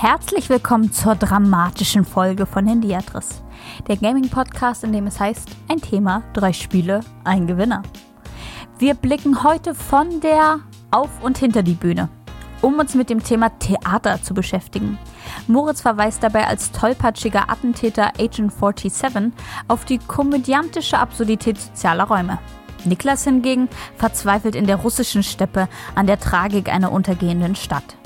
Herzlich willkommen zur dramatischen Folge von Handyadress, der Gaming-Podcast, in dem es heißt, ein Thema, drei Spiele, ein Gewinner. Wir blicken heute von der auf und hinter die Bühne, um uns mit dem Thema Theater zu beschäftigen. Moritz verweist dabei als tollpatschiger Attentäter Agent 47 auf die komödiantische Absurdität sozialer Räume. Niklas hingegen verzweifelt in der russischen Steppe an der Tragik einer untergehenden Stadt.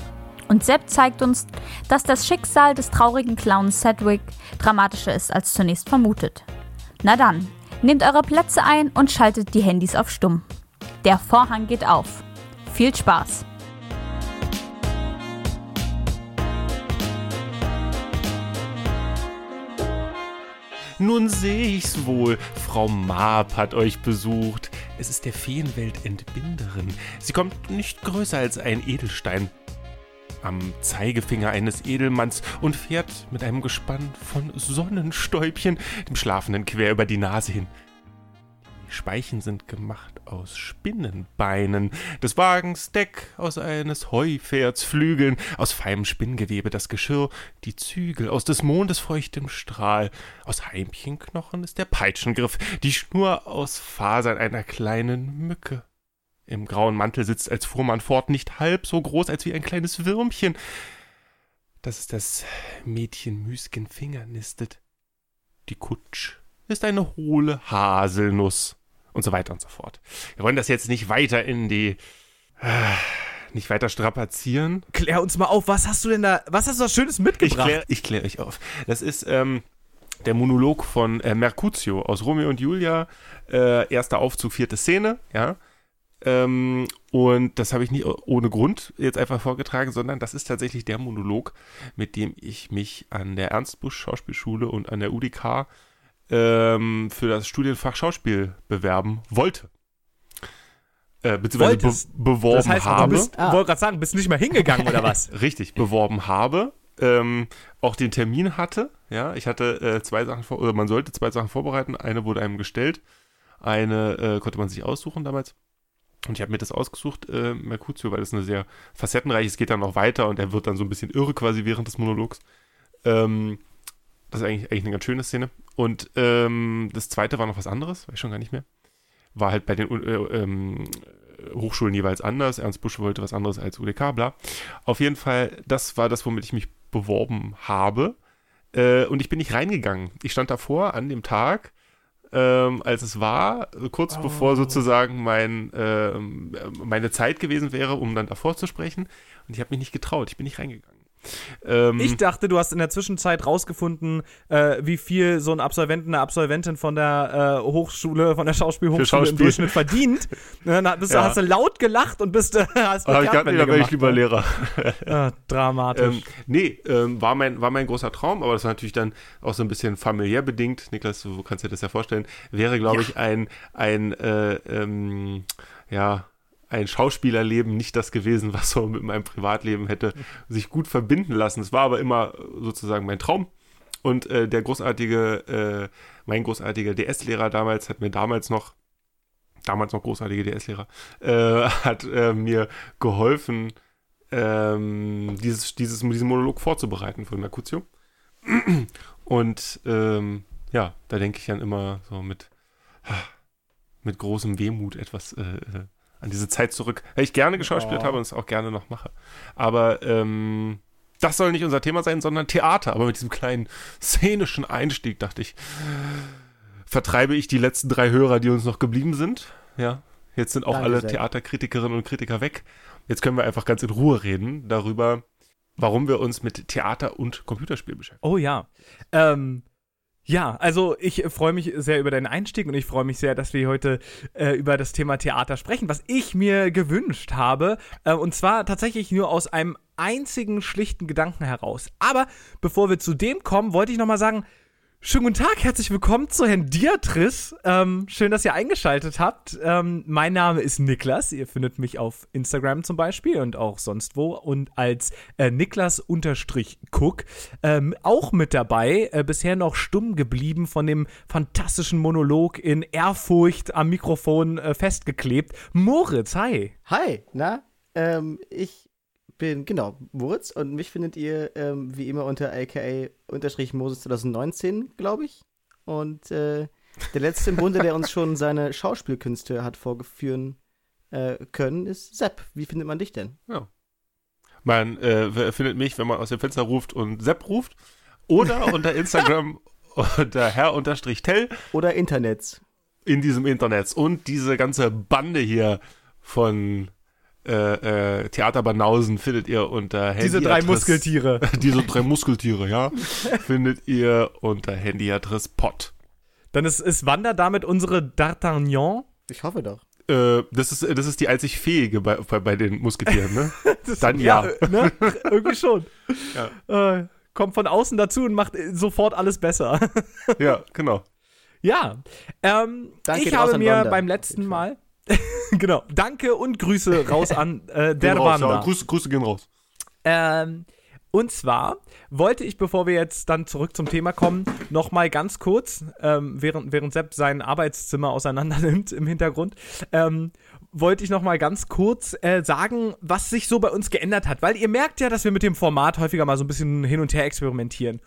Und Sepp zeigt uns, dass das Schicksal des traurigen Clowns Sedgwick dramatischer ist als zunächst vermutet. Na dann, nehmt eure Plätze ein und schaltet die Handys auf Stumm. Der Vorhang geht auf. Viel Spaß! Nun seh ich's wohl. Frau Maab hat euch besucht. Es ist der Feenwelt Entbinderin. Sie kommt nicht größer als ein Edelstein am Zeigefinger eines Edelmanns und fährt mit einem Gespann von Sonnenstäubchen dem Schlafenden quer über die Nase hin. Speichen sind gemacht aus Spinnenbeinen, des Wagens Deck aus eines Heupferds Flügeln, aus feinem Spinngewebe das Geschirr, die Zügel aus des Mondes feuchtem Strahl, aus Heimchenknochen ist der Peitschengriff, die Schnur aus Fasern einer kleinen Mücke. Im grauen Mantel sitzt als Fuhrmann fort, nicht halb so groß als wie ein kleines Würmchen, das ist das Mädchen Müsken Finger nistet. Die Kutsch ist eine hohle Haselnuss und so weiter und so fort. Wir wollen das jetzt nicht weiter in die äh, nicht weiter strapazieren. Klär uns mal auf, was hast du denn da, was hast du da Schönes mitgebracht? Ich kläre klär euch auf. Das ist ähm, der Monolog von äh, Mercutio aus Romeo und Julia, äh, erster Aufzug, vierte Szene, ja. Ähm, und das habe ich nicht ohne Grund jetzt einfach vorgetragen, sondern das ist tatsächlich der Monolog, mit dem ich mich an der Ernst Busch Schauspielschule und an der UDK ähm, für das Studienfach Schauspiel bewerben wollte. Äh, beziehungsweise be beworben das heißt, habe. Ich ah. wollte gerade sagen, bist du nicht mal hingegangen oder was? Richtig, beworben habe. Ähm, auch den Termin hatte. Ja, ich hatte äh, zwei Sachen vor, oder man sollte zwei Sachen vorbereiten. Eine wurde einem gestellt, eine äh, konnte man sich aussuchen damals. Und ich habe mir das ausgesucht, äh, Mercutio, weil es eine sehr facettenreich ist, geht dann noch weiter und er wird dann so ein bisschen irre quasi während des Monologs. Ähm, das ist eigentlich, eigentlich eine ganz schöne Szene. Und ähm, das zweite war noch was anderes, weiß ich schon gar nicht mehr. War halt bei den äh, ähm, Hochschulen jeweils anders. Ernst Busch wollte was anderes als UDK, bla. Auf jeden Fall, das war das, womit ich mich beworben habe. Äh, und ich bin nicht reingegangen. Ich stand davor an dem Tag ähm, als es war, kurz oh. bevor sozusagen mein, äh, meine Zeit gewesen wäre, um dann davor zu sprechen. Und ich habe mich nicht getraut, ich bin nicht reingegangen. Ähm, ich dachte, du hast in der Zwischenzeit rausgefunden, äh, wie viel so ein Absolvent, eine Absolventin von der äh, Hochschule, von der Schauspielhochschule Schauspiel. im Durchschnitt verdient. dann bist du, ja. hast du laut gelacht und bist äh, hast Aber ich dachte, da wäre ich lieber Lehrer. ah, dramatisch. Ähm, nee, ähm, war, mein, war mein großer Traum, aber das war natürlich dann auch so ein bisschen familiär bedingt. Niklas, du kannst dir das ja vorstellen. Wäre, glaube ja. ich, ein, ein äh, ähm, ja, ein Schauspielerleben nicht das gewesen, was so mit meinem Privatleben hätte sich gut verbinden lassen. Es war aber immer sozusagen mein Traum. Und äh, der großartige, äh, mein großartiger DS-Lehrer damals hat mir damals noch, damals noch großartige DS-Lehrer, äh, hat äh, mir geholfen, ähm, dieses, dieses, diesen Monolog vorzubereiten von Mercutio. Und ähm, ja, da denke ich dann immer so mit, mit großem Wehmut etwas äh, äh an diese Zeit zurück, weil ich gerne geschauspielt oh. habe und es auch gerne noch mache. Aber ähm, das soll nicht unser Thema sein, sondern Theater. Aber mit diesem kleinen szenischen Einstieg dachte ich, vertreibe ich die letzten drei Hörer, die uns noch geblieben sind. Ja, jetzt sind auch Danke alle sehr. Theaterkritikerinnen und Kritiker weg. Jetzt können wir einfach ganz in Ruhe reden darüber, warum wir uns mit Theater und Computerspiel beschäftigen. Oh ja. Ähm, ja, also ich freue mich sehr über deinen Einstieg und ich freue mich sehr, dass wir heute äh, über das Thema Theater sprechen, was ich mir gewünscht habe. Äh, und zwar tatsächlich nur aus einem einzigen schlichten Gedanken heraus. Aber bevor wir zu dem kommen, wollte ich nochmal sagen, Schönen guten Tag, herzlich willkommen zu Herrn Diatris. Ähm, schön, dass ihr eingeschaltet habt. Ähm, mein Name ist Niklas. Ihr findet mich auf Instagram zum Beispiel und auch sonst wo und als äh, Niklas-Cook. Ähm, auch mit dabei, äh, bisher noch stumm geblieben von dem fantastischen Monolog in Ehrfurcht am Mikrofon äh, festgeklebt. Moritz, hi. Hi, na? Ähm, ich bin, genau, Moritz und mich findet ihr ähm, wie immer unter aka Moses 2019, glaube ich. Und äh, der letzte im Bunde, der uns schon seine Schauspielkünste hat vorgeführen äh, können, ist Sepp. Wie findet man dich denn? Ja. Man äh, findet mich, wenn man aus dem Fenster ruft und Sepp ruft. Oder unter Instagram unter Herr-Tell. Oder Internets. In diesem Internet. Und diese ganze Bande hier von äh, äh, Theaterbanausen findet ihr unter Handy. Diese drei Muskeltiere. diese drei Muskeltiere, ja. findet ihr unter Handyadress Pot. Dann ist, ist Wanda damit unsere D'Artagnan? Ich hoffe doch. Äh, das, ist, das ist die einzig fähige bei, bei, bei den Musketieren, ne? Dann ja. ja ne? Irgendwie schon. Ja. Äh, kommt von außen dazu und macht sofort alles besser. ja, genau. Ja. Ähm, ich habe mir Wanda. beim letzten Mal genau. Danke und Grüße raus an äh, der raus, Banda. Ja, Grüße, Grüße gehen raus. Ähm, und zwar wollte ich, bevor wir jetzt dann zurück zum Thema kommen, noch mal ganz kurz, ähm, während, während Sepp sein Arbeitszimmer auseinander nimmt im Hintergrund, ähm, wollte ich noch mal ganz kurz äh, sagen, was sich so bei uns geändert hat. Weil ihr merkt ja, dass wir mit dem Format häufiger mal so ein bisschen hin und her experimentieren.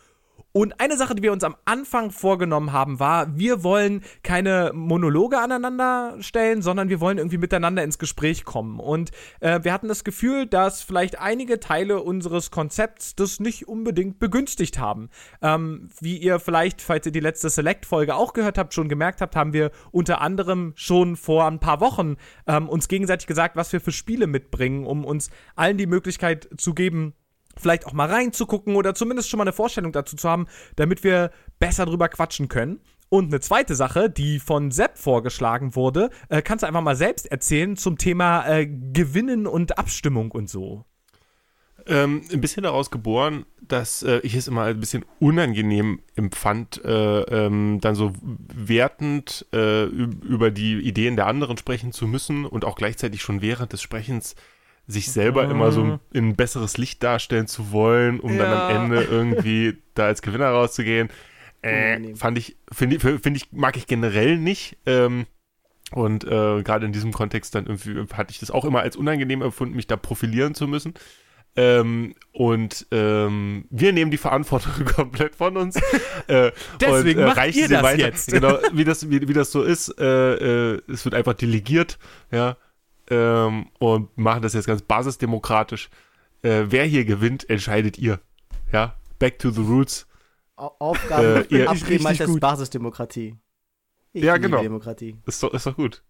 Und eine Sache, die wir uns am Anfang vorgenommen haben, war, wir wollen keine Monologe aneinander stellen, sondern wir wollen irgendwie miteinander ins Gespräch kommen. Und äh, wir hatten das Gefühl, dass vielleicht einige Teile unseres Konzepts das nicht unbedingt begünstigt haben. Ähm, wie ihr vielleicht, falls ihr die letzte Select-Folge auch gehört habt, schon gemerkt habt, haben wir unter anderem schon vor ein paar Wochen ähm, uns gegenseitig gesagt, was wir für Spiele mitbringen, um uns allen die Möglichkeit zu geben, vielleicht auch mal reinzugucken oder zumindest schon mal eine Vorstellung dazu zu haben, damit wir besser drüber quatschen können. Und eine zweite Sache, die von Sepp vorgeschlagen wurde, äh, kannst du einfach mal selbst erzählen zum Thema äh, Gewinnen und Abstimmung und so. Ähm, ein bisschen daraus geboren, dass äh, ich es immer ein bisschen unangenehm empfand, äh, ähm, dann so wertend äh, über die Ideen der anderen sprechen zu müssen und auch gleichzeitig schon während des Sprechens sich selber mhm. immer so in ein besseres Licht darstellen zu wollen, um ja. dann am Ende irgendwie da als Gewinner rauszugehen. Äh, fand ich, finde ich, find ich, mag ich generell nicht. Ähm, und äh, gerade in diesem Kontext dann irgendwie hatte ich das auch immer als unangenehm empfunden, mich da profilieren zu müssen. Ähm, und ähm, wir nehmen die Verantwortung komplett von uns. Äh, Deswegen und, äh, reichen sie das weiter. jetzt. Genau, wie das, wie, wie das so ist. Äh, äh, es wird einfach delegiert, ja ähm, und machen das jetzt ganz basisdemokratisch. Äh, wer hier gewinnt, entscheidet ihr. Ja, back to the roots. Aufgaben äh, ihr, abgeben als Basisdemokratie. Ich ja, genau. Demokratie. Ist doch, ist doch gut.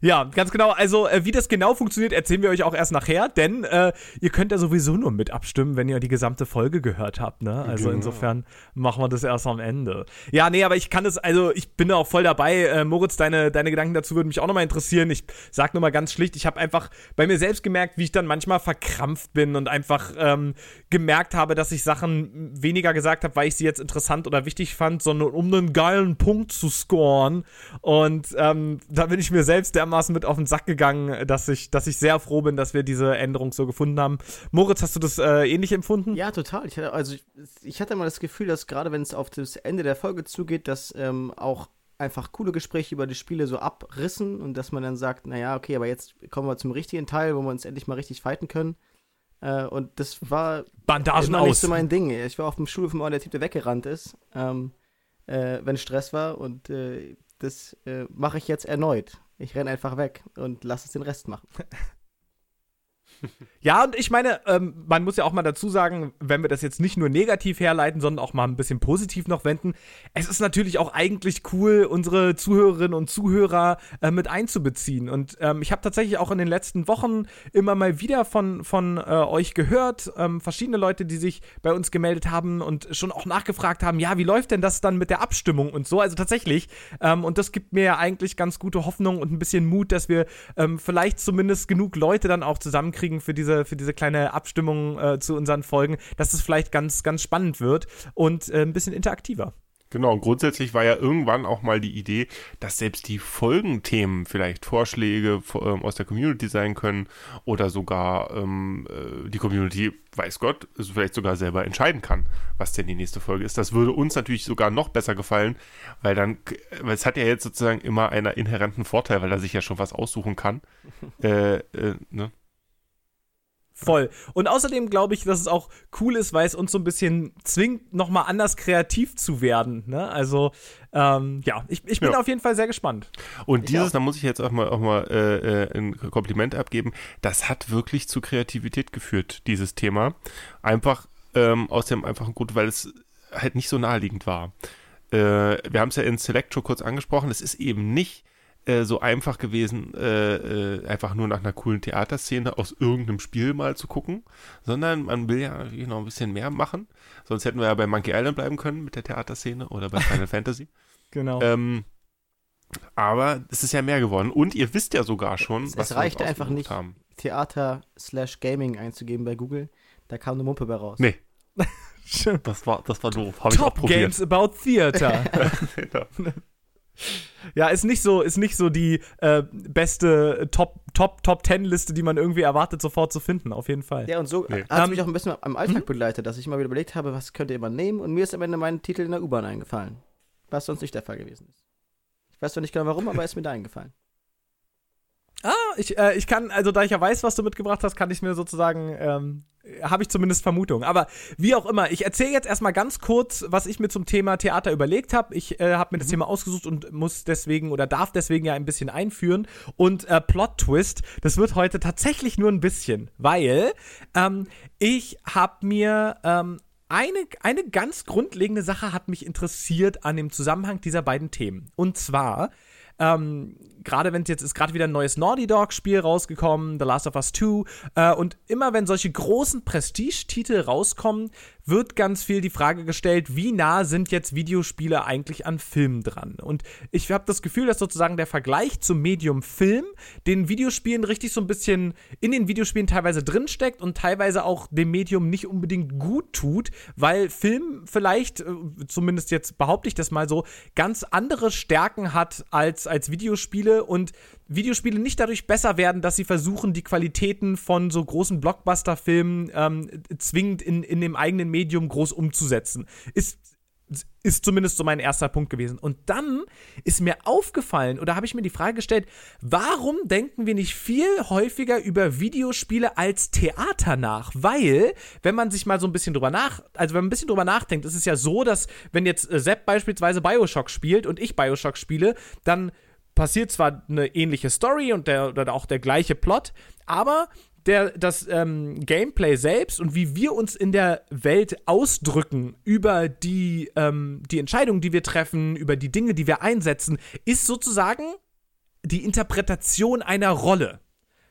Ja, ganz genau. Also, äh, wie das genau funktioniert, erzählen wir euch auch erst nachher, denn äh, ihr könnt ja sowieso nur mit abstimmen, wenn ihr die gesamte Folge gehört habt, ne? Also genau. insofern machen wir das erst am Ende. Ja, nee, aber ich kann es, also ich bin da auch voll dabei. Äh, Moritz, deine, deine Gedanken dazu würden mich auch nochmal interessieren. Ich sag nur mal ganz schlicht, ich habe einfach bei mir selbst gemerkt, wie ich dann manchmal verkrampft bin und einfach ähm, gemerkt habe, dass ich Sachen weniger gesagt habe, weil ich sie jetzt interessant oder wichtig fand, sondern um einen geilen Punkt zu scoren. Und ähm, da bin ich mir selbst der dermaßen mit auf den Sack gegangen, dass ich, dass ich sehr froh bin, dass wir diese Änderung so gefunden haben. Moritz, hast du das äh, ähnlich empfunden? Ja, total. Ich hatte, also ich, ich hatte mal das Gefühl, dass gerade wenn es auf das Ende der Folge zugeht, dass ähm, auch einfach coole Gespräche über die Spiele so abrissen und dass man dann sagt, naja, okay, aber jetzt kommen wir zum richtigen Teil, wo wir uns endlich mal richtig fighten können. Äh, und das war Bandagen immer aus. nicht so mein Ding. Ich war auf dem Schulhof immer der Typ, der weggerannt ist, ähm, äh, wenn Stress war und äh, das äh, mache ich jetzt erneut. Ich renne einfach weg und lass es den Rest machen. Ja, und ich meine, ähm, man muss ja auch mal dazu sagen, wenn wir das jetzt nicht nur negativ herleiten, sondern auch mal ein bisschen positiv noch wenden, es ist natürlich auch eigentlich cool, unsere Zuhörerinnen und Zuhörer äh, mit einzubeziehen. Und ähm, ich habe tatsächlich auch in den letzten Wochen immer mal wieder von, von äh, euch gehört, ähm, verschiedene Leute, die sich bei uns gemeldet haben und schon auch nachgefragt haben, ja, wie läuft denn das dann mit der Abstimmung und so. Also tatsächlich, ähm, und das gibt mir ja eigentlich ganz gute Hoffnung und ein bisschen Mut, dass wir ähm, vielleicht zumindest genug Leute dann auch zusammenkriegen, kriegen für diese, für diese kleine Abstimmung äh, zu unseren Folgen, dass es vielleicht ganz, ganz spannend wird und äh, ein bisschen interaktiver. Genau, und grundsätzlich war ja irgendwann auch mal die Idee, dass selbst die Folgenthemen vielleicht Vorschläge ähm, aus der Community sein können oder sogar ähm, äh, die Community, weiß Gott, vielleicht sogar selber entscheiden kann, was denn die nächste Folge ist. Das würde uns natürlich sogar noch besser gefallen, weil dann, weil es hat ja jetzt sozusagen immer einen inhärenten Vorteil, weil er sich ja schon was aussuchen kann. äh, äh, ne? Voll. Und außerdem glaube ich, dass es auch cool ist, weil es uns so ein bisschen zwingt, nochmal anders kreativ zu werden. Ne? Also, ähm, ja, ich, ich bin ja. auf jeden Fall sehr gespannt. Und dieses, da muss ich jetzt auch mal, auch mal äh, äh, ein Kompliment abgeben, das hat wirklich zu Kreativität geführt, dieses Thema. Einfach ähm, aus dem einfachen Grund, weil es halt nicht so naheliegend war. Äh, wir haben es ja in Select schon kurz angesprochen, es ist eben nicht äh, so einfach gewesen, äh, äh, einfach nur nach einer coolen Theaterszene aus irgendeinem Spiel mal zu gucken, sondern man will ja noch ein bisschen mehr machen. Sonst hätten wir ja bei Monkey Island bleiben können mit der Theaterszene oder bei Final Fantasy. Genau. Ähm, aber es ist ja mehr geworden. Und ihr wisst ja sogar schon, es, was es reicht einfach nicht, haben. Theater slash Gaming einzugeben bei Google. Da kam eine Mumpe bei raus. Nee. das war, das war doof. Hab Top Games about Theater. genau. Ja, ist nicht so, ist nicht so die äh, beste Top, Top, Top Ten Liste, die man irgendwie erwartet, sofort zu finden, auf jeden Fall. Ja, und so nee. hat es um, mich auch ein bisschen am Alltag mhm. begleitet, dass ich mal wieder überlegt habe, was könnte jemand nehmen und mir ist am Ende mein Titel in der U-Bahn eingefallen. Was sonst nicht der Fall gewesen ist. Ich weiß zwar nicht genau warum, aber ist mir da eingefallen. Ah, ich, äh, ich kann, also da ich ja weiß, was du mitgebracht hast, kann ich mir sozusagen, ähm, habe ich zumindest Vermutungen. Aber wie auch immer, ich erzähle jetzt erstmal ganz kurz, was ich mir zum Thema Theater überlegt habe. Ich äh, habe mir das mhm. Thema ausgesucht und muss deswegen oder darf deswegen ja ein bisschen einführen. Und äh, Plot Twist, das wird heute tatsächlich nur ein bisschen, weil ähm, ich habe mir ähm, eine, eine ganz grundlegende Sache hat mich interessiert an dem Zusammenhang dieser beiden Themen. Und zwar ähm, gerade wenn es jetzt ist gerade wieder ein neues Naughty Dog Spiel rausgekommen, The Last of Us 2 äh, und immer wenn solche großen Prestige-Titel rauskommen, wird ganz viel die Frage gestellt, wie nah sind jetzt Videospiele eigentlich an Filmen dran? Und ich habe das Gefühl, dass sozusagen der Vergleich zum Medium Film den Videospielen richtig so ein bisschen in den Videospielen teilweise drinsteckt und teilweise auch dem Medium nicht unbedingt gut tut, weil Film vielleicht, äh, zumindest jetzt behaupte ich das mal so, ganz andere Stärken hat als, als Videospiele und Videospiele nicht dadurch besser werden, dass sie versuchen, die Qualitäten von so großen Blockbuster-Filmen ähm, zwingend in, in dem eigenen Medium groß umzusetzen. Ist, ist zumindest so mein erster Punkt gewesen. Und dann ist mir aufgefallen, oder habe ich mir die Frage gestellt, warum denken wir nicht viel häufiger über Videospiele als Theater nach? Weil, wenn man sich mal so ein bisschen drüber nach, also wenn man ein bisschen drüber nachdenkt, ist es ja so, dass wenn jetzt äh, Sepp beispielsweise Bioshock spielt und ich Bioshock spiele, dann passiert zwar eine ähnliche Story und der, oder auch der gleiche Plot, aber der, das ähm, Gameplay selbst und wie wir uns in der Welt ausdrücken über die, ähm, die Entscheidungen, die wir treffen, über die Dinge, die wir einsetzen, ist sozusagen die Interpretation einer Rolle.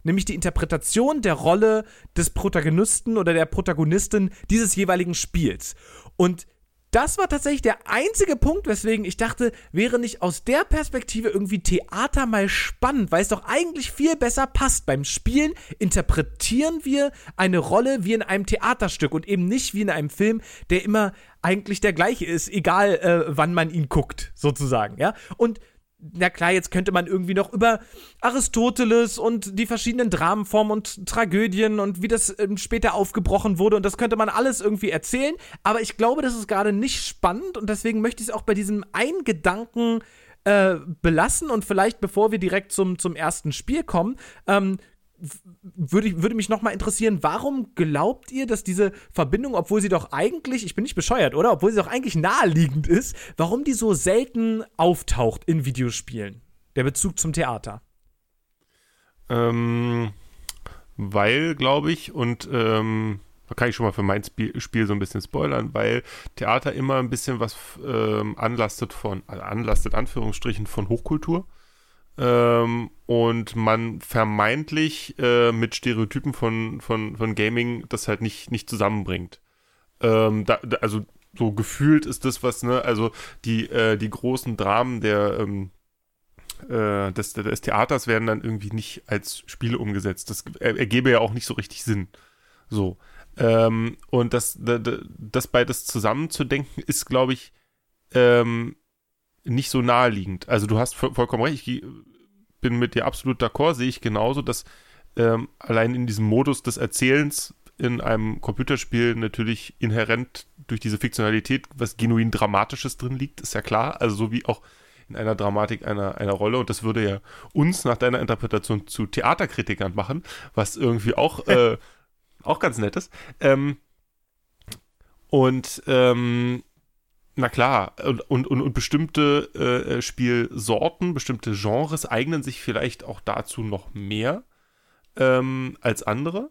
Nämlich die Interpretation der Rolle des Protagonisten oder der Protagonistin dieses jeweiligen Spiels. Und das war tatsächlich der einzige Punkt, weswegen ich dachte, wäre nicht aus der Perspektive irgendwie Theater mal spannend, weil es doch eigentlich viel besser passt. Beim Spielen interpretieren wir eine Rolle wie in einem Theaterstück und eben nicht wie in einem Film, der immer eigentlich der gleiche ist, egal äh, wann man ihn guckt, sozusagen, ja. Und na klar, jetzt könnte man irgendwie noch über Aristoteles und die verschiedenen Dramenformen und Tragödien und wie das ähm, später aufgebrochen wurde und das könnte man alles irgendwie erzählen, aber ich glaube, das ist gerade nicht spannend und deswegen möchte ich es auch bei diesem einen Gedanken äh, belassen und vielleicht, bevor wir direkt zum, zum ersten Spiel kommen, ähm, würde, würde mich nochmal interessieren, warum glaubt ihr, dass diese Verbindung, obwohl sie doch eigentlich, ich bin nicht bescheuert, oder? Obwohl sie doch eigentlich naheliegend ist, warum die so selten auftaucht in Videospielen? Der Bezug zum Theater. Ähm, weil, glaube ich, und ähm, da kann ich schon mal für mein Spiel, Spiel, so ein bisschen spoilern, weil Theater immer ein bisschen was ähm, anlastet von, also anlastet Anführungsstrichen von Hochkultur ähm, und man vermeintlich äh, mit Stereotypen von, von, von Gaming das halt nicht, nicht zusammenbringt. Ähm, da, da, also so gefühlt ist das was, ne, also die, äh, die großen Dramen der, ähm, äh, des, des Theaters werden dann irgendwie nicht als Spiele umgesetzt. Das ergebe ja auch nicht so richtig Sinn. So. Ähm, und das, das beides zusammenzudenken, ist, glaube ich, ähm, nicht so naheliegend. Also du hast vollkommen recht, ich bin mit dir absolut d'accord, sehe ich genauso, dass ähm, allein in diesem Modus des Erzählens in einem Computerspiel natürlich inhärent durch diese Fiktionalität was genuin Dramatisches drin liegt, ist ja klar. Also so wie auch in einer Dramatik einer, einer Rolle. Und das würde ja uns nach deiner Interpretation zu Theaterkritikern machen, was irgendwie auch, äh, auch ganz nett ist. Ähm, und ähm, na klar, und, und, und, bestimmte äh, Spielsorten, bestimmte Genres eignen sich vielleicht auch dazu noch mehr ähm, als andere.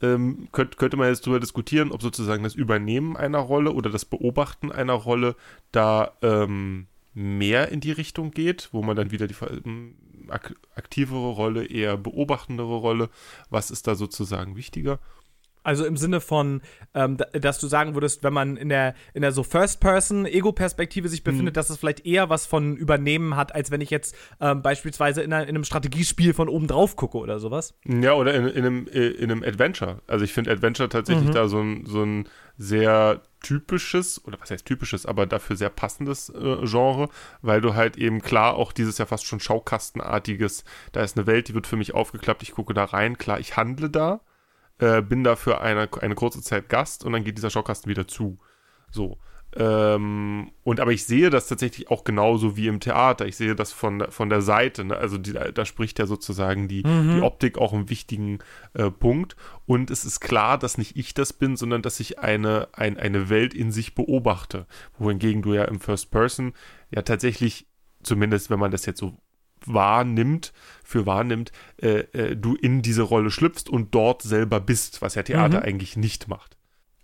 Ähm, könnt, könnte man jetzt darüber diskutieren, ob sozusagen das Übernehmen einer Rolle oder das Beobachten einer Rolle da ähm, mehr in die Richtung geht, wo man dann wieder die ähm, ak aktivere Rolle, eher beobachtendere Rolle, was ist da sozusagen wichtiger? Also im Sinne von, ähm, dass du sagen würdest, wenn man in der, in der so First-Person-Ego-Perspektive sich befindet, mhm. dass es vielleicht eher was von Übernehmen hat, als wenn ich jetzt ähm, beispielsweise in, einer, in, einem Strategiespiel von oben drauf gucke oder sowas. Ja, oder in, in, einem, äh, in einem Adventure. Also ich finde Adventure tatsächlich mhm. da so ein, so ein sehr typisches, oder was heißt typisches, aber dafür sehr passendes äh, Genre, weil du halt eben klar auch dieses ja fast schon Schaukastenartiges, da ist eine Welt, die wird für mich aufgeklappt, ich gucke da rein, klar, ich handle da, äh, bin da für eine, eine kurze Zeit Gast und dann geht dieser Schaukasten wieder zu. So. Ähm, und aber ich sehe das tatsächlich auch genauso wie im Theater. Ich sehe das von, von der Seite. Ne? Also die, da spricht ja sozusagen die, mhm. die Optik auch einen wichtigen äh, Punkt. Und es ist klar, dass nicht ich das bin, sondern dass ich eine, ein, eine Welt in sich beobachte. Wohingegen du ja im First Person ja tatsächlich, zumindest wenn man das jetzt so wahrnimmt, für wahrnimmt, äh, äh, du in diese Rolle schlüpfst und dort selber bist, was ja Theater mhm. eigentlich nicht macht.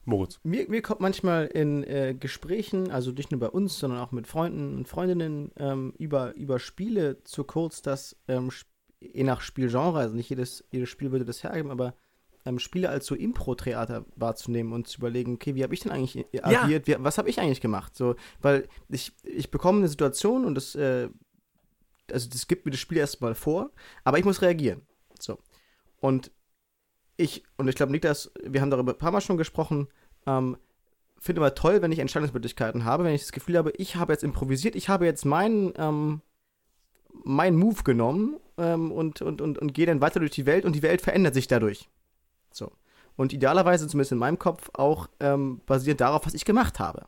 Moritz. Mir, mir kommt manchmal in äh, Gesprächen, also nicht nur bei uns, sondern auch mit Freunden und Freundinnen ähm, über, über Spiele zu kurz, dass ähm, je nach Spielgenre, also nicht jedes, jedes Spiel würde das hergeben, aber ähm, Spiele als so Impro-Theater wahrzunehmen und zu überlegen, okay, wie habe ich denn eigentlich agiert, ja. wie, was habe ich eigentlich gemacht? So, weil ich, ich bekomme eine Situation und das, äh, also das gibt mir das Spiel erstmal vor, aber ich muss reagieren. So. Und ich, und ich glaube, Niklas, wir haben darüber ein paar Mal schon gesprochen, ähm, finde immer toll, wenn ich Entscheidungsmöglichkeiten habe, wenn ich das Gefühl habe, ich habe jetzt improvisiert, ich habe jetzt meinen ähm, mein Move genommen ähm, und, und, und, und gehe dann weiter durch die Welt und die Welt verändert sich dadurch. So. Und idealerweise, zumindest in meinem Kopf, auch ähm, basierend darauf, was ich gemacht habe.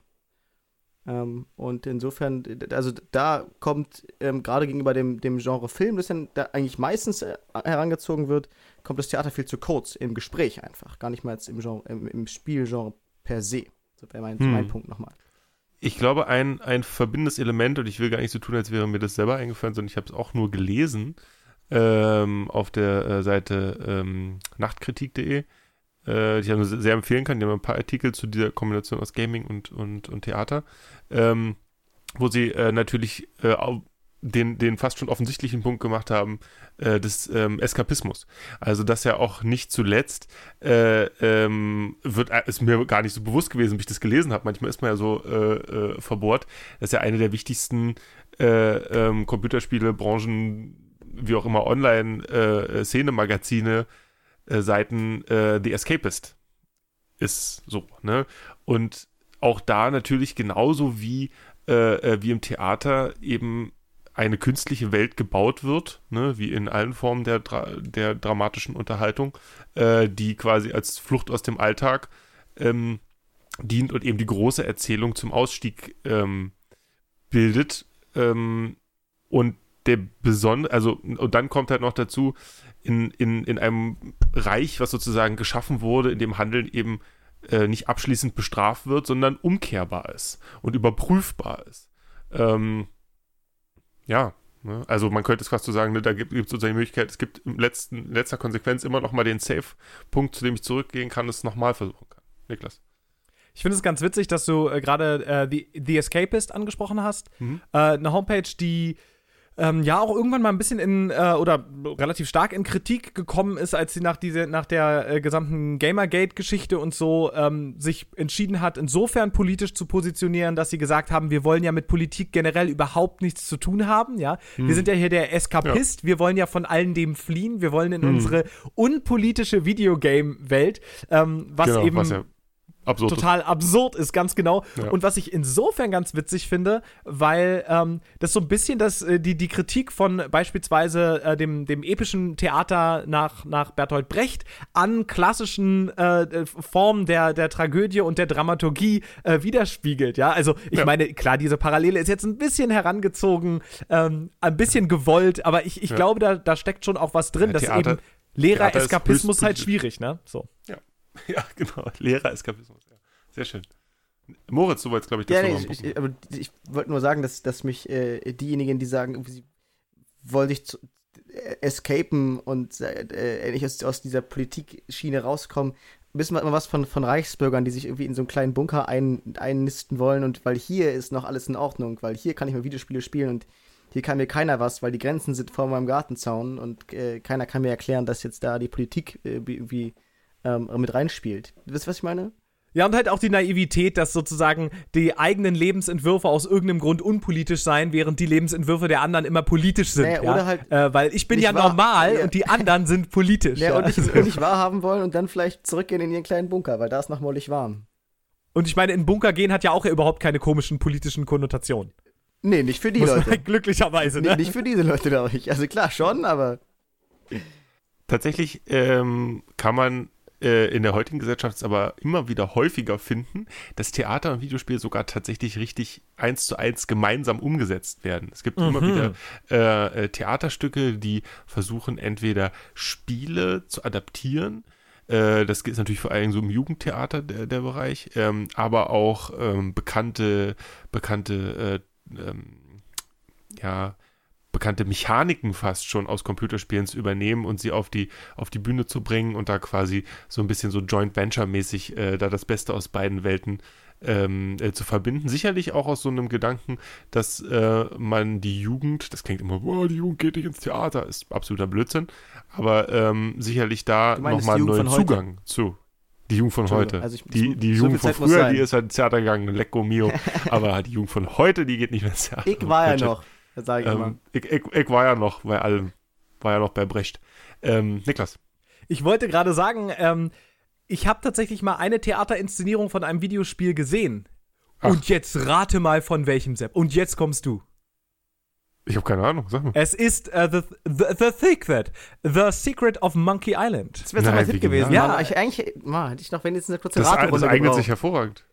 Ähm, und insofern, also da kommt ähm, gerade gegenüber dem, dem Genre Film, das dann da eigentlich meistens äh, herangezogen wird, kommt das Theater viel zu kurz im Gespräch einfach. Gar nicht mal jetzt im, Genre, im, im Spielgenre per se. Das wäre mein, hm. mein Punkt nochmal. Ich glaube, ein, ein verbindendes Element, und ich will gar nicht so tun, als wäre mir das selber eingefallen, sondern ich habe es auch nur gelesen ähm, auf der äh, Seite ähm, nachtkritik.de, äh, die ich nur sehr empfehlen kann. Die haben ein paar Artikel zu dieser Kombination aus Gaming und, und, und Theater, ähm, wo sie äh, natürlich äh, den, den fast schon offensichtlichen Punkt gemacht haben, äh, des ähm, Eskapismus. Also das ja auch nicht zuletzt äh, ähm, wird, äh, ist mir gar nicht so bewusst gewesen, wie ich das gelesen habe. Manchmal ist man ja so äh, äh, verbohrt. Das ist ja eine der wichtigsten äh, ähm, Computerspiele, Branchen, wie auch immer, Online-Szene-Magazine, Seiten The Escapist ist so, ne? Und auch da natürlich genauso wie, wie im Theater eben eine künstliche Welt gebaut wird, ne, wie in allen Formen der, der dramatischen Unterhaltung, äh, die quasi als Flucht aus dem Alltag ähm, dient und eben die große Erzählung zum Ausstieg ähm, bildet. Ähm, und der besondere, also, und dann kommt halt noch dazu, in, in, in einem Reich, was sozusagen geschaffen wurde, in dem Handeln eben äh, nicht abschließend bestraft wird, sondern umkehrbar ist und überprüfbar ist. Ähm, ja, ne? also man könnte es fast so sagen, ne, da gibt es sozusagen die Möglichkeit, es gibt im letzten, in letzter Konsequenz immer noch mal den Safe-Punkt, zu dem ich zurückgehen kann, es nochmal versuchen kann. Niklas. Ich finde es ganz witzig, dass du äh, gerade äh, The, The Escapist angesprochen hast. Mhm. Äh, eine Homepage, die ähm, ja auch irgendwann mal ein bisschen in äh, oder relativ stark in Kritik gekommen ist, als sie nach diese nach der äh, gesamten Gamergate-Geschichte und so ähm, sich entschieden hat, insofern politisch zu positionieren, dass sie gesagt haben, wir wollen ja mit Politik generell überhaupt nichts zu tun haben. Ja, hm. wir sind ja hier der Eskapist, ja. wir wollen ja von allen dem fliehen, wir wollen in hm. unsere unpolitische Videogame-Welt, ähm, was genau, eben was ja absurd total ist. absurd ist, ganz genau. Ja. Und was ich insofern ganz witzig finde, weil ähm, das so ein bisschen das, äh, die, die Kritik von beispielsweise äh, dem, dem epischen Theater nach, nach Bertolt Brecht an klassischen äh, äh, Formen der, der Tragödie und der Dramaturgie äh, widerspiegelt. Ja, also ich ja. meine, klar, diese Parallele ist jetzt ein bisschen herangezogen, ähm, ein bisschen gewollt, aber ich, ich ja. glaube, da, da steckt schon auch was drin, dass eben leerer Eskapismus halt schwierig, ne? So. Ja. Ja, genau. Lehrer-Eskapismus. Ja. Sehr schön. Moritz, du wolltest, glaube ich, das ja, nee, ich, ich, aber ich wollte nur sagen, dass, dass mich äh, diejenigen, die sagen, sie wollen sich zu, äh, escapen und äh, nicht aus, aus dieser Politikschiene rauskommen, wissen wir immer was von, von Reichsbürgern, die sich irgendwie in so einen kleinen Bunker ein, einnisten wollen und weil hier ist noch alles in Ordnung, weil hier kann ich mal Videospiele spielen und hier kann mir keiner was, weil die Grenzen sind vor meinem Gartenzaun und äh, keiner kann mir erklären, dass jetzt da die Politik äh, irgendwie ähm, mit reinspielt. Wisst ihr, was ich meine? Ja, und halt auch die Naivität, dass sozusagen die eigenen Lebensentwürfe aus irgendeinem Grund unpolitisch seien, während die Lebensentwürfe der anderen immer politisch sind. Naja, ja? oder halt äh, weil ich bin ja normal ja. und die anderen sind politisch. Ja, ja. Und, nicht, und nicht wahrhaben wollen und dann vielleicht zurückgehen in ihren kleinen Bunker, weil da ist noch mollig warm. Und ich meine, in Bunker gehen hat ja auch überhaupt keine komischen politischen Konnotationen. Nee, nicht für die Muss Leute. glücklicherweise, ne? Nee, nicht für diese Leute, glaube ich. Also klar, schon, aber. Tatsächlich ähm, kann man äh, in der heutigen Gesellschaft es aber immer wieder häufiger finden, dass Theater und Videospiele sogar tatsächlich richtig eins zu eins gemeinsam umgesetzt werden. Es gibt mhm. immer wieder äh, äh, Theaterstücke, die versuchen entweder Spiele zu adaptieren, äh, das ist natürlich vor allem so im Jugendtheater der, der Bereich, ähm, aber auch ähm, bekannte, bekannte, äh, ähm, ja, bekannte Mechaniken fast schon aus Computerspielen zu übernehmen und sie auf die, auf die Bühne zu bringen und da quasi so ein bisschen so Joint Venture-mäßig äh, da das Beste aus beiden Welten ähm, äh, zu verbinden. Sicherlich auch aus so einem Gedanken, dass äh, man die Jugend, das klingt immer, boah, die Jugend geht nicht ins Theater, ist absoluter Blödsinn, aber ähm, sicherlich da nochmal einen neuen Zugang zu. Die Jugend von heute. Also ich, die die so Jugend von früher, die ist halt ins Theater gegangen, Lecco Mio. aber die Jugend von heute, die geht nicht mehr ins Theater. Ich war ja noch. Sag ich, ähm, ich, ich, ich, war ja noch bei allem, war ja noch bei Brecht. Ähm, Niklas. Ich wollte gerade sagen, ähm, ich habe tatsächlich mal eine Theaterinszenierung von einem Videospiel gesehen. Ach. Und jetzt rate mal von welchem Sepp. Und jetzt kommst du. Ich habe keine Ahnung, sag mal. Es ist uh, the, the, the Secret. The Secret of Monkey Island. Das wäre so ein Tipp gewesen. Ja, ja ich, eigentlich man, hätte ich noch wenigstens eine kurze das, Raterunde Das eignet gebraucht. sich hervorragend.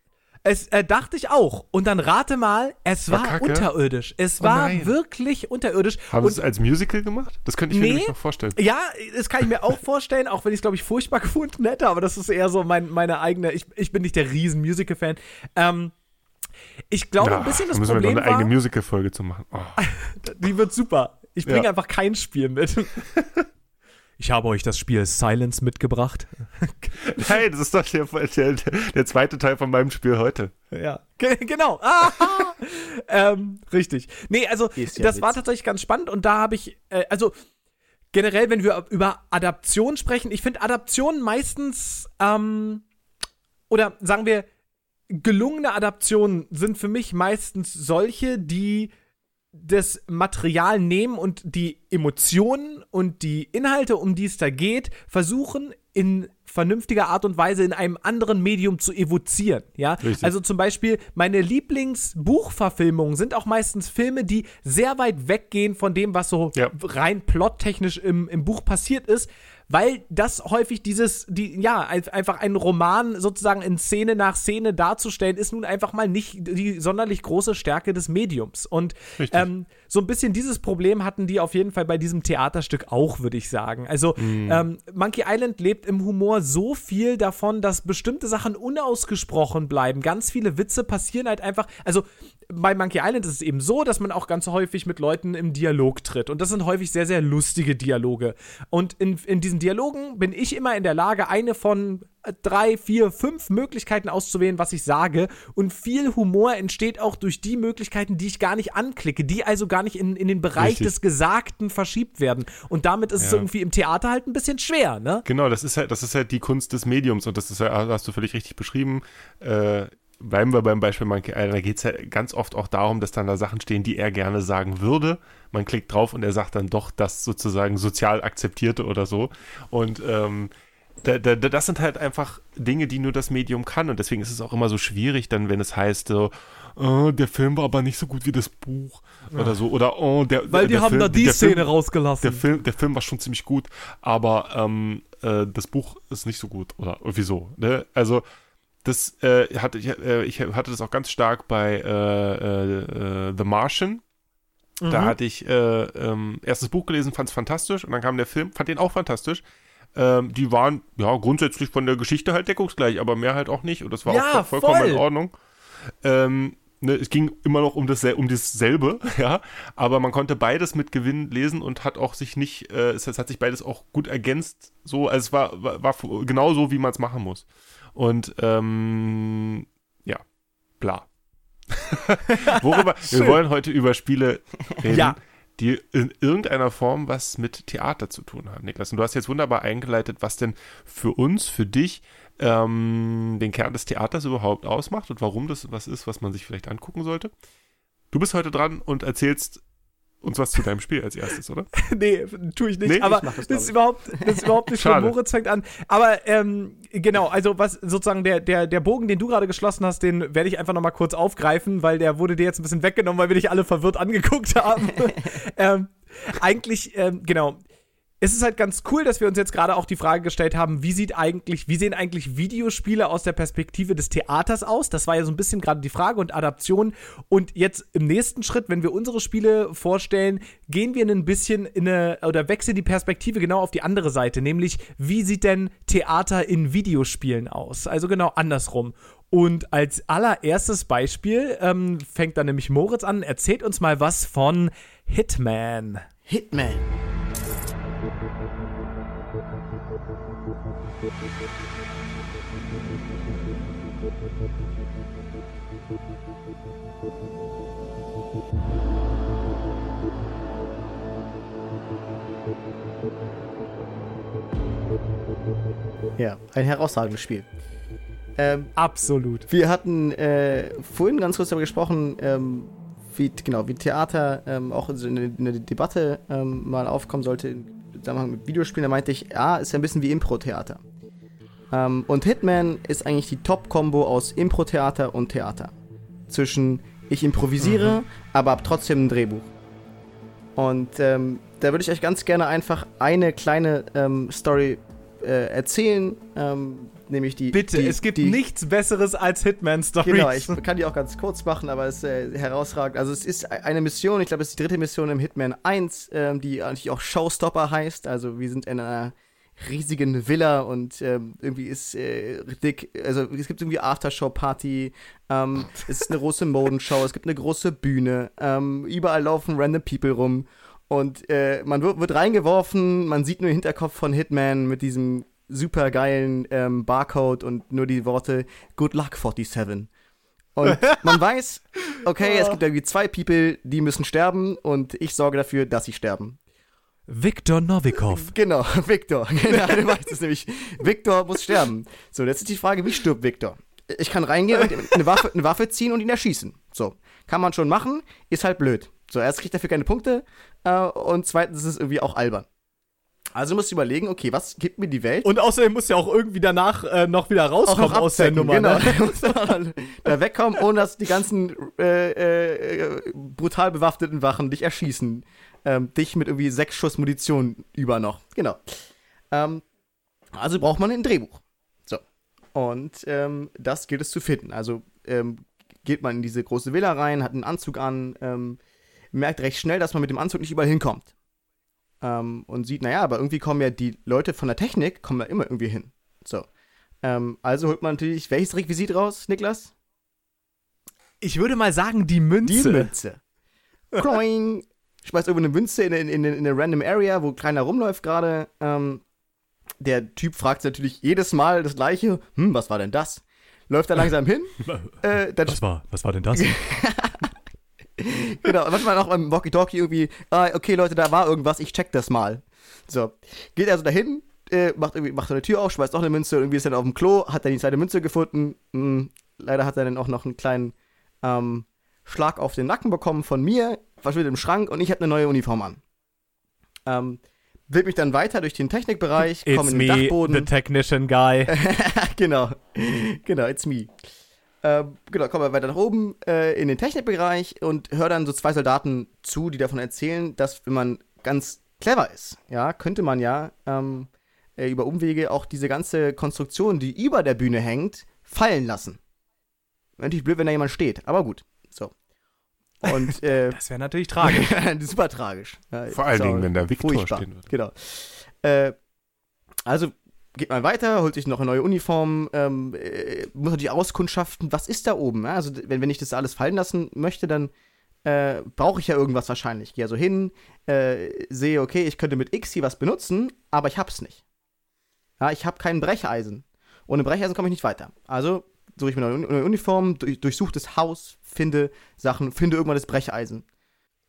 Es äh, dachte ich auch. Und dann rate mal, es war, war unterirdisch. Es oh war nein. wirklich unterirdisch. Haben sie es als Musical gemacht? Das könnte ich nee, mir noch vorstellen. Ja, das kann ich mir auch vorstellen, auch wenn ich es, glaube ich, furchtbar gefunden hätte. Aber das ist eher so mein, meine eigene. Ich, ich bin nicht der riesen Musical-Fan. Ähm, ich glaube, ja, ein bisschen das müssen Problem wir noch eine eigene Musical-Folge zu machen. Oh. Die wird super. Ich bringe ja. einfach kein Spiel mit. Ich habe euch das Spiel Silence mitgebracht. Nein, das ist doch der, der, der zweite Teil von meinem Spiel heute. Ja, genau. ähm, richtig. Nee, also ja das Witz. war tatsächlich ganz spannend und da habe ich, äh, also generell, wenn wir über Adaption sprechen, ich finde Adaption meistens, ähm, oder sagen wir, gelungene Adaptionen sind für mich meistens solche, die das Material nehmen und die Emotionen und die Inhalte, um die es da geht, versuchen in vernünftiger Art und Weise in einem anderen Medium zu evozieren. Ja, Richtig. also zum Beispiel meine Lieblingsbuchverfilmungen sind auch meistens Filme, die sehr weit weggehen von dem, was so ja. rein plottechnisch im, im Buch passiert ist, weil das häufig dieses, die, ja, einfach einen Roman sozusagen in Szene nach Szene darzustellen, ist nun einfach mal nicht die sonderlich große Stärke des Mediums. Und ähm, so ein bisschen dieses Problem hatten die auf jeden Fall bei diesem Theaterstück auch, würde ich sagen. Also mm. ähm, Monkey Island lebt im Humor so viel davon, dass bestimmte Sachen unausgesprochen bleiben. Ganz viele Witze passieren halt einfach. Also bei Monkey Island ist es eben so, dass man auch ganz häufig mit Leuten im Dialog tritt. Und das sind häufig sehr, sehr lustige Dialoge. Und in, in diesem diesen Dialogen bin ich immer in der Lage, eine von äh, drei, vier, fünf Möglichkeiten auszuwählen, was ich sage. Und viel Humor entsteht auch durch die Möglichkeiten, die ich gar nicht anklicke, die also gar nicht in, in den Bereich Richtig. des Gesagten verschiebt werden. Und damit ist es Ja. irgendwie im Theater halt ein bisschen schwer, ne? Genau, das ist halt, das ist halt die Kunst des Mediums und das ist ja, hast du völlig richtig beschrieben. Äh, bleiben wir beim Beispiel Monkey Island, da geht es ja ganz oft auch darum, dass dann da Sachen stehen, die er gerne sagen würde. Man klickt drauf und er sagt dann doch das sozusagen sozial akzeptierte oder so. Und ähm, da, da, da- das sind halt einfach Dinge, die nur das Medium kann und deswegen ist es auch immer so schwierig, dann, wenn es heißt, so, oh, der Film war aber nicht so gut wie das Buch oder so, oder oh, der Weil die der haben Film, da die Szene Film, rausgelassen. der Film, der Film war schon ziemlich gut, aber ähm, äh, das Buch ist nicht so gut oder irgendwie so. Ne? Also das äh, hatte ich, äh, ich hatte das auch ganz stark bei äh, äh, The Martian. Da Mhm. hatte ich äh, ähm, erst das Buch gelesen, fand es fantastisch und dann kam der Film, fand den auch fantastisch. Ähm, die waren ja grundsätzlich von der Geschichte halt deckungsgleich, aber mehr halt auch nicht und das war Ja, auch voll- vollkommen voll. in Ordnung. Ähm, ne, es ging immer noch um, das, um dasselbe, ja, aber man konnte beides mit Gewinn lesen und hat auch sich nicht, äh, es, es hat sich beides auch gut ergänzt, so, also es war, war, war genau so, wie man es machen muss. Und ähm, ja, bla. Worüber? wir wollen heute über Spiele reden, Ja. die in irgendeiner Form was mit Theater zu tun haben, Niklas. Und du hast jetzt wunderbar eingeleitet, was denn für uns, für dich, ähm, den Kern des Theaters überhaupt ausmacht und warum das was ist, was man sich vielleicht angucken sollte. Du bist heute dran und erzählst uns was zu deinem Spiel als erstes, oder? nee, tue ich nicht. Nee? aber Ich das, das, ist überhaupt, das ist überhaupt nicht schlimm. Moritz fängt an. Aber ähm, genau, also was sozusagen der, der, der Bogen, den du gerade geschlossen hast, den werde ich einfach nochmal kurz aufgreifen, weil der wurde dir jetzt ein bisschen weggenommen, weil wir dich alle verwirrt angeguckt haben. ähm, eigentlich, ähm, genau. Es ist halt ganz cool, dass wir uns jetzt gerade auch die Frage gestellt haben, wie sieht eigentlich, wie sehen eigentlich Videospiele aus der Perspektive des Theaters aus? Das war ja so ein bisschen gerade die Frage und Adaption. Und jetzt im nächsten Schritt, wenn wir unsere Spiele vorstellen, gehen wir ein bisschen in eine oder wechseln die Perspektive genau auf die andere Seite, nämlich wie sieht denn Theater in Videospielen aus? Also genau andersrum. Und als allererstes Beispiel ähm, fängt dann nämlich Moritz an, erzählt uns mal was von Hitman. Hitman. Ja, ein herausragendes Spiel. Ähm, Absolut. wir hatten äh, vorhin ganz kurz darüber gesprochen, ähm, wie, genau, wie Theater ähm, auch in eine Debatte ähm, mal aufkommen sollte im Zusammenhang mit Videospielen. Da meinte ich, ja, ist ja ein bisschen wie Impro-Theater. Ähm, und Hitman ist eigentlich die Top-Kombo aus Impro-Theater und Theater. Zwischen ich improvisiere, aber hab trotzdem ein Drehbuch. Und ähm, da würde ich euch ganz gerne einfach eine kleine ähm, Story äh, erzählen, ähm, nämlich die. Bitte, die, es gibt die, nichts Besseres als Hitman-Stories. Genau, ich kann die auch ganz kurz machen, aber es ist äh, herausragend. Also es ist eine Mission, ich glaube, es ist die dritte Mission im Hitman 1, ähm, die eigentlich auch Showstopper heißt. Also wir sind in einer riesigen Villa und ähm, irgendwie ist äh, dick, also es gibt irgendwie Aftershow-Party, ähm, es ist eine große Modenshow, es gibt eine große Bühne, ähm, überall laufen random People rum und äh, man wird, wird reingeworfen, man sieht nur den Hinterkopf von Hitman mit diesem super geilen ähm, Barcode und nur die Worte Good Luck 47. Und man weiß, okay, es gibt irgendwie zwei People, die müssen sterben und ich sorge dafür, dass sie sterben. Viktor Novikov. Genau, Victor. Genau, du weißt es nämlich. Victor muss sterben. So, jetzt ist die Frage, wie stirbt Victor? Ich kann reingehen und eine Waffe, eine Waffe ziehen und ihn erschießen. So, kann man schon machen, ist halt blöd. So, erst kriegt er dafür keine Punkte äh, und zweitens ist es irgendwie auch albern. Also musst du überlegen, okay, was gibt mir die Welt? Und außerdem muss ja auch irgendwie danach äh, noch wieder auch rauskommen noch aus der Nummer. genau. Ne? Man dann da wegkommen, ohne dass die ganzen äh, äh, brutal bewaffneten Wachen dich erschießen. Ähm, dich mit irgendwie sechs Schuss Munition über noch. Genau. Ähm, also braucht man ein Drehbuch. So. Und ähm, das gilt es zu finden. Also ähm, geht man in diese große Villa rein, hat einen Anzug an, ähm, merkt recht schnell, dass man mit dem Anzug nicht überall hinkommt. Ähm, und sieht, naja, aber irgendwie kommen ja die Leute von der Technik, kommen da immer irgendwie hin. So. Also holt man natürlich, welches Requisit raus, Niklas? Ich würde mal sagen, die Münze. Die Münze. Kloing. Schmeißt irgendwo eine Münze in, in, in, in eine random Area, wo keiner rumläuft gerade. Ähm, der Typ fragt natürlich jedes Mal das Gleiche. Hm, was war denn das? Läuft da langsam hin. äh, Was war, was war denn das? genau, manchmal auch beim Walkie-Talkie irgendwie, ah, okay, Leute, da war irgendwas, ich check das mal. So, geht also dahin, äh, macht irgendwie, macht eine Tür auf, schmeißt noch eine Münze, irgendwie ist dann auf dem Klo, hat dann die zweite Münze gefunden. Hm, leider hat er dann auch noch einen kleinen ähm, Schlag auf den Nacken bekommen von mir, verschwindet im Schrank und ich habe eine neue Uniform an. Ähm, will mich dann weiter durch den Technikbereich, komme in den me, Dachboden. the technician guy. genau. Genau, it's me. Ähm, genau, kommen wir weiter nach oben äh, in den Technikbereich und höre dann so zwei Soldaten zu, die davon erzählen, dass wenn man ganz clever ist, ja, könnte man ja ähm, äh, über Umwege auch diese ganze Konstruktion, die über der Bühne hängt, fallen lassen. Natürlich blöd, wenn da jemand steht, aber gut. So. Und äh, Das wäre natürlich tragisch. super tragisch. Ja, Vor allen Dingen, wenn da Victor furchtbar. stehen wird. Genau. Äh, also geht man weiter, holt sich noch eine neue Uniform, ähm, äh, muss natürlich auskundschaften, was ist da oben. Ja? Also wenn, wenn ich das alles fallen lassen möchte, dann äh, brauche ich ja irgendwas wahrscheinlich. Gehe also hin, äh, sehe, okay, ich könnte mit X hier was benutzen, aber ich hab's nicht. Ja, ich habe kein Brecheisen. Ohne Brecheisen komme ich nicht weiter. Also suche ich mir eine neue Uniform, durch, durchsuche das Haus, finde Sachen, finde irgendwann das Brecheisen.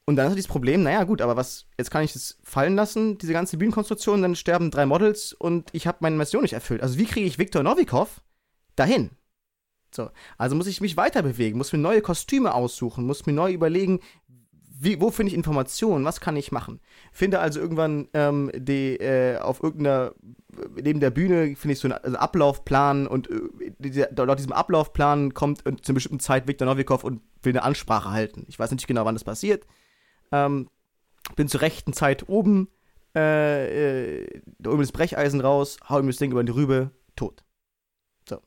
Und dann ist dieses Problem, naja, gut, aber was, jetzt kann ich das fallen lassen, diese ganze Bühnenkonstruktion, dann sterben drei Models und ich habe meine Mission nicht erfüllt. Also wie kriege ich Viktor Novikov dahin? So, also muss ich mich weiter bewegen, muss mir neue Kostüme aussuchen, muss mir neu überlegen, wie, wo finde ich Informationen, was kann ich machen? Finde also irgendwann ähm, die, äh, auf irgendeiner, neben der Bühne finde ich so einen also Ablaufplan und äh, laut diesem Ablaufplan kommt äh, zu einer bestimmten Zeit Viktor Novikov und will eine Ansprache halten. Ich weiß nicht genau, wann das passiert. Ähm, bin zur rechten Zeit oben, äh, äh, da oben das Brecheisen raus, hau ihm das Ding über die Rübe, tot. So.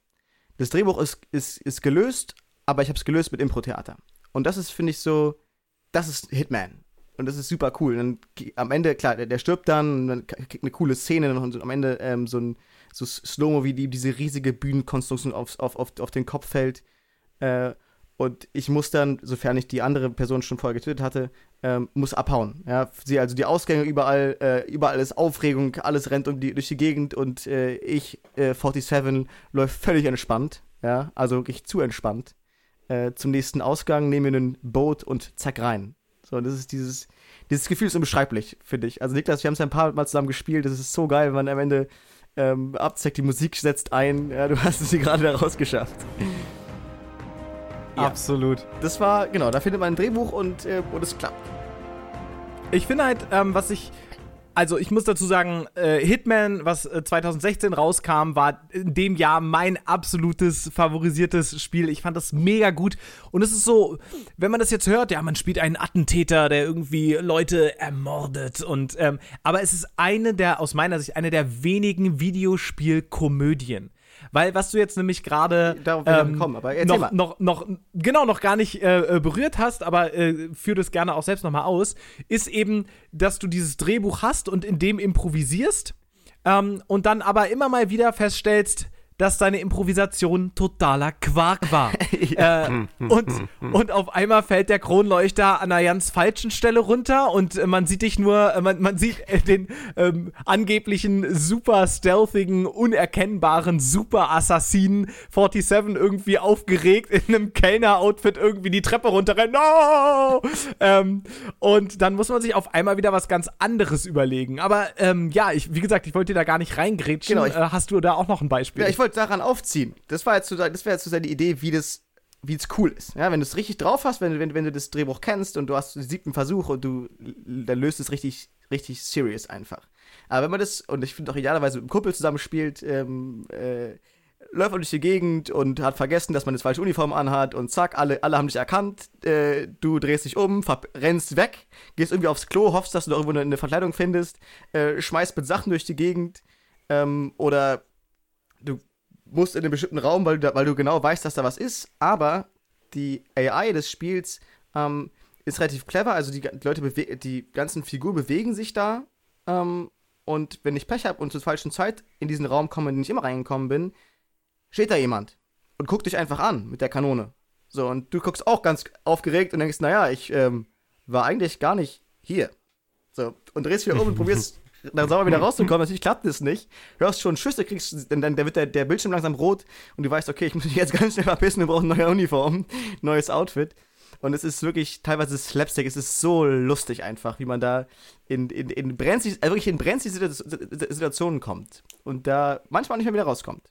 Das Drehbuch ist, ist, ist gelöst, aber ich habe es gelöst mit Impro-Theater. Und das ist, finde ich, so, das ist Hitman. Und das ist super cool. Und dann am Ende, klar, der, der stirbt dann, und dann kriegt eine coole Szene und am Ende ähm, so ein so Slow-Mo, wie die, diese riesige Bühnenkonstruktion auf, auf, auf, auf den Kopf fällt. Äh, und ich muss dann, sofern ich die andere Person schon vorher getötet hatte, ähm, muss abhauen. Ja, sehe also die Ausgänge überall, äh, überall ist Aufregung, alles rennt um die, durch die Gegend und äh, ich, äh, 47, läuft völlig entspannt. Ja, also wirklich zu entspannt. Äh, zum nächsten Ausgang, nehme mir ein Boot und zack rein. So, und das ist dieses, dieses Gefühl ist unbeschreiblich, finde ich. Also Niklas, wir haben es ja ein paar Mal zusammen gespielt, das ist so geil, wenn man am Ende ähm, abzeckt, die Musik setzt ein, ja, du hast es hier gerade da rausgeschafft. Ja. Absolut. Das war, genau, da findet man ein Drehbuch und, äh, und es klappt. Ich finde halt, ähm, was ich. Also ich muss dazu sagen, äh, Hitman, was äh, 2016 rauskam, war in dem Jahr mein absolutes favorisiertes Spiel. Ich fand das mega gut. Und es ist so, wenn man das jetzt hört, ja, man spielt einen Attentäter, der irgendwie Leute ermordet. Und ähm, aber es ist eine der, aus meiner Sicht, eine der wenigen Videospielkomödien. Weil was du jetzt nämlich gerade will ich noch kommen, noch, noch, genau, noch gar nicht äh, äh, berührt hast, aber äh, führ das gerne auch selbst nochmal aus, ist eben, dass du dieses Drehbuch hast und in dem improvisierst ähm, und dann aber immer mal wieder feststellst, dass deine Improvisation totaler Quark war. äh, und, und auf einmal fällt der Kronleuchter an einer ganz falschen Stelle runter und äh, man sieht dich nur, äh, man, man sieht äh, den ähm, angeblichen super stealthigen, unerkennbaren Super-Assassinen 47 irgendwie aufgeregt in einem Kellner-Outfit irgendwie die Treppe runterrennen. No! Ähm, und dann muss man sich auf einmal wieder was ganz anderes überlegen. Aber ähm, ja, ich, wie gesagt, ich wollte dir da gar nicht reingrätschen. Genau, ich- äh, hast du da auch noch ein Beispiel? Ja, ich wollte daran aufziehen. Das war jetzt so, das wäre jetzt so seine Idee, wie das, wie es cool ist. Ja, wenn du es richtig drauf hast, wenn, wenn, wenn du das Drehbuch kennst und du hast den siebten Versuch und du dann löst es richtig, richtig serious einfach. Aber wenn man das, und ich finde auch idealerweise mit einem Kumpel zusammenspielt, ähm, äh, läuft man durch die Gegend und hat vergessen, dass man das falsche Uniform anhat und zack, alle, alle haben dich erkannt, äh, du drehst dich um, rennst weg, gehst irgendwie aufs Klo, hoffst, dass du da irgendwo eine, Verkleidung findest, äh, schmeißt mit Sachen durch die Gegend ähm, oder musst in einem bestimmten Raum, weil du, weil du genau weißt, dass da was ist, aber die AI des Spiels ähm, ist relativ clever, also die, die Leute, die ganzen Figuren bewegen sich da ähm, und wenn ich Pech habe und zur falschen Zeit in diesen Raum komme, in den ich immer reingekommen bin, steht da jemand und guckt dich einfach an mit der Kanone. So, und du guckst auch ganz aufgeregt und denkst, naja, ich ähm, war eigentlich gar nicht hier. So, und drehst wieder um und probierst dann sauber wieder rauszukommen. Natürlich klappt das nicht. Hörst schon Schüsse, kriegst, dann, dann wird der, der Bildschirm langsam rot und du weißt, okay, ich muss mich jetzt ganz schnell verpissen, wir brauchen eine neue Uniform, neues Outfit. Und es ist wirklich teilweise Slapstick, es ist so lustig einfach, wie man da in, in, in brenzlig, also wirklich in brenzlige Situationen kommt und da manchmal nicht mehr wieder rauskommt.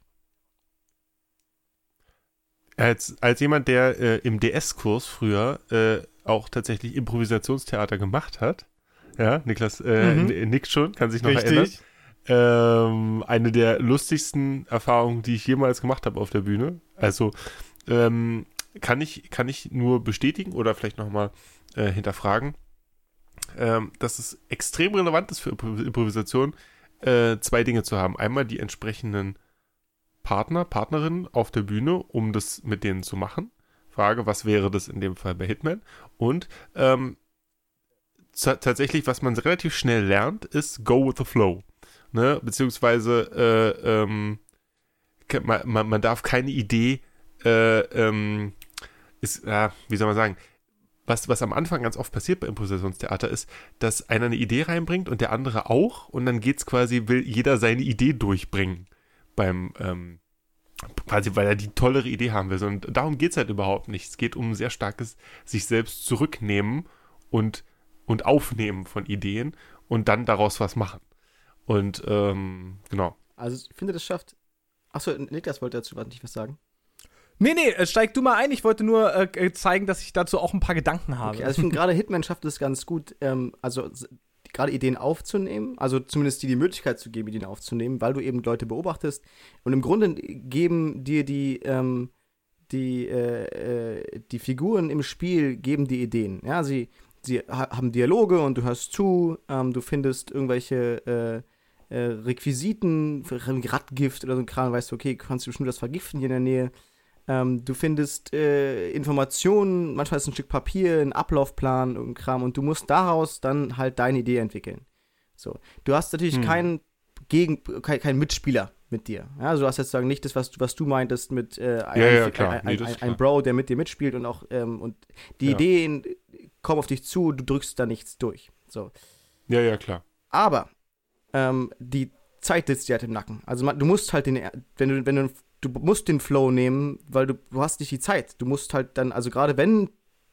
Als, als jemand, der äh, im DS-Kurs früher äh, auch tatsächlich Improvisationstheater gemacht hat, ja, Niklas äh, mhm. nickt schon, kann sich noch Richtig. erinnern. Ähm, eine der lustigsten Erfahrungen, die ich jemals gemacht habe auf der Bühne. Also ähm, kann ich, kann ich nur bestätigen oder vielleicht nochmal äh, hinterfragen, ähm, dass es extrem relevant ist für Improvisation, äh, zwei Dinge zu haben. Einmal die entsprechenden Partner, Partnerinnen auf der Bühne, um das mit denen zu machen. Frage, was wäre das in dem Fall bei Hitman? Und ähm, tatsächlich, was man relativ schnell lernt, ist Go with the Flow. Ne? Beziehungsweise äh, ähm, man, man, man, darf keine Idee äh, ähm, ist, äh, wie soll man sagen, was, was am Anfang ganz oft passiert bei Improvisationstheater ist, dass einer eine Idee reinbringt und der andere auch und dann geht es quasi, will jeder seine Idee durchbringen beim, ähm, quasi, weil er die tollere Idee haben will. Und darum geht es halt überhaupt nicht. Es geht um ein sehr starkes sich selbst zurücknehmen und, und aufnehmen von Ideen und dann daraus was machen. Und ähm, genau. Also ich finde, das schafft. Achso, Niklas wollte dazu nicht was sagen. Nee, nee, äh, steig du mal ein. Ich wollte nur äh, äh, zeigen, dass ich dazu auch ein paar Gedanken habe. Okay, also ich finde gerade Hitman schafft es ganz gut, ähm, also gerade Ideen aufzunehmen, also zumindest dir die Möglichkeit zu geben, Ideen aufzunehmen, weil du eben Leute beobachtest. Und im Grunde geben dir die, ähm, die, äh, äh die Figuren im Spiel geben die Ideen. Ja, sie, sie ha haben Dialoge und du hörst zu, ähm, du findest irgendwelche äh, Requisiten, Radgift oder so ein Kram, weißt du, okay, kannst du bestimmt das vergiften hier in der Nähe. Ähm, du findest äh, Informationen, manchmal ist ein Stück Papier, ein Ablaufplan und Kram und du musst daraus dann halt deine Idee entwickeln. So. Du hast natürlich hm. keinen Gegen, kein, kein Mitspieler mit dir. Ja, also du hast jetzt sagen nicht das, was, was du meintest mit äh, ein, ja, ja, ein, ein, ein, ein, Bro, der mit dir mitspielt und auch ähm, und die Ideen kommen auf dich zu, du drückst da nichts durch. So. Ja, ja, klar. Aber ähm, die Zeit sitzt dir halt im Nacken. Also du musst halt den, wenn du, wenn du du musst den Flow nehmen, weil du, du hast nicht die Zeit. Du musst halt dann, also gerade wenn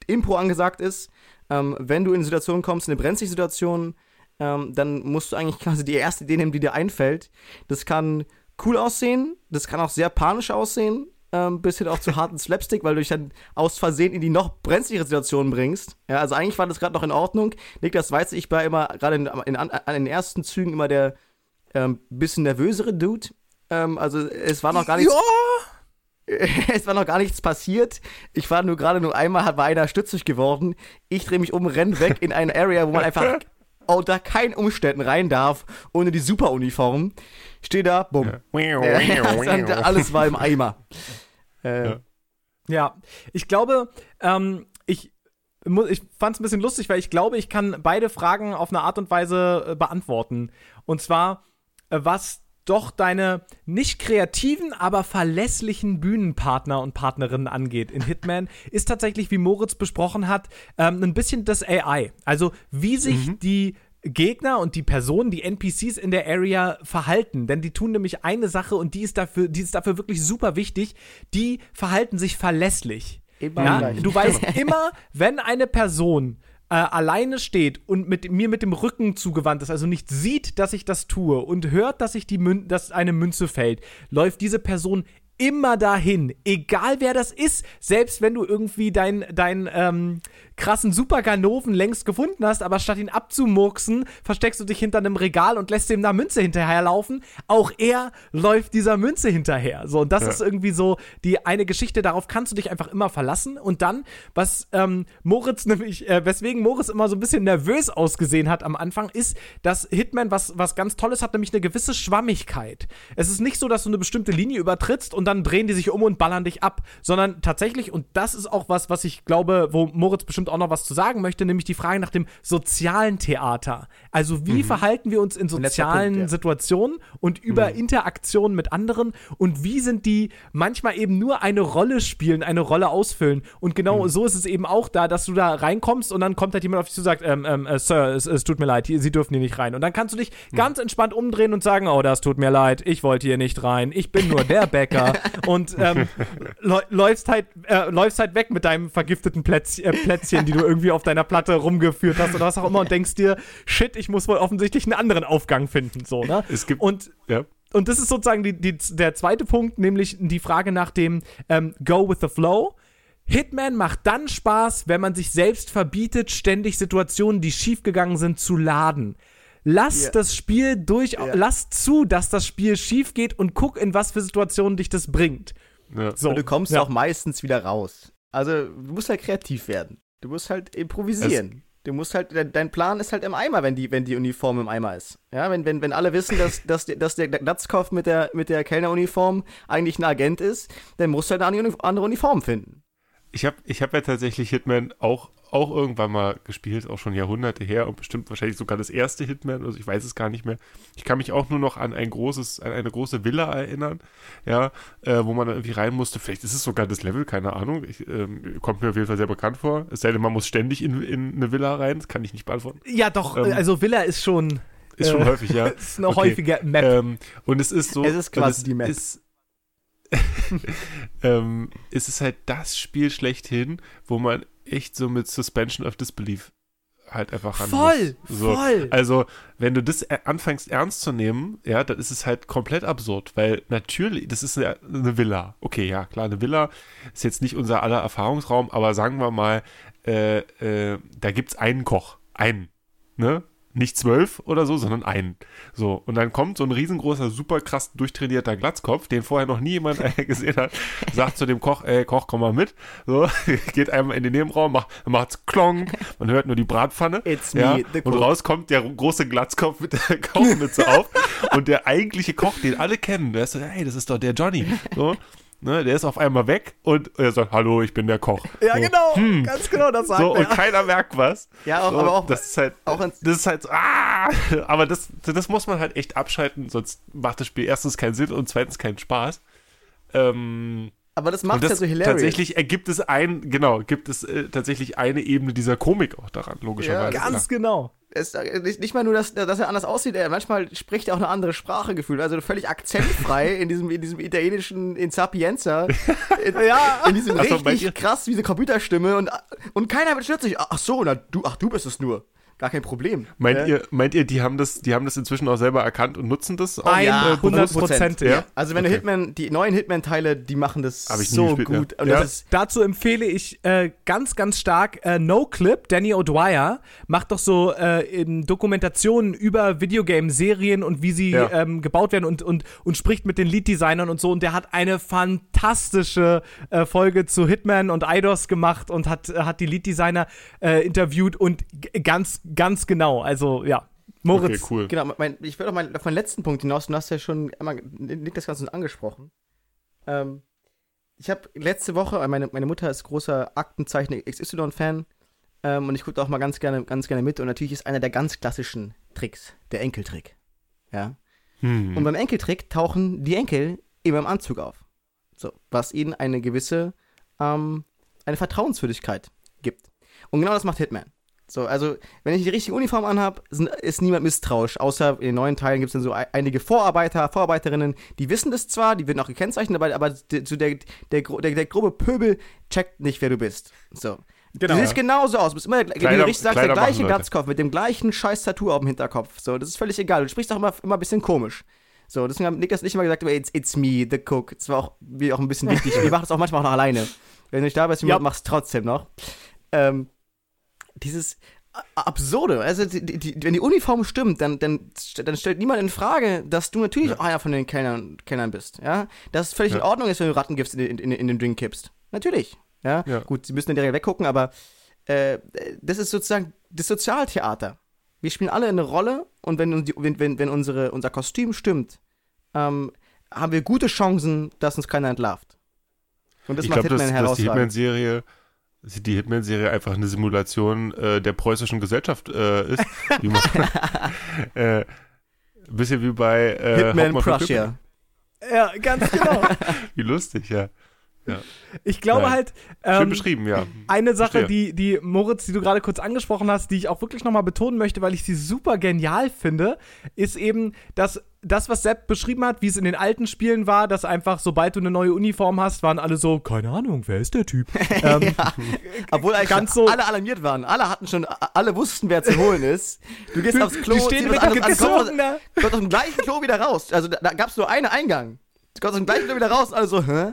Impro angesagt ist, ähm, wenn du in Situationen kommst, in eine brenzliche Situation, ähm, dann musst du eigentlich quasi die erste Idee nehmen, die dir einfällt. Das kann cool aussehen, das kann auch sehr panisch aussehen, ähm, bis hin auch zu harten Slapstick, weil du dich dann aus Versehen in die noch brenzligere Situation bringst. Ja, also eigentlich war das gerade noch in Ordnung. Niklas weiß, ich war immer, gerade an den ersten Zügen immer der ähm, bisschen nervösere Dude. Ähm, also es war noch gar nichts. Ja. es war noch gar nichts passiert. Ich war nur gerade nur einmal, war einer stützig geworden. Ich drehe mich um, renn weg in eine Area, wo man einfach unter keinen Umständen rein darf, ohne die Superuniform. Stehe da, bumm. Ja. Alles war im Eimer. Äh, ja. ja. ich glaube, ähm, ich, ich fand es ein bisschen lustig, weil ich glaube, ich kann beide Fragen auf eine Art und Weise äh, beantworten. Und zwar, äh, was doch deine nicht kreativen, aber verlässlichen Bühnenpartner und Partnerinnen angeht in Hitman, ist tatsächlich, wie Moritz besprochen hat, ähm, ein bisschen das AI. Also wie sich mhm. die Gegner und die Personen, die NPCs in der Area verhalten. Denn die tun nämlich eine Sache und die ist dafür, die ist dafür wirklich super wichtig. Die verhalten sich verlässlich. Immer ja? Du weißt immer, wenn eine Person äh, alleine steht und mit mir mit dem Rücken zugewandt ist, also nicht sieht, dass ich das tue und hört, dass ich die Mün dass eine Münze fällt, läuft diese Person immer dahin, egal wer das ist, selbst wenn du irgendwie dein, dein ähm, krassen Superganoven längst gefunden hast, aber statt ihn abzumurksen, versteckst du dich hinter einem Regal und lässt ihm da Münze hinterherlaufen. Auch er läuft dieser Münze hinterher. So, und das ja. ist irgendwie so die eine Geschichte, darauf kannst du dich einfach immer verlassen. Und dann, was ähm, Moritz nämlich, äh, weswegen Moritz immer so ein bisschen nervös ausgesehen hat am Anfang, ist, dass Hitman was, was ganz Tolles hat, nämlich eine gewisse Schwammigkeit. Es ist nicht so, dass du eine bestimmte Linie übertrittst und dann drehen die sich um und ballern dich ab, sondern tatsächlich, und das ist auch was, was ich glaube, wo Moritz bestimmt bestimmt auch noch was zu sagen möchte, nämlich die Frage nach dem sozialen Theater. Also wie Mhm. verhalten wir uns in sozialen Punkt, ja. Situationen und über Interaktionen mit anderen und wie sind die manchmal eben nur eine Rolle spielen, eine Rolle ausfüllen. Und genau Mhm. so ist es eben auch da, dass du da reinkommst und dann kommt halt jemand auf dich zu und sagt, ähm, ähm, äh, Sir, es, es tut mir leid, Sie dürfen hier nicht rein. Und dann kannst du dich Mhm. ganz entspannt umdrehen und sagen, oh, das tut mir leid, ich wollte hier nicht rein, ich bin nur der Bäcker. und ähm, läu- läufst, halt, äh, läufst halt weg mit deinem vergifteten Plätz, äh, Plätzchen, die du irgendwie auf deiner Platte rumgeführt hast oder was auch immer und denkst dir, shit, ich muss wohl offensichtlich einen anderen Aufgang finden. So, ne? Es gibt- und Ja. und das ist sozusagen die, die, der zweite Punkt, nämlich die Frage nach dem ähm, Go with the Flow. Hitman macht dann Spaß, wenn man sich selbst verbietet, ständig Situationen, die schiefgegangen sind, zu laden. Lass Ja. das Spiel durch, Ja. lass zu, dass das Spiel schief geht und guck, in was für Situationen dich das bringt. Ja. So. Und du kommst ja. auch meistens wieder raus. Also, du musst halt kreativ werden. Du musst halt improvisieren. du musst halt, dein, Plan ist halt im Eimer, wenn die, wenn die Uniform im Eimer ist. Ja, wenn, wenn, wenn alle wissen, dass, dass, dass der Glatzkopf mit der, mit der Kellneruniform eigentlich ein Agent ist, dann musst du halt eine andere Uniform finden. Ich habe ich hab ja tatsächlich Hitman auch, auch irgendwann mal gespielt, auch schon Jahrhunderte her und bestimmt wahrscheinlich sogar das erste Hitman, also ich weiß es gar nicht mehr. Ich kann mich auch nur noch an ein großes, an eine große Villa erinnern, ja, äh, wo man da irgendwie rein musste. Vielleicht ist es sogar das Level, keine Ahnung. Ich, ähm, kommt mir auf jeden Fall sehr bekannt vor. Es sei denn, man muss ständig in, in eine Villa rein, das kann ich nicht beantworten. Ja, doch, Ähm, also Villa ist schon, Ist schon Äh, häufig, ja. ist eine Okay. häufige Map. Ähm, und es ist so. Es ist quasi die Map. Ist, ähm, es ist halt das Spiel schlechthin, wo man echt so mit Suspension of Disbelief halt einfach ran Voll. So. voll. Also, wenn du das äh, anfängst ernst zu nehmen, ja, dann ist es halt komplett absurd, weil natürlich, das ist eine, eine Villa. Okay, ja, klar, eine Villa ist jetzt nicht unser aller Erfahrungsraum, aber sagen wir mal, äh, äh, da gibt's einen Koch. Einen. Ne? Nicht zwölf oder so, sondern einen. So, und dann kommt so ein riesengroßer, super krass durchtrainierter Glatzkopf, den vorher noch nie jemand gesehen hat, sagt zu dem Koch, ey, Koch, komm mal mit. So, geht einmal in den Nebenraum, macht, macht's klong, man hört nur die Bratpfanne. It's me, ja, the und cook. raus kommt der große Glatzkopf mit der Kochmütze auf und der eigentliche Koch, den alle kennen, der ist so, hey, das ist doch der Johnny. So, ne, der ist auf einmal weg und er sagt, hallo, ich bin der Koch. ja, so. genau, ganz genau, das sagt So, er. und keiner merkt was. Ja, auch, So, aber auch, das ist halt, auch ins- das ist halt so, ah, aber das, das muss man halt echt abschalten, sonst macht das Spiel erstens keinen Sinn und zweitens keinen Spaß. Ähm, aber das macht das ja so hilarious. tatsächlich ergibt es ein, genau, gibt es äh, tatsächlich eine Ebene dieser Komik auch daran, logischerweise. Ja, Ganz genau. Es, äh, nicht, mal nur, dass, dass er anders aussieht, er manchmal spricht er auch eine andere Sprache gefühlt. Also völlig akzentfrei in diesem, in diesem italienischen in Sapienza. In, ja. in diesem Ach so, meint richtig krass, wie eine Computerstimme und, und keiner wird sich. Ach so, na, du, ach, du bist es nur. Gar kein Problem. Meint, Ja. ihr, meint ihr, die haben, das, die haben das inzwischen auch selber erkannt und nutzen das? Auch? Ein- Ja, 100 100%. Ja? Also wenn Okay. du Hitman, die neuen Hitman-Teile, die machen das Hab ich nie so gespielt, ja. gut. Und Ja. das ist, Dazu empfehle ich äh, ganz, ganz stark äh, No Clip. Danny O'Dwyer macht doch so äh, in Dokumentationen über Videogame-Serien und wie sie Ja. ähm, gebaut werden und, und, und spricht mit den Lead-Designern und so. Und der hat eine fantastische äh, Folge zu Hitman und IDOS gemacht und hat, äh, hat die Lead-Designer äh, interviewt und ganz, ganz genau. Also ja, Okay, Moritz. cool. Genau, mein, ich will auf meinen, auf meinen letzten Punkt hinaus. Du hast ja schon einmal Nick das Ganze angesprochen. Ähm, ich habe letzte Woche, äh, meine, meine Mutter ist großer Aktenzeichner XY-Fan ähm, und ich gucke auch mal ganz gerne, ganz gerne mit. Und natürlich ist einer der ganz klassischen Tricks der Enkeltrick. Ja. Hm. Und beim Enkeltrick tauchen die Enkel immer im Anzug auf. So, was ihnen eine gewisse, ähm, eine Vertrauenswürdigkeit gibt. Und genau das macht Hitman. So, also, wenn ich die richtige Uniform anhab, ist niemand misstrauisch. Außer in den neuen Teilen gibt es dann so ei- einige Vorarbeiter, Vorarbeiterinnen, die wissen das zwar, die werden auch gekennzeichnet, aber, aber der, der, der, der, grobe Pöbel checkt nicht, wer du bist. So. Genau. Du siehst genauso aus. Du bist immer, der- wie Kleider- du richtig sagst, der gleiche. Glatzkopf mit dem gleichen scheiß Tattoo auf dem Hinterkopf. So, das ist völlig egal. Du sprichst auch immer, immer ein bisschen komisch. So, deswegen hat Niklas nicht immer gesagt, aber it's, it's me, the cook. Das war auch, wie auch ein bisschen wichtig. Wir machen das auch manchmal auch noch alleine. Wenn du nicht da bist, Ja. machst du trotzdem noch. Ähm, dieses Absurde, also die, die, die, wenn die Uniform stimmt, dann, dann, dann stellt niemand in Frage, dass du natürlich auch einer von den Kellnern, Kellnern bist, ja. Dass es völlig in Ja. Ordnung ist, wenn du Rattengift in, in, in, in den Drink kippst. Natürlich, ja. Ja. Gut, sie müssen dann direkt weggucken, aber äh, das ist sozusagen das Sozialtheater. Wir spielen alle eine Rolle und wenn, die, wenn, wenn, wenn unsere, unser Kostüm stimmt, ähm, haben wir gute Chancen, dass uns keiner entlarvt. Und das ich macht glaube, dass, Hitman die herausragend. Hitman-Serie dass die Hitman-Serie einfach eine Simulation äh, der preußischen Gesellschaft äh, ist. Wie man, äh, ein bisschen wie bei äh, Hitman Prussia. Ja, ganz genau. Wie lustig, ja. Ich glaube Nein. halt, Schön ähm, beschrieben, ja. eine Sache, Verstehe. die, die Moritz, die du gerade kurz angesprochen hast, die ich auch wirklich nochmal betonen möchte, weil ich sie super genial finde, ist eben, dass das, was Sepp beschrieben hat, wie es in den alten Spielen war, dass einfach, sobald du eine neue Uniform hast, waren alle so, keine Ahnung, wer ist der Typ? ähm, Obwohl eigentlich Ganz so- alle alarmiert waren. Alle hatten schon, alle wussten, wer zu holen ist. Du gehst aufs Klo, die stehen mit anderes an, kommst aus- kommst aus dem gleichen Klo wieder raus. Also da, da gab es nur einen Eingang. Du kommst aus dem gleichen Klo wieder raus und alle so, hä?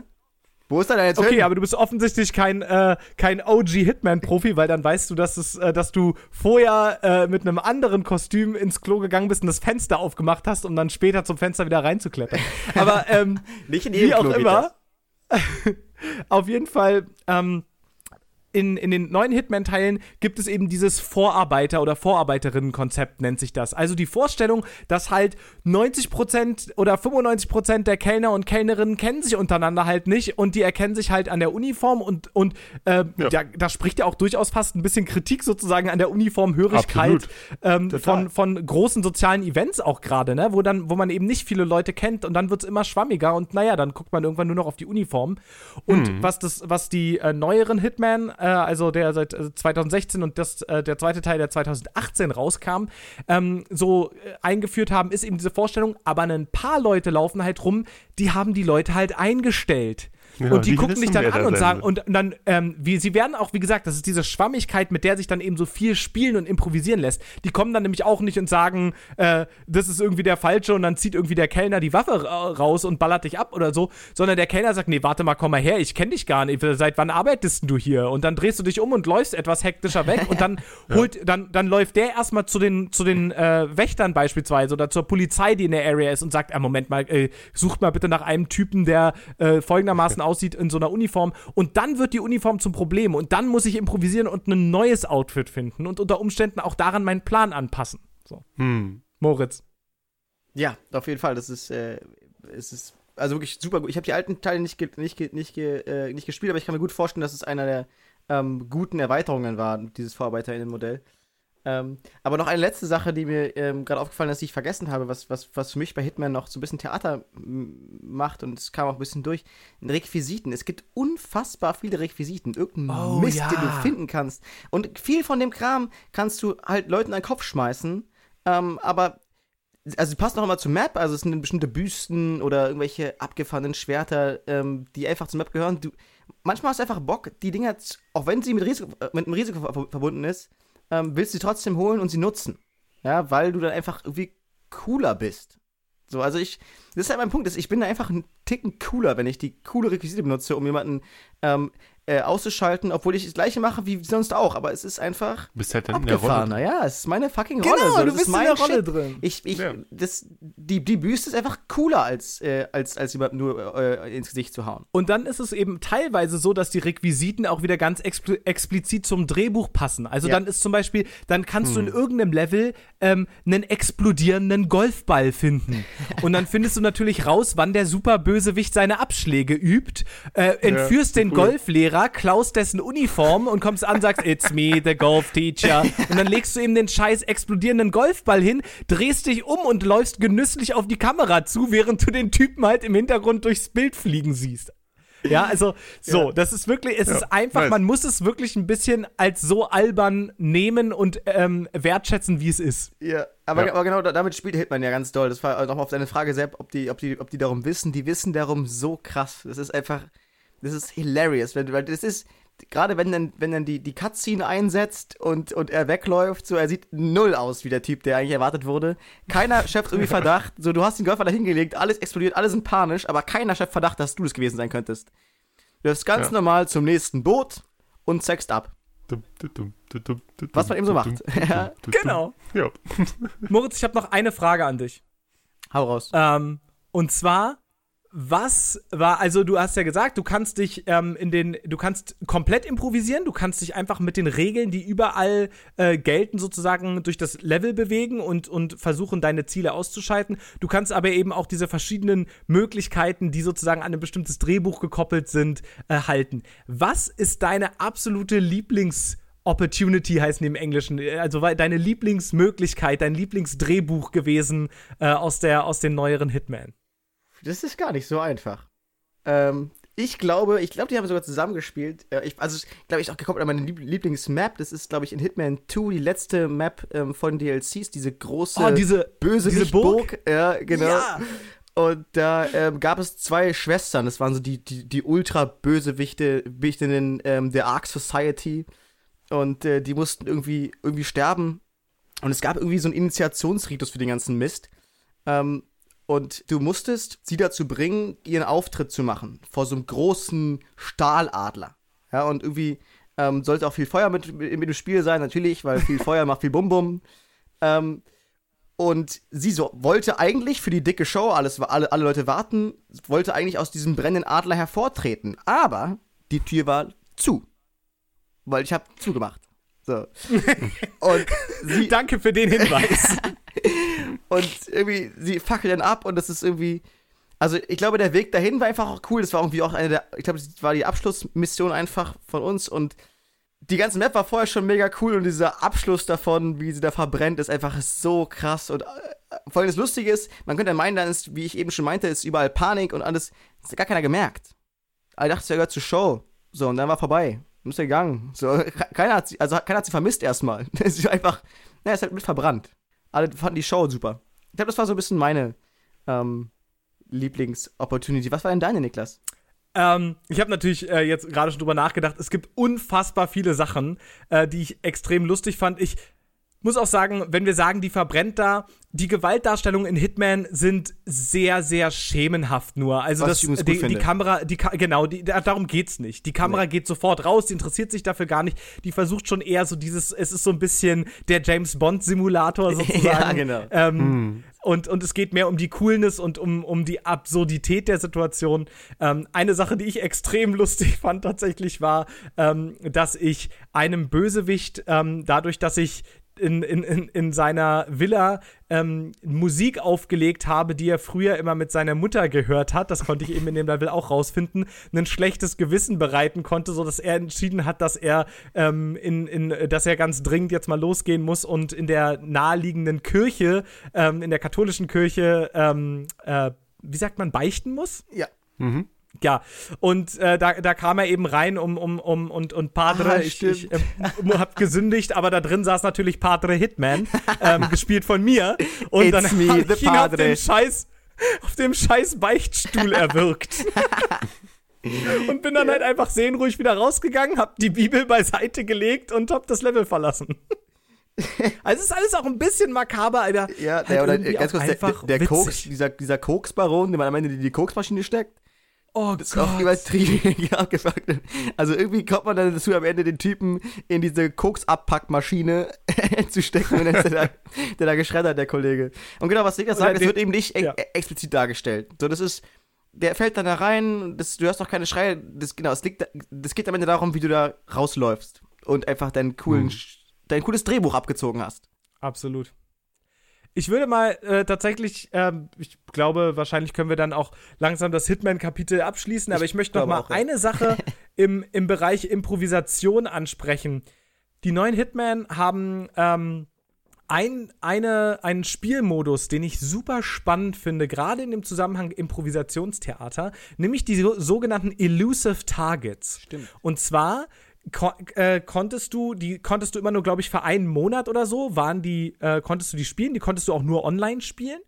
Wo ist er denn jetzt Okay, hin? aber du bist offensichtlich kein, äh, kein OG-Hitman-Profi, weil dann weißt du, dass, es, äh, dass du vorher äh, mit einem anderen Kostüm ins Klo gegangen bist und das Fenster aufgemacht hast, um dann später zum Fenster wieder reinzuklettern. Aber ähm, Nicht in jedem wie auch Klo geht immer, auf jeden Fall, ähm, in, in den neuen Hitman-Teilen gibt es eben dieses Vorarbeiter- oder Vorarbeiterinnen-Konzept, nennt sich das. Also die Vorstellung, dass halt 90% oder 95% der Kellner und Kellnerinnen kennen sich untereinander halt nicht und die erkennen sich halt an der Uniform und, und äh, Ja. da, da spricht ja auch durchaus fast ein bisschen Kritik sozusagen an der Uniformhörigkeit ähm, von, von großen sozialen Events auch gerade, ne? wo, dann, wo man eben nicht viele Leute kennt und dann wird es immer schwammiger und naja, dann guckt man irgendwann nur noch auf die Uniform. Und was, das, was die äh, neueren Hitman, äh, also der seit äh, 2016 und das, äh, der zweite Teil, der 2018 rauskam, ähm, so äh, eingeführt haben, ist eben diese Vorstellung, aber ein paar Leute laufen halt rum, die haben die Leute halt eingestellt. Ja, und die, die gucken dich dann an und sagen, und dann, ähm, wie, sie werden auch, wie gesagt, das ist diese Schwammigkeit, mit der sich dann eben so viel spielen und improvisieren lässt. Die kommen dann nämlich auch nicht und sagen, äh, das ist irgendwie der Falsche und dann zieht irgendwie der Kellner die Waffe ra raus und ballert dich ab oder so, sondern der Kellner sagt, nee, warte mal, komm mal her, ich kenne dich gar nicht, seit wann arbeitest du hier? Und dann drehst du dich um und läufst etwas hektischer weg und dann holt, dann, dann läuft der erstmal zu den, zu den äh, Wächtern beispielsweise oder zur Polizei, die in der Area ist und sagt, ah, Moment mal, äh, sucht mal bitte nach einem Typen, der äh, folgendermaßen aussieht in so einer Uniform und dann wird die Uniform zum Problem und dann muss ich improvisieren und ein neues Outfit finden und unter Umständen auch daran meinen Plan anpassen. So. Hm. Moritz. Ja, auf jeden Fall. Das ist, äh, es ist also wirklich super gut. Ich habe die alten Teile nicht, ge nicht, ge nicht, ge äh, nicht gespielt, aber ich kann mir gut vorstellen, dass es einer der ähm, guten Erweiterungen war, dieses Vorarbeiterinnenmodell. Ähm, aber noch eine letzte Sache, die mir ähm, gerade aufgefallen ist, die ich vergessen habe, was, was, was für mich bei Hitman noch so ein bisschen Theater macht und es kam auch ein bisschen durch. Requisiten. Es gibt unfassbar viele Requisiten. Irgendein Oh, Mist, ja. den du finden kannst. Und viel von dem Kram kannst du halt Leuten an den Kopf schmeißen. Ähm, aber also die passen auch immer zur Map, also es sind bestimmte Büsten oder irgendwelche abgefahrenen Schwerter, ähm, die einfach zur Map gehören. Du, manchmal hast du einfach Bock, die Dinger, auch wenn sie mit, Risiko, äh, mit einem Risiko ver verbunden ist, ähm, willst du sie trotzdem holen und sie nutzen. Ja, weil du dann einfach irgendwie cooler bist. So, also ich, das ist halt mein Punkt, ist, ich bin da einfach einen Ticken cooler, wenn ich die coole Requisite benutze, um jemanden ähm, äh, auszuschalten, obwohl ich das gleiche mache wie sonst auch, aber es ist einfach Du bist halt dann in der Rolle. abgefahrener, ja, es ist meine fucking Rolle. Genau, so. du das bist ist in der Rolle Shit. drin. Ich, ich, Ja. das, die, die Büste ist einfach cooler, als, äh, als, als jemand nur äh, ins Gesicht zu hauen. Und dann ist es eben teilweise so, dass die Requisiten auch wieder ganz expl explizit zum Drehbuch passen. Also Ja. dann ist zum Beispiel, dann kannst du in irgendeinem Level ähm, einen explodierenden Golfball finden. Und dann findest du natürlich raus, wann der Superbösewicht seine Abschläge übt, äh, entführst den cool. Golflehrer, klaust dessen Uniform und kommst an, sagst, it's me, the golf teacher. Und dann legst du ihm den scheiß explodierenden Golfball hin, drehst dich um und läufst genüsslich auf die Kamera zu, während du den Typen halt im Hintergrund durchs Bild fliegen siehst. Ja, also so, das ist wirklich, es Ja, ist einfach, nice. man muss es wirklich ein bisschen als so albern nehmen und ähm, wertschätzen, wie es ist. Ja, aber, Ja. aber genau da- damit spielt Hitman ja ganz doll. Das war nochmal auf deine Frage, Sepp, ob die, ob, die, ob die darum wissen. Die wissen darum so krass. Das ist einfach, das ist hilarious. Weil das ist, gerade wenn dann, wenn dann die, die Cutscene einsetzt und, und er wegläuft, so er sieht null aus wie der Typ, der eigentlich erwartet wurde. Keiner schöpft irgendwie Verdacht. So, du hast den Golfer da hingelegt, alles explodiert, alle sind panisch, aber keiner schöpft Verdacht, dass du das gewesen sein könntest. Du läufst ganz Ja. normal zum nächsten Boot und sext ab. Was man eben so macht. Ja. Genau. Ja. Moritz, ich habe noch eine Frage an dich. Hau raus. Ähm, und zwar, Was war, also du hast ja gesagt, du kannst dich ähm, in den, du kannst komplett improvisieren, du kannst dich einfach mit den Regeln, die überall äh, gelten, sozusagen durch das Level bewegen und, und versuchen, deine Ziele auszuschalten. Du kannst aber eben auch diese verschiedenen Möglichkeiten, die sozusagen an ein bestimmtes Drehbuch gekoppelt sind, äh, halten. Was ist deine absolute Lieblings- Opportunity heißen die im Englischen. Also deine Lieblingsmöglichkeit, dein Lieblingsdrehbuch gewesen äh, aus, der, aus den neueren Hitman? Das ist gar nicht so einfach. Ähm, ich glaube, ich glaube, die haben sogar zusammengespielt. Äh, ich, also, glaube ich, auch gekommen an meine Lieblingsmap. Das ist, glaube ich, in Hitman 2 die letzte Map ähm, von DLCs. Diese große, oh, diese, böse diese Burg. Burg. Ja, genau. Ja. Und da ähm, gab es zwei Schwestern. Das waren so die, die, die ultra-Bösewichte Wichtinnen ähm, der Ark Society. Und äh, die mussten irgendwie, irgendwie sterben. Und es gab irgendwie so einen Initiationsritus für den ganzen Mist. Ähm, und du musstest sie dazu bringen, ihren Auftritt zu machen. Vor so einem großen Stahladler. Ja, und irgendwie ähm, sollte auch viel Feuer mit, mit, mit, dem Spiel sein, natürlich, weil viel Feuer macht viel Bum-Bum. Ähm, und sie so, wollte eigentlich für die dicke Show, alles, alle, alle Leute warten, wollte eigentlich aus diesem brennenden Adler hervortreten. Aber die Tür war zu. Weil ich habe zugemacht. So. Und sie, Danke für den Hinweis. und irgendwie, sie fackelt dann ab und das ist irgendwie. Also, ich glaube, der Weg dahin war einfach auch cool. Das war irgendwie auch eine der. Ich glaube, das war die Abschlussmission einfach von uns und die ganze Map war vorher schon mega cool und dieser Abschluss davon, wie sie da verbrennt, ist einfach so krass. Und äh, vor allem das Lustige ist, man könnte meinen, dann ist, wie ich eben schon meinte, ist überall Panik und alles. Das hat gar keiner gemerkt. Alle dachten, es gehört zur Show. So, und dann war vorbei. Ist gegangen. So, keiner hat sie, also keiner hat sie vermisst erstmal. Ist einfach, naja, ist halt mit verbrannt. Alle fanden die Show super. Ich glaube, das war so ein bisschen meine ähm, Lieblings-Opportunity. Was war denn deine, Niklas? Ähm, ich habe natürlich äh, jetzt gerade schon drüber nachgedacht. Es gibt unfassbar viele Sachen, äh, die ich extrem lustig fand. Ich muss auch sagen, wenn wir sagen, die verbrennt da, die Gewaltdarstellungen in Hitman sind sehr, sehr schemenhaft nur. Also Was das, die, die, Kamera, die genau, die, darum geht's nicht. Die Kamera nee. geht sofort raus, die interessiert sich dafür gar nicht. Die versucht schon eher so dieses, es ist so ein bisschen der James Bond Simulator sozusagen. ja, genau. Ähm, hm. Und, und es geht mehr um die Coolness und um, um die Absurdität der Situation. Ähm, eine Sache, die ich extrem lustig fand tatsächlich war, ähm, dass ich einem Bösewicht, ähm, dadurch, dass ich in, in, in seiner Villa ähm, Musik aufgelegt habe, die er früher immer mit seiner Mutter gehört hat, das konnte ich eben in dem Level auch rausfinden, ein schlechtes Gewissen bereiten konnte, sodass er entschieden hat, dass er ähm, in, in, dass er ganz dringend jetzt mal losgehen muss und in der naheliegenden Kirche, ähm, in der katholischen Kirche, ähm, äh, wie sagt man, beichten muss? Ja. Mhm ja, und äh, da, da kam er eben rein um, um, um und, und Padre, ah, ich, ich äh, hab gesündigt, aber da drin saß natürlich Padre Hitman, ähm, gespielt von mir. Und It's dann me, hab ich ihn auf dem Scheiß, auf dem Scheiß Beichtstuhl erwürgt. und bin dann halt einfach sehnruhig wieder rausgegangen, hab die Bibel beiseite gelegt und hab das Level verlassen. Also es ist alles auch ein bisschen makaber, aber ja, halt der, oder, ganz kurz, der, der Koks, dieser, dieser Koksbaron, der am Ende die, die Koksmaschine steckt, Oh das Gott. ist auch übertrieben abgefuckt. Also irgendwie kommt man dann dazu, am Ende den Typen in diese Koks-Abpackmaschine zu stecken und dann ist der da, der da geschreddert, der Kollege. Und genau, was Niklas sagt, es wird eben nicht ja. explizit dargestellt. So, das ist, der fällt dann da rein, das, du hast doch keine Schreie, das, genau, es liegt, das geht am Ende darum, wie du da rausläufst und einfach deinen coolen, hm. dein cooles Drehbuch abgezogen hast. Absolut. Ich würde mal äh, tatsächlich, äh, ich glaube, wahrscheinlich können wir dann auch langsam das Hitman-Kapitel abschließen, aber ich, ich möchte noch mal auch, ja. eine Sache im, im Bereich Improvisation ansprechen. Die neuen Hitman haben ähm, ein, eine, einen Spielmodus, den ich super spannend finde, gerade in dem Zusammenhang Improvisationstheater, nämlich die so, sogenannten Elusive Targets. Stimmt. Und zwar Kon äh, konntest du, die konntest du immer nur, glaube ich, für einen Monat oder so, waren die, äh, konntest du die spielen, die konntest du auch nur online spielen.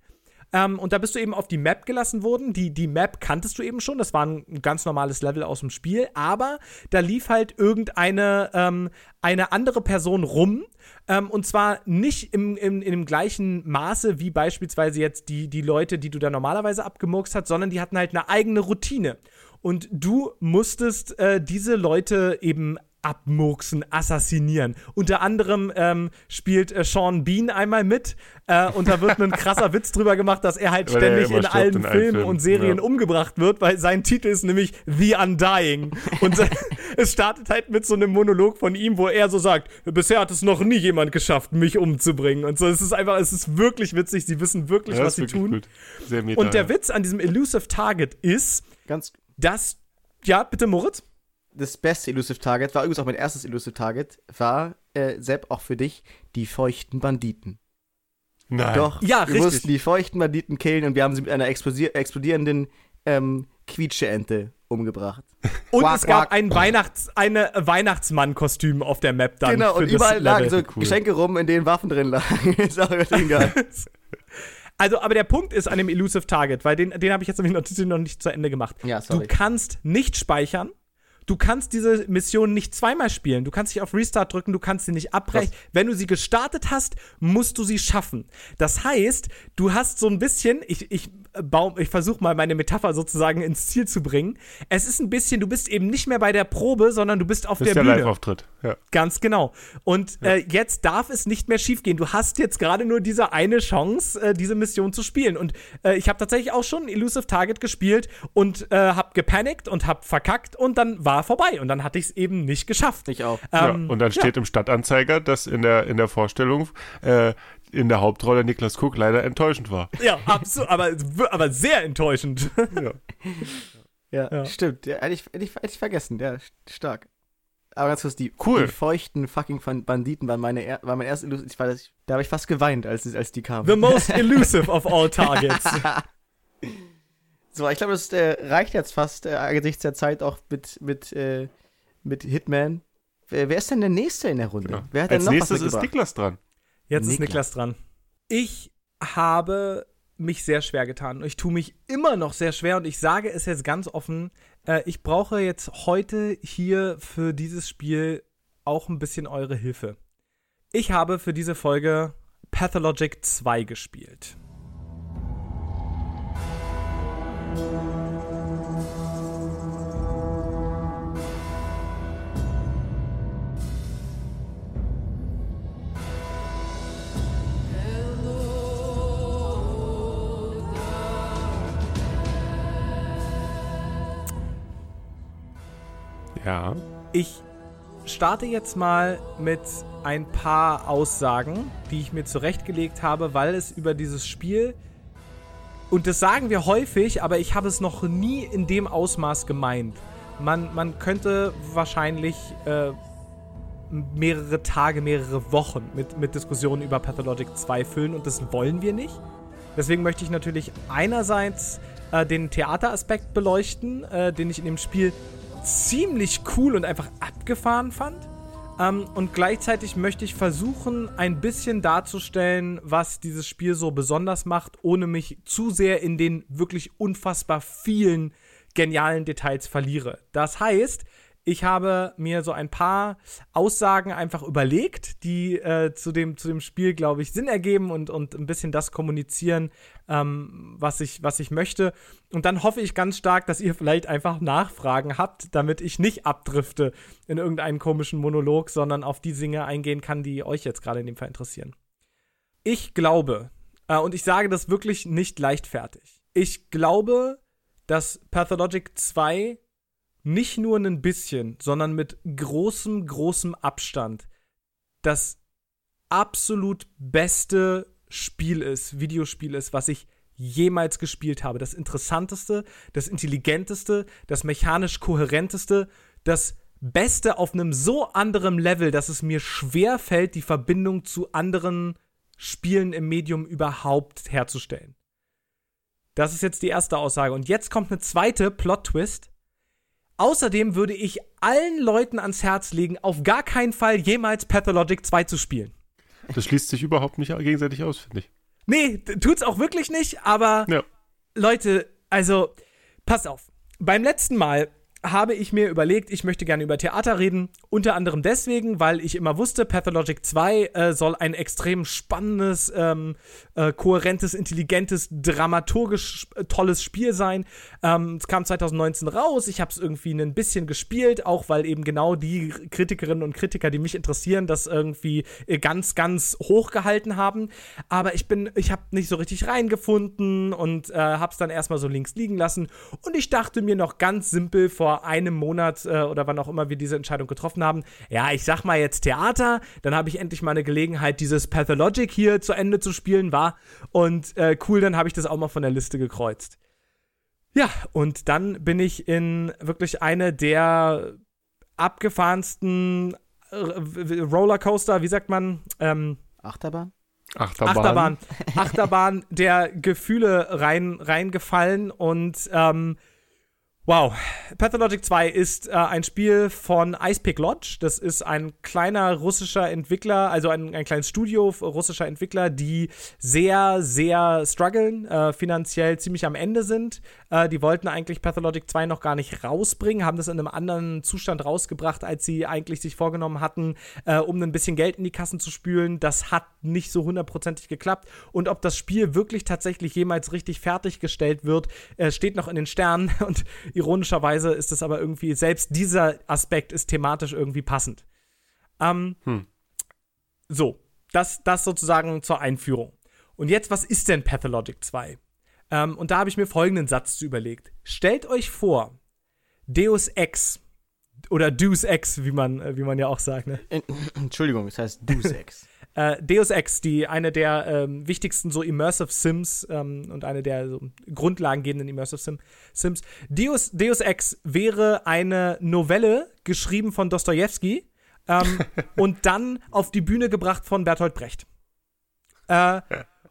Ähm, und da bist du eben auf die Map gelassen worden. Die, die Map kanntest du eben schon, das war ein ganz normales Level aus dem Spiel, aber da lief halt irgendeine ähm, eine andere Person rum. Ähm, und zwar nicht im, im, in dem gleichen Maße wie beispielsweise jetzt die, die Leute, die du da normalerweise abgemurkst hast, sondern die hatten halt eine eigene Routine. Und du musstest äh, diese Leute eben abmurksen, assassinieren. Unter anderem ähm, spielt äh, Sean Bean einmal mit äh, und da wird ein krasser Witz drüber gemacht, dass er halt Weil er ständig immer in allen in Filmen Filmen, und Serien ja. umgebracht wird, weil sein Titel ist nämlich The Undying. Und äh, es startet halt mit so einem Monolog von ihm, wo er so sagt, bisher hat es noch nie jemand geschafft, mich umzubringen. Und so, es ist einfach, es ist wirklich witzig, sie wissen wirklich, Ja, was sie wirklich tun. Gut. Sehr meta, Und der ja. Witz an diesem Elusive Target ist, Ganz dass, ja, bitte Moritz? Das beste Elusive Target, war übrigens auch mein erstes Elusive Target, war, äh, Sepp, auch für dich, die feuchten Banditen. Nein. Doch, Ja, wir richtig. mussten die feuchten Banditen killen und wir haben sie mit einer explodierenden ähm, Quietscheente umgebracht. Und Quack, es gab quack. ein Weihnachts-, eine Weihnachtsmann-Kostüm auf der Map dann. genau, für und das überall lagen so Cool. Geschenke rum, in denen Waffen drin lagen. ist auch geil. Also, aber der Punkt ist an dem Elusive Target, weil den, den habe ich jetzt nämlich noch, noch nicht zu Ende gemacht. Ja, Du sorry. kannst nicht speichern. Du kannst diese Mission nicht zweimal spielen. Du kannst dich auf Restart drücken, du kannst sie nicht abbrechen. Wenn du sie gestartet hast, musst du sie schaffen. Das heißt, du hast so ein bisschen, ich, ich, baum, ich versuche mal meine Metapher sozusagen ins Ziel zu bringen. Es ist ein bisschen, du bist eben nicht mehr bei der Probe, sondern du bist auf das ist der der Bühne. Live-Auftritt. Ja. Ganz genau. Und äh, jetzt darf es nicht mehr schiefgehen. Du hast jetzt gerade nur diese eine Chance, äh, diese Mission zu spielen. Und äh, ich habe tatsächlich auch schon Elusive Target gespielt und äh, habe gepanikt und habe verkackt und dann war vorbei. Und dann hatte ich es eben nicht geschafft. Ich auch. Ja, Ähm, und dann steht im Stadtanzeiger, dass in der, in der Vorstellung äh, in der Hauptrolle Niklas Cook leider enttäuschend war. Ja, absolut, aber, aber sehr enttäuschend. Ja. Ja, Ja. stimmt. Ja, hätte, ich, hätte, ich, hätte ich vergessen. Ja, st- stark. Aber ganz kurz, die, Cool. die feuchten fucking Banditen waren, meine, er- war mein erstes Elusive. Ich war, da habe ich fast geweint, als, als die kamen. The most elusive of all targets. So, ich glaube, das äh, reicht jetzt fast äh, angesichts der Zeit auch mit, mit, äh, mit Hitman. Wer, wer ist denn der Nächste in der Runde? Genau. Wer hat denn Als noch nächstes was ist? Niklas dran. Jetzt ist Niklas. Niklas dran. Ich habe mich sehr schwer getan. Ich tue mich immer noch sehr schwer und ich sage es jetzt ganz offen. Äh, ich brauche jetzt heute hier für dieses Spiel auch ein bisschen eure Hilfe. Ich habe für diese Folge Pathologic 2 gespielt. Ja. Ich starte jetzt mal mit ein paar Aussagen, die ich mir zurechtgelegt habe, weil es über dieses Spiel und das sagen wir häufig, aber ich habe es noch nie in dem Ausmaß gemeint. Man, man könnte wahrscheinlich äh, mehrere Tage, mehrere Wochen mit, mit Diskussionen über Pathologic 2 füllen und das wollen wir nicht. Deswegen möchte ich natürlich einerseits äh, den Theateraspekt beleuchten, äh, den ich in dem Spiel ziemlich cool und einfach abgefahren fand. Ähm, und gleichzeitig möchte ich versuchen, ein bisschen darzustellen, was dieses Spiel so besonders macht, ohne mich zu sehr in den wirklich unfassbar vielen genialen Details verliere. Das heißt, ich habe mir so ein paar Aussagen einfach überlegt, die äh, zu, dem, zu dem Spiel, glaube ich, Sinn ergeben und, und ein bisschen das kommunizieren, ähm, was, ich, was ich möchte. Und dann hoffe ich ganz stark, dass ihr vielleicht einfach Nachfragen habt, damit ich nicht abdrifte in irgendeinen komischen Monolog, sondern auf die Dinge eingehen kann, die euch jetzt gerade in dem Fall interessieren. Ich glaube, äh, und ich sage das wirklich nicht leichtfertig, ich glaube, dass Pathologic 2 nicht nur ein bisschen, sondern mit großem, großem Abstand das absolut beste Spiel ist, Videospiel ist, was ich jemals gespielt habe. Das interessanteste, das intelligenteste, das mechanisch kohärenteste, das Beste auf einem so anderen Level, dass es mir schwer fällt, die Verbindung zu anderen Spielen im Medium überhaupt herzustellen. Das ist jetzt die erste Aussage. Und jetzt kommt eine zweite Plot-Twist. Außerdem würde ich allen Leuten ans Herz legen, auf gar keinen Fall jemals Pathologic 2 zu spielen. Das schließt sich überhaupt nicht gegenseitig aus, finde ich. Nee, tut's auch wirklich nicht, aber Ja. Leute, also, passt auf. Beim letzten Mal habe ich mir überlegt, ich möchte gerne über Theater reden. Unter anderem deswegen, weil ich immer wusste, Pathologic 2 äh, soll ein extrem spannendes, ähm, äh, kohärentes, intelligentes, dramaturgisch äh, tolles Spiel sein. Ähm, es kam 2019 raus. Ich habe es irgendwie ein bisschen gespielt, auch weil eben genau die Kritikerinnen und Kritiker, die mich interessieren, das irgendwie äh, ganz, ganz hoch gehalten haben. Aber ich bin, ich habe nicht so richtig reingefunden und äh, habe es dann erstmal so links liegen lassen. Und ich dachte mir noch ganz simpel vor einem Monat äh, oder wann auch immer wir diese Entscheidung getroffen haben, ja, ich sag mal jetzt Theater, dann habe ich endlich mal eine Gelegenheit, dieses Pathologic hier zu Ende zu spielen, war. Und äh, cool, dann habe ich das auch mal von der Liste gekreuzt. Ja, und dann bin ich in wirklich eine der abgefahrensten äh, Rollercoaster, wie sagt man? Ähm, Achterbahn? Achterbahn. Achterbahn. Achterbahn der Gefühle rein, reingefallen und ähm, Wow. Pathologic 2 ist äh, ein Spiel von Icepick Lodge. Das ist ein kleiner russischer Entwickler, also ein, ein kleines Studio russischer Entwickler, die sehr, sehr strugglen, äh, finanziell ziemlich am Ende sind. Äh, die wollten eigentlich Pathologic 2 noch gar nicht rausbringen, haben das in einem anderen Zustand rausgebracht, als sie eigentlich sich vorgenommen hatten, äh, um ein bisschen Geld in die Kassen zu spülen. Das hat nicht so hundertprozentig geklappt. Und ob das Spiel wirklich tatsächlich jemals richtig fertiggestellt wird, äh, steht noch in den Sternen. Und Ironischerweise ist es aber irgendwie, selbst dieser Aspekt ist thematisch irgendwie passend. Ähm, hm. So, das, das sozusagen zur Einführung. Und jetzt, was ist denn Pathologic 2? Ähm, und da habe ich mir folgenden Satz zu überlegt. Stellt euch vor, Deus Ex oder Deus Ex, wie man, äh, wie man ja auch sagt. Ne? Entschuldigung, es heißt Deus Ex. Äh, Deus Ex, die eine der ähm, wichtigsten so Immersive Sims ähm, und eine der so grundlagengebenden Immersive Sim Sims. Deus, Deus Ex wäre eine Novelle geschrieben von Dostoevsky ähm, und dann auf die Bühne gebracht von Bertolt Brecht. Äh,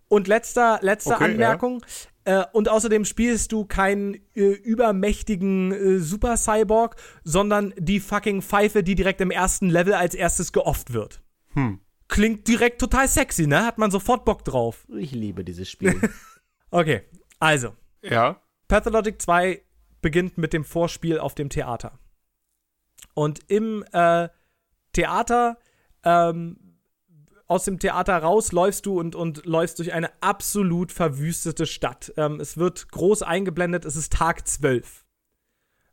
und letzter, letzte okay, Anmerkung. Ja. Äh, und außerdem spielst du keinen äh, übermächtigen äh, Super Cyborg, sondern die fucking Pfeife, die direkt im ersten Level als erstes geofft wird. Hm. Klingt direkt total sexy, ne? Hat man sofort Bock drauf. Ich liebe dieses Spiel. okay, also. Ja. Pathologic 2 beginnt mit dem Vorspiel auf dem Theater. Und im äh, Theater, ähm, aus dem Theater raus läufst du und, und läufst durch eine absolut verwüstete Stadt. Ähm, es wird groß eingeblendet, es ist Tag 12.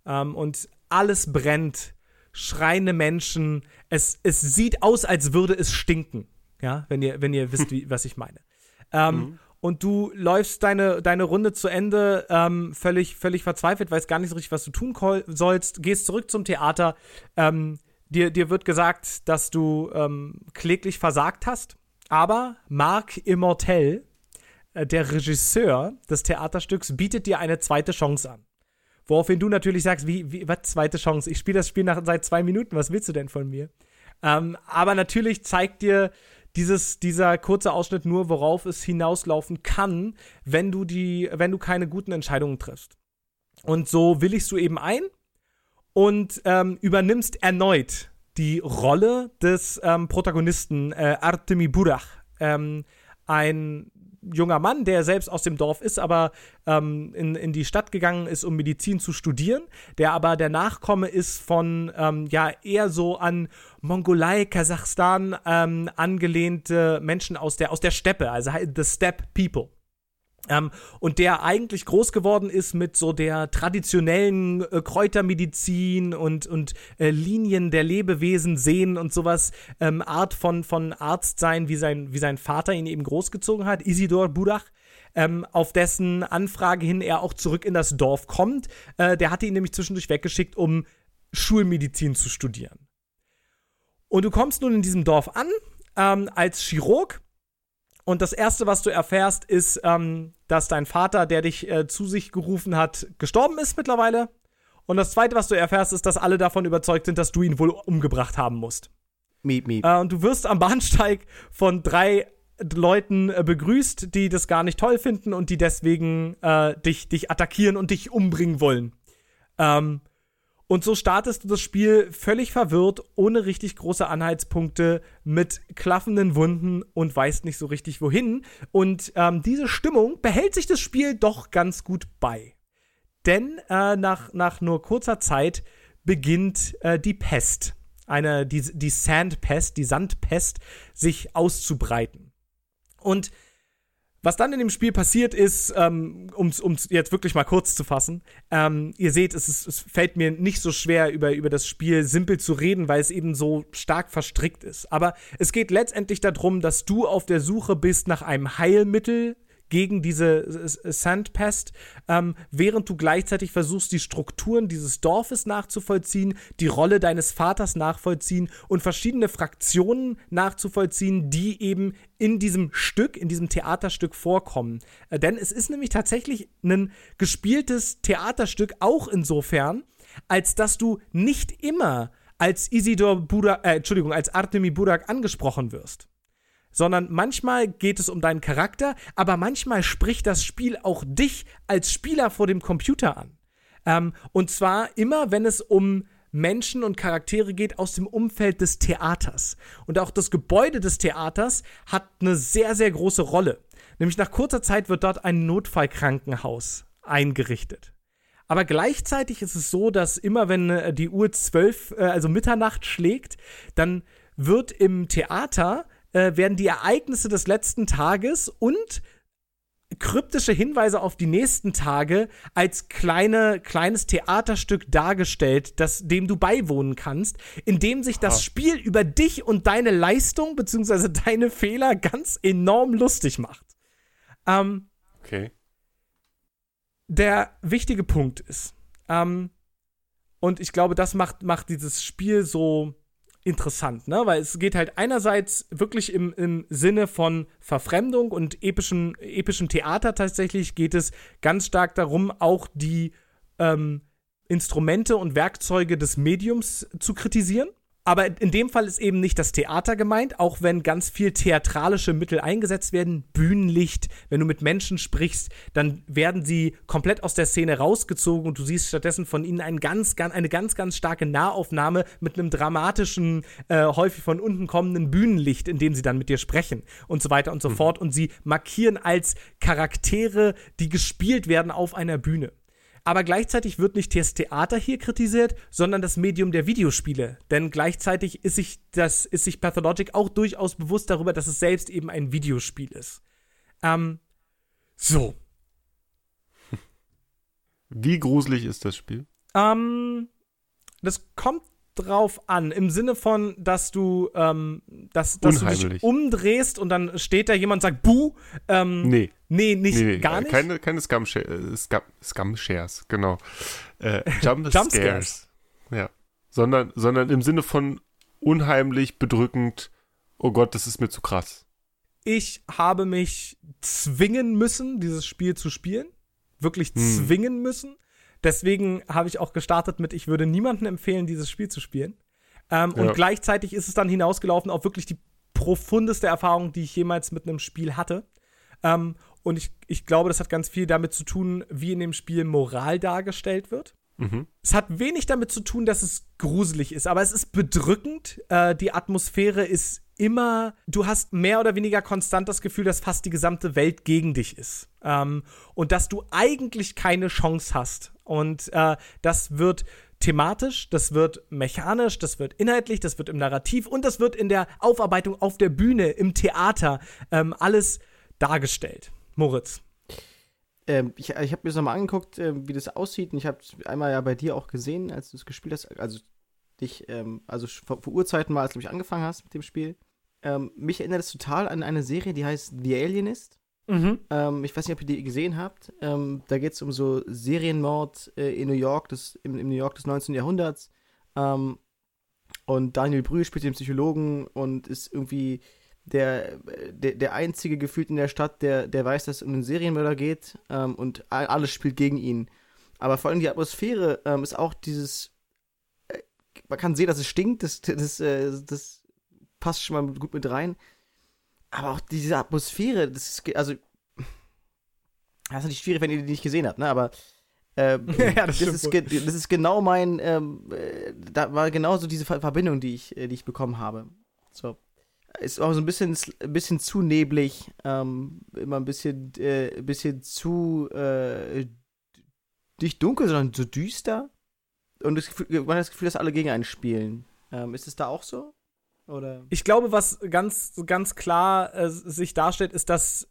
Ähm, und alles brennt schreiende Menschen. Es, es sieht aus, als würde es stinken. Ja, wenn ihr, wenn ihr wisst, wie, was ich meine. Ähm, mhm. Und du läufst deine, deine Runde zu Ende, ähm, völlig, völlig verzweifelt, weißt gar nicht so richtig, was du tun sollst, gehst zurück zum Theater. Ähm, dir, dir wird gesagt, dass du ähm, kläglich versagt hast. Aber Marc Immortel, äh, der Regisseur des Theaterstücks, bietet dir eine zweite Chance an. Woraufhin du natürlich sagst, wie, wie was, zweite Chance? Ich spiele das Spiel nach, seit zwei Minuten, was willst du denn von mir? Ähm, aber natürlich zeigt dir dieses, dieser kurze Ausschnitt nur, worauf es hinauslaufen kann, wenn du die, wenn du keine guten Entscheidungen triffst. Und so willigst du eben ein und ähm, übernimmst erneut die Rolle des ähm, Protagonisten äh, Artemi Burach. Ähm, ein junger Mann, der selbst aus dem Dorf ist, aber ähm, in, in die Stadt gegangen ist, um Medizin zu studieren, der aber der Nachkomme ist von ähm, ja eher so an Mongolei, Kasachstan ähm, angelehnte Menschen aus der aus der Steppe, also the Steppe People. Ähm, und der eigentlich groß geworden ist mit so der traditionellen äh, Kräutermedizin und, und äh, Linien der Lebewesen sehen und sowas, ähm, Art von, von Arzt sein, wie sein, wie sein Vater ihn eben großgezogen hat, Isidor Budach. Ähm, auf dessen Anfrage hin er auch zurück in das Dorf kommt. Äh, der hatte ihn nämlich zwischendurch weggeschickt, um Schulmedizin zu studieren. Und du kommst nun in diesem Dorf an ähm, als Chirurg und das Erste, was du erfährst, ist, ähm, dass dein Vater, der dich äh, zu sich gerufen hat, gestorben ist mittlerweile. Und das Zweite, was du erfährst, ist, dass alle davon überzeugt sind, dass du ihn wohl umgebracht haben musst. Miep, miep. Äh, und du wirst am Bahnsteig von drei Leuten äh, begrüßt, die das gar nicht toll finden und die deswegen äh, dich, dich attackieren und dich umbringen wollen. Ähm, und so startest du das Spiel völlig verwirrt, ohne richtig große Anhaltspunkte, mit klaffenden Wunden und weißt nicht so richtig wohin. Und ähm, diese Stimmung behält sich das Spiel doch ganz gut bei. denn äh, nach, nach nur kurzer Zeit beginnt äh, die Pest, eine, die, die Sandpest, die Sandpest, sich auszubreiten. Und was dann in dem Spiel passiert ist, ähm, um es jetzt wirklich mal kurz zu fassen, ähm, ihr seht, es, ist, es fällt mir nicht so schwer, über, über das Spiel simpel zu reden, weil es eben so stark verstrickt ist. Aber es geht letztendlich darum, dass du auf der Suche bist nach einem Heilmittel gegen diese Sandpest, ähm, während du gleichzeitig versuchst, die Strukturen dieses Dorfes nachzuvollziehen, die Rolle deines Vaters nachvollziehen und verschiedene Fraktionen nachzuvollziehen, die eben in diesem Stück, in diesem Theaterstück vorkommen. Äh, denn es ist nämlich tatsächlich ein gespieltes Theaterstück, auch insofern, als dass du nicht immer als Isidor Burak, äh, Entschuldigung, als Artemi Burak angesprochen wirst sondern manchmal geht es um deinen Charakter, aber manchmal spricht das Spiel auch dich als Spieler vor dem Computer an. Ähm, und zwar immer, wenn es um Menschen und Charaktere geht aus dem Umfeld des Theaters. Und auch das Gebäude des Theaters hat eine sehr, sehr große Rolle. Nämlich nach kurzer Zeit wird dort ein Notfallkrankenhaus eingerichtet. Aber gleichzeitig ist es so, dass immer wenn äh, die Uhr zwölf, äh, also Mitternacht schlägt, dann wird im Theater äh, werden die Ereignisse des letzten Tages und kryptische Hinweise auf die nächsten Tage als kleine, kleines Theaterstück dargestellt, das, dem du beiwohnen kannst, in dem sich das Spiel über dich und deine Leistung bzw. deine Fehler ganz enorm lustig macht. Ähm, okay. Der wichtige Punkt ist, ähm, und ich glaube, das macht, macht dieses Spiel so, interessant, ne? Weil es geht halt einerseits wirklich im, im Sinne von Verfremdung und epischem, epischem Theater tatsächlich geht es ganz stark darum, auch die ähm, Instrumente und Werkzeuge des Mediums zu kritisieren. Aber in dem Fall ist eben nicht das Theater gemeint, auch wenn ganz viel theatralische Mittel eingesetzt werden. Bühnenlicht, wenn du mit Menschen sprichst, dann werden sie komplett aus der Szene rausgezogen und du siehst stattdessen von ihnen ein ganz, ganz, eine ganz, ganz starke Nahaufnahme mit einem dramatischen, äh, häufig von unten kommenden Bühnenlicht, in dem sie dann mit dir sprechen und so weiter und so mhm. fort. Und sie markieren als Charaktere, die gespielt werden auf einer Bühne. Aber gleichzeitig wird nicht das Theater hier kritisiert, sondern das Medium der Videospiele. Denn gleichzeitig ist sich, das, ist sich Pathologic auch durchaus bewusst darüber, dass es selbst eben ein Videospiel ist. Ähm, so. Wie gruselig ist das Spiel? Ähm, das kommt drauf an. Im Sinne von, dass du, ähm, dass, dass du dich umdrehst und dann steht da jemand und sagt, Buh. Ähm, nee. Nee, nicht, nee, nee, gar nicht. Keine, keine Scum, äh, Scum, Shares, genau. Äh, Jump, Jump Scares. Ja. Sondern, sondern im Sinne von unheimlich, bedrückend, oh Gott, das ist mir zu krass. Ich habe mich zwingen müssen, dieses Spiel zu spielen. Wirklich hm. zwingen müssen. Deswegen habe ich auch gestartet mit, ich würde niemandem empfehlen, dieses Spiel zu spielen. Ähm, ja. Und gleichzeitig ist es dann hinausgelaufen auf wirklich die profundeste Erfahrung, die ich jemals mit einem Spiel hatte. Ähm, und ich, ich glaube, das hat ganz viel damit zu tun, wie in dem Spiel Moral dargestellt wird. Mhm. Es hat wenig damit zu tun, dass es gruselig ist, aber es ist bedrückend. Äh, die Atmosphäre ist immer, du hast mehr oder weniger konstant das Gefühl, dass fast die gesamte Welt gegen dich ist. Ähm, und dass du eigentlich keine Chance hast. Und äh, das wird thematisch, das wird mechanisch, das wird inhaltlich, das wird im Narrativ und das wird in der Aufarbeitung auf der Bühne, im Theater, ähm, alles dargestellt. Moritz. Ähm, ich ich habe mir das nochmal angeguckt, äh, wie das aussieht. Und ich habe es einmal ja bei dir auch gesehen, als du es gespielt hast. Also dich, ähm, also vor, vor, Urzeiten mal, als du mich angefangen hast mit dem Spiel. Ähm, mich erinnert es total an eine Serie, die heißt The Alienist. Mhm. Ähm, ich weiß nicht, ob ihr die gesehen habt. Ähm, da geht es um so Serienmord äh, in New York, des, im, im, New York des 19. Jahrhunderts. Ähm, und Daniel Brühl spielt den Psychologen und ist irgendwie der, der, der einzige gefühlt in der Stadt, der, der weiß, dass es um einen Serienmörder geht ähm, und alles spielt gegen ihn. Aber vor allem die Atmosphäre ähm, ist auch dieses. Äh, man kann sehen, dass es stinkt, das, das, äh, das passt schon mal gut mit rein. Aber auch diese Atmosphäre, das ist. Also. Das ist natürlich schwierig, wenn ihr die nicht gesehen habt, ne? Aber. Ähm, ja, das, das, ist das, ist genau mein. Ähm, äh, da war genauso diese Verbindung, die ich, äh, die ich bekommen habe. So ist auch so ein bisschen, ein bisschen zu neblig, ähm, immer ein bisschen, äh, ein bisschen zu äh, nicht dunkel, sondern so düster. Und das Gefühl, man hat das Gefühl, dass alle gegen einen spielen. Ähm, ist es da auch so? Oder? Ich glaube, was ganz, ganz klar äh, sich darstellt, ist, dass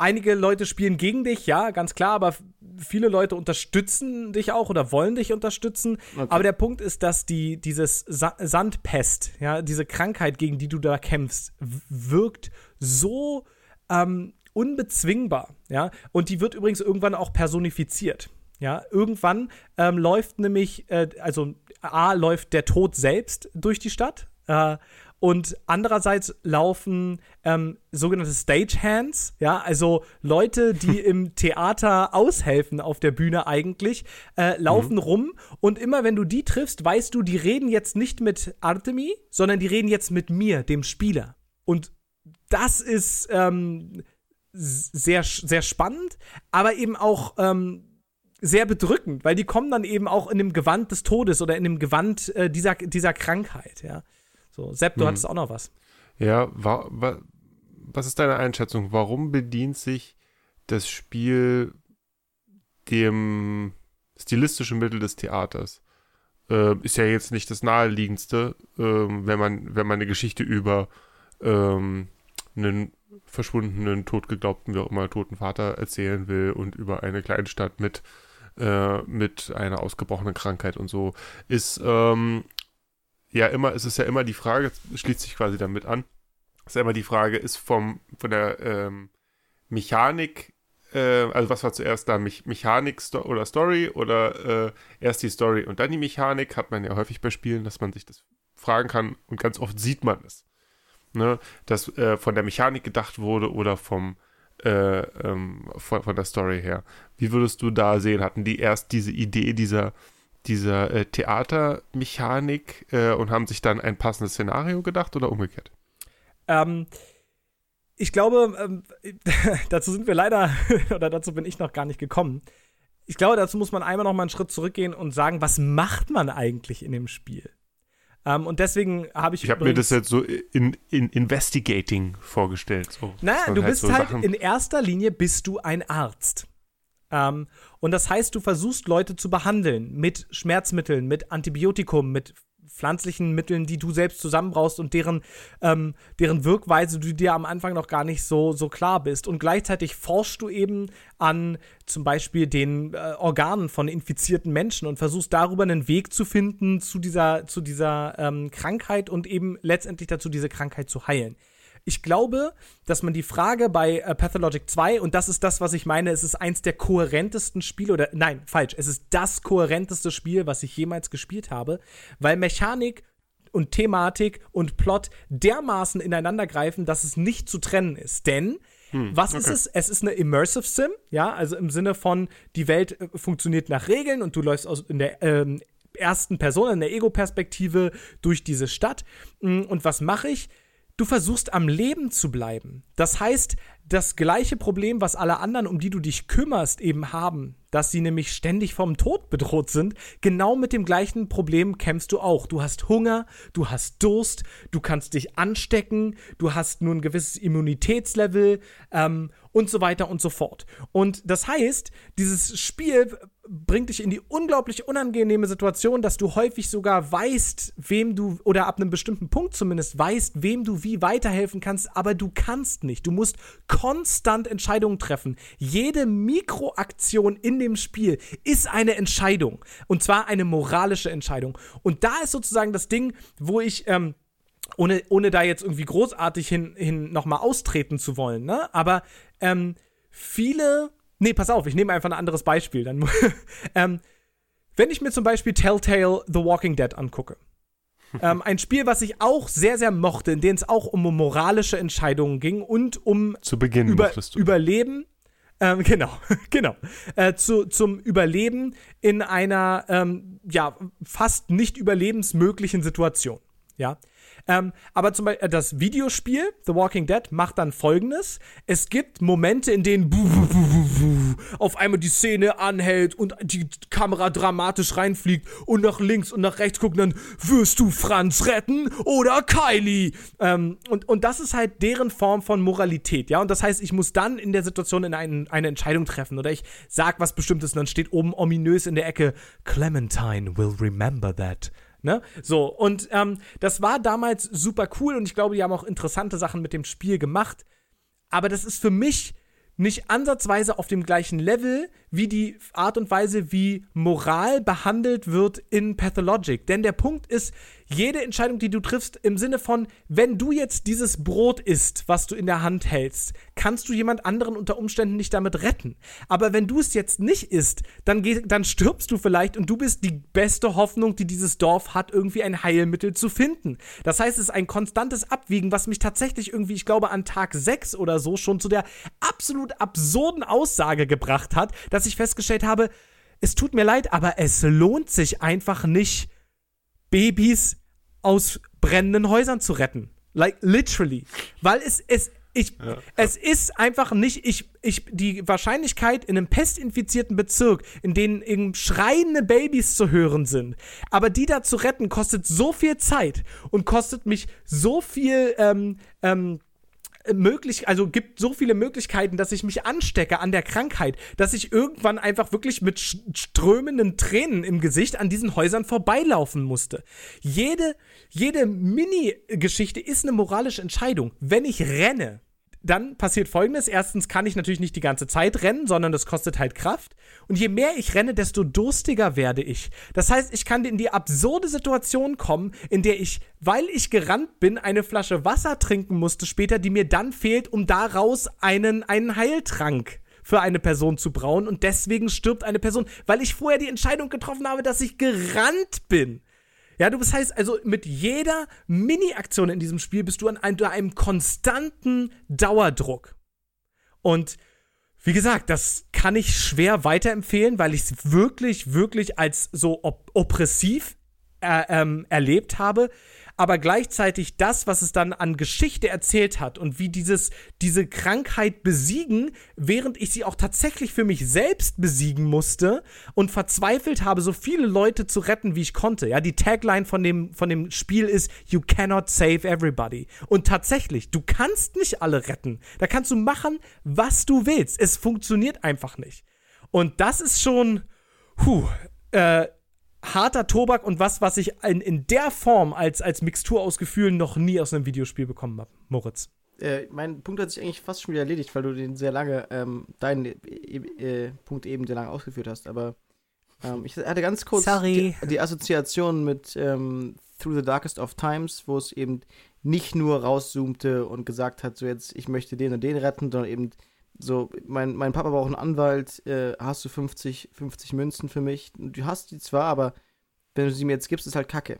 einige Leute spielen gegen dich, ja, ganz klar, aber viele Leute unterstützen dich auch oder wollen dich unterstützen. Okay. Aber der Punkt ist, dass die, dieses Sa Sandpest, ja, diese Krankheit, gegen die du da kämpfst, wirkt so ähm, unbezwingbar, ja. Und die wird übrigens irgendwann auch personifiziert. Ja, irgendwann ähm, läuft nämlich, äh, also A läuft der Tod selbst durch die Stadt. Äh, und andererseits laufen ähm, sogenannte Stagehands, ja, also Leute, die im Theater aushelfen auf der Bühne eigentlich, äh, laufen mhm. rum und immer wenn du die triffst, weißt du, die reden jetzt nicht mit Artemi, sondern die reden jetzt mit mir, dem Spieler. Und das ist ähm, sehr, sehr spannend, aber eben auch ähm, sehr bedrückend, weil die kommen dann eben auch in dem Gewand des Todes oder in dem Gewand äh, dieser, dieser Krankheit, ja. So, Sepp, du hm. hattest auch noch was. Ja, wa, wa, was ist deine Einschätzung? Warum bedient sich das Spiel dem stilistischen Mittel des Theaters? Äh, ist ja jetzt nicht das naheliegendste, äh, wenn man wenn man eine Geschichte über ähm, einen verschwundenen, totgeglaubten, wie auch immer, toten Vater erzählen will und über eine Kleinstadt mit äh, mit einer ausgebrochenen Krankheit und so, ist ähm, ja immer, es ist ja immer die Frage, schließt sich quasi damit an, ist ja immer die Frage, ist vom, von der ähm, Mechanik, äh, also was war zuerst da, Me Mechanik Sto oder Story oder äh, erst die Story und dann die Mechanik, hat man ja häufig bei Spielen, dass man sich das fragen kann und ganz oft sieht man es. Ne, dass äh, von der Mechanik gedacht wurde oder vom äh, ähm, von, von der Story her. Wie würdest du da sehen? Hatten die erst diese Idee dieser dieser äh, Theatermechanik äh, und haben sich dann ein passendes Szenario gedacht oder umgekehrt? Ähm, ich glaube, ähm, dazu sind wir leider, oder dazu bin ich noch gar nicht gekommen. Ich glaube, dazu muss man einmal noch mal einen Schritt zurückgehen und sagen, was macht man eigentlich in dem Spiel? Ähm, und deswegen habe ich. Ich habe mir das jetzt so in, in Investigating vorgestellt. So, naja, du halt bist so halt Sachen. in erster Linie bist du ein Arzt. Ähm, und das heißt, du versuchst Leute zu behandeln mit Schmerzmitteln, mit Antibiotikum, mit pflanzlichen Mitteln, die du selbst zusammenbraust und deren, ähm, deren Wirkweise du dir am Anfang noch gar nicht so, so klar bist. Und gleichzeitig forschst du eben an zum Beispiel den äh, Organen von infizierten Menschen und versuchst darüber einen Weg zu finden zu dieser, zu dieser ähm, Krankheit und eben letztendlich dazu, diese Krankheit zu heilen. Ich glaube, dass man die Frage bei äh, Pathologic 2, und das ist das, was ich meine, es ist eins der kohärentesten Spiele, oder nein, falsch, es ist das kohärenteste Spiel, was ich jemals gespielt habe, weil Mechanik und Thematik und Plot dermaßen ineinander greifen, dass es nicht zu trennen ist. Denn hm, was okay. ist es? Es ist eine Immersive Sim, ja, also im Sinne von, die Welt äh, funktioniert nach Regeln und du läufst aus, in der ähm, ersten Person, in der Ego-Perspektive durch diese Stadt. Mm, und was mache ich? Du versuchst am Leben zu bleiben. Das heißt, das gleiche Problem, was alle anderen, um die du dich kümmerst, eben haben, dass sie nämlich ständig vom Tod bedroht sind, genau mit dem gleichen Problem kämpfst du auch. Du hast Hunger, du hast Durst, du kannst dich anstecken, du hast nur ein gewisses Immunitätslevel ähm, und so weiter und so fort. Und das heißt, dieses Spiel bringt dich in die unglaublich unangenehme Situation, dass du häufig sogar weißt, wem du, oder ab einem bestimmten Punkt zumindest weißt, wem du wie weiterhelfen kannst, aber du kannst nicht. Du musst konstant Entscheidungen treffen. Jede Mikroaktion in dem Spiel ist eine Entscheidung. Und zwar eine moralische Entscheidung. Und da ist sozusagen das Ding, wo ich, ähm, ohne, ohne da jetzt irgendwie großartig hin, hin nochmal austreten zu wollen, ne? Aber ähm, viele Nee, pass auf, ich nehme einfach ein anderes Beispiel. Dann, ähm, wenn ich mir zum Beispiel Telltale The Walking Dead angucke, ähm, ein Spiel, was ich auch sehr, sehr mochte, in dem es auch um moralische Entscheidungen ging und um zu Beginn über, Überleben. Ähm, genau, genau. Äh, zu, zum Überleben in einer ähm, ja fast nicht überlebensmöglichen Situation. Ja. Ähm, aber zum Beispiel äh, das Videospiel The Walking Dead macht dann folgendes: Es gibt Momente, in denen auf einmal die Szene anhält und die Kamera dramatisch reinfliegt und nach links und nach rechts guckt, dann wirst du Franz retten oder Kylie. Ähm, und, und das ist halt deren Form von Moralität, ja. Und das heißt, ich muss dann in der Situation in ein, eine Entscheidung treffen oder ich sag was Bestimmtes und dann steht oben ominös in der Ecke, Clementine will remember that. Ne? So, und ähm, das war damals super cool und ich glaube, die haben auch interessante Sachen mit dem Spiel gemacht. Aber das ist für mich nicht ansatzweise auf dem gleichen Level wie die Art und Weise, wie Moral behandelt wird in Pathologic. Denn der Punkt ist, jede Entscheidung, die du triffst, im Sinne von, wenn du jetzt dieses Brot isst, was du in der Hand hältst, kannst du jemand anderen unter Umständen nicht damit retten. Aber wenn du es jetzt nicht isst, dann, dann stirbst du vielleicht und du bist die beste Hoffnung, die dieses Dorf hat, irgendwie ein Heilmittel zu finden. Das heißt, es ist ein konstantes Abwiegen, was mich tatsächlich irgendwie, ich glaube, an Tag 6 oder so schon zu der absolut absurden Aussage gebracht hat, dass ich festgestellt habe, es tut mir leid, aber es lohnt sich einfach nicht, Babys aus brennenden Häusern zu retten. Like literally. Weil es, es, ich, ja. es ist einfach nicht, ich, ich, die Wahrscheinlichkeit in einem pestinfizierten Bezirk, in dem eben schreiende Babys zu hören sind, aber die da zu retten, kostet so viel Zeit und kostet mich so viel, ähm, ähm, möglich, also gibt so viele Möglichkeiten, dass ich mich anstecke an der Krankheit, dass ich irgendwann einfach wirklich mit strömenden Tränen im Gesicht an diesen Häusern vorbeilaufen musste. Jede, jede Mini-Geschichte ist eine moralische Entscheidung. Wenn ich renne, dann passiert folgendes. Erstens kann ich natürlich nicht die ganze Zeit rennen, sondern das kostet halt Kraft. Und je mehr ich renne, desto durstiger werde ich. Das heißt, ich kann in die absurde Situation kommen, in der ich, weil ich gerannt bin, eine Flasche Wasser trinken musste später, die mir dann fehlt, um daraus einen, einen Heiltrank für eine Person zu brauen. Und deswegen stirbt eine Person, weil ich vorher die Entscheidung getroffen habe, dass ich gerannt bin. Ja, du bist heißt also mit jeder Mini-Aktion in diesem Spiel bist du an einem, einem konstanten Dauerdruck. Und wie gesagt, das kann ich schwer weiterempfehlen, weil ich es wirklich, wirklich als so op oppressiv äh, ähm, erlebt habe aber gleichzeitig das, was es dann an Geschichte erzählt hat und wie dieses, diese Krankheit besiegen, während ich sie auch tatsächlich für mich selbst besiegen musste und verzweifelt habe, so viele Leute zu retten, wie ich konnte. Ja, die Tagline von dem, von dem Spiel ist, you cannot save everybody. Und tatsächlich, du kannst nicht alle retten. Da kannst du machen, was du willst. Es funktioniert einfach nicht. Und das ist schon, puh, äh, harter Tobak und was, was ich in, in der Form als, als Mixtur aus Gefühlen noch nie aus einem Videospiel bekommen habe. Moritz. Äh, mein Punkt hat sich eigentlich fast schon wieder erledigt, weil du den sehr lange, ähm, deinen äh, äh, Punkt eben sehr lange ausgeführt hast. Aber ähm, ich hatte ganz kurz die, die, Assoziation mit ähm, Through the Darkest of Times, wo es eben nicht nur rauszoomte und gesagt hat, so jetzt, ich möchte den und den retten, sondern eben so, mein, mein Papa braucht einen Anwalt, äh, hast du 50, 50 Münzen für mich? Du hast die zwar, aber wenn du sie mir jetzt gibst, ist halt Kacke.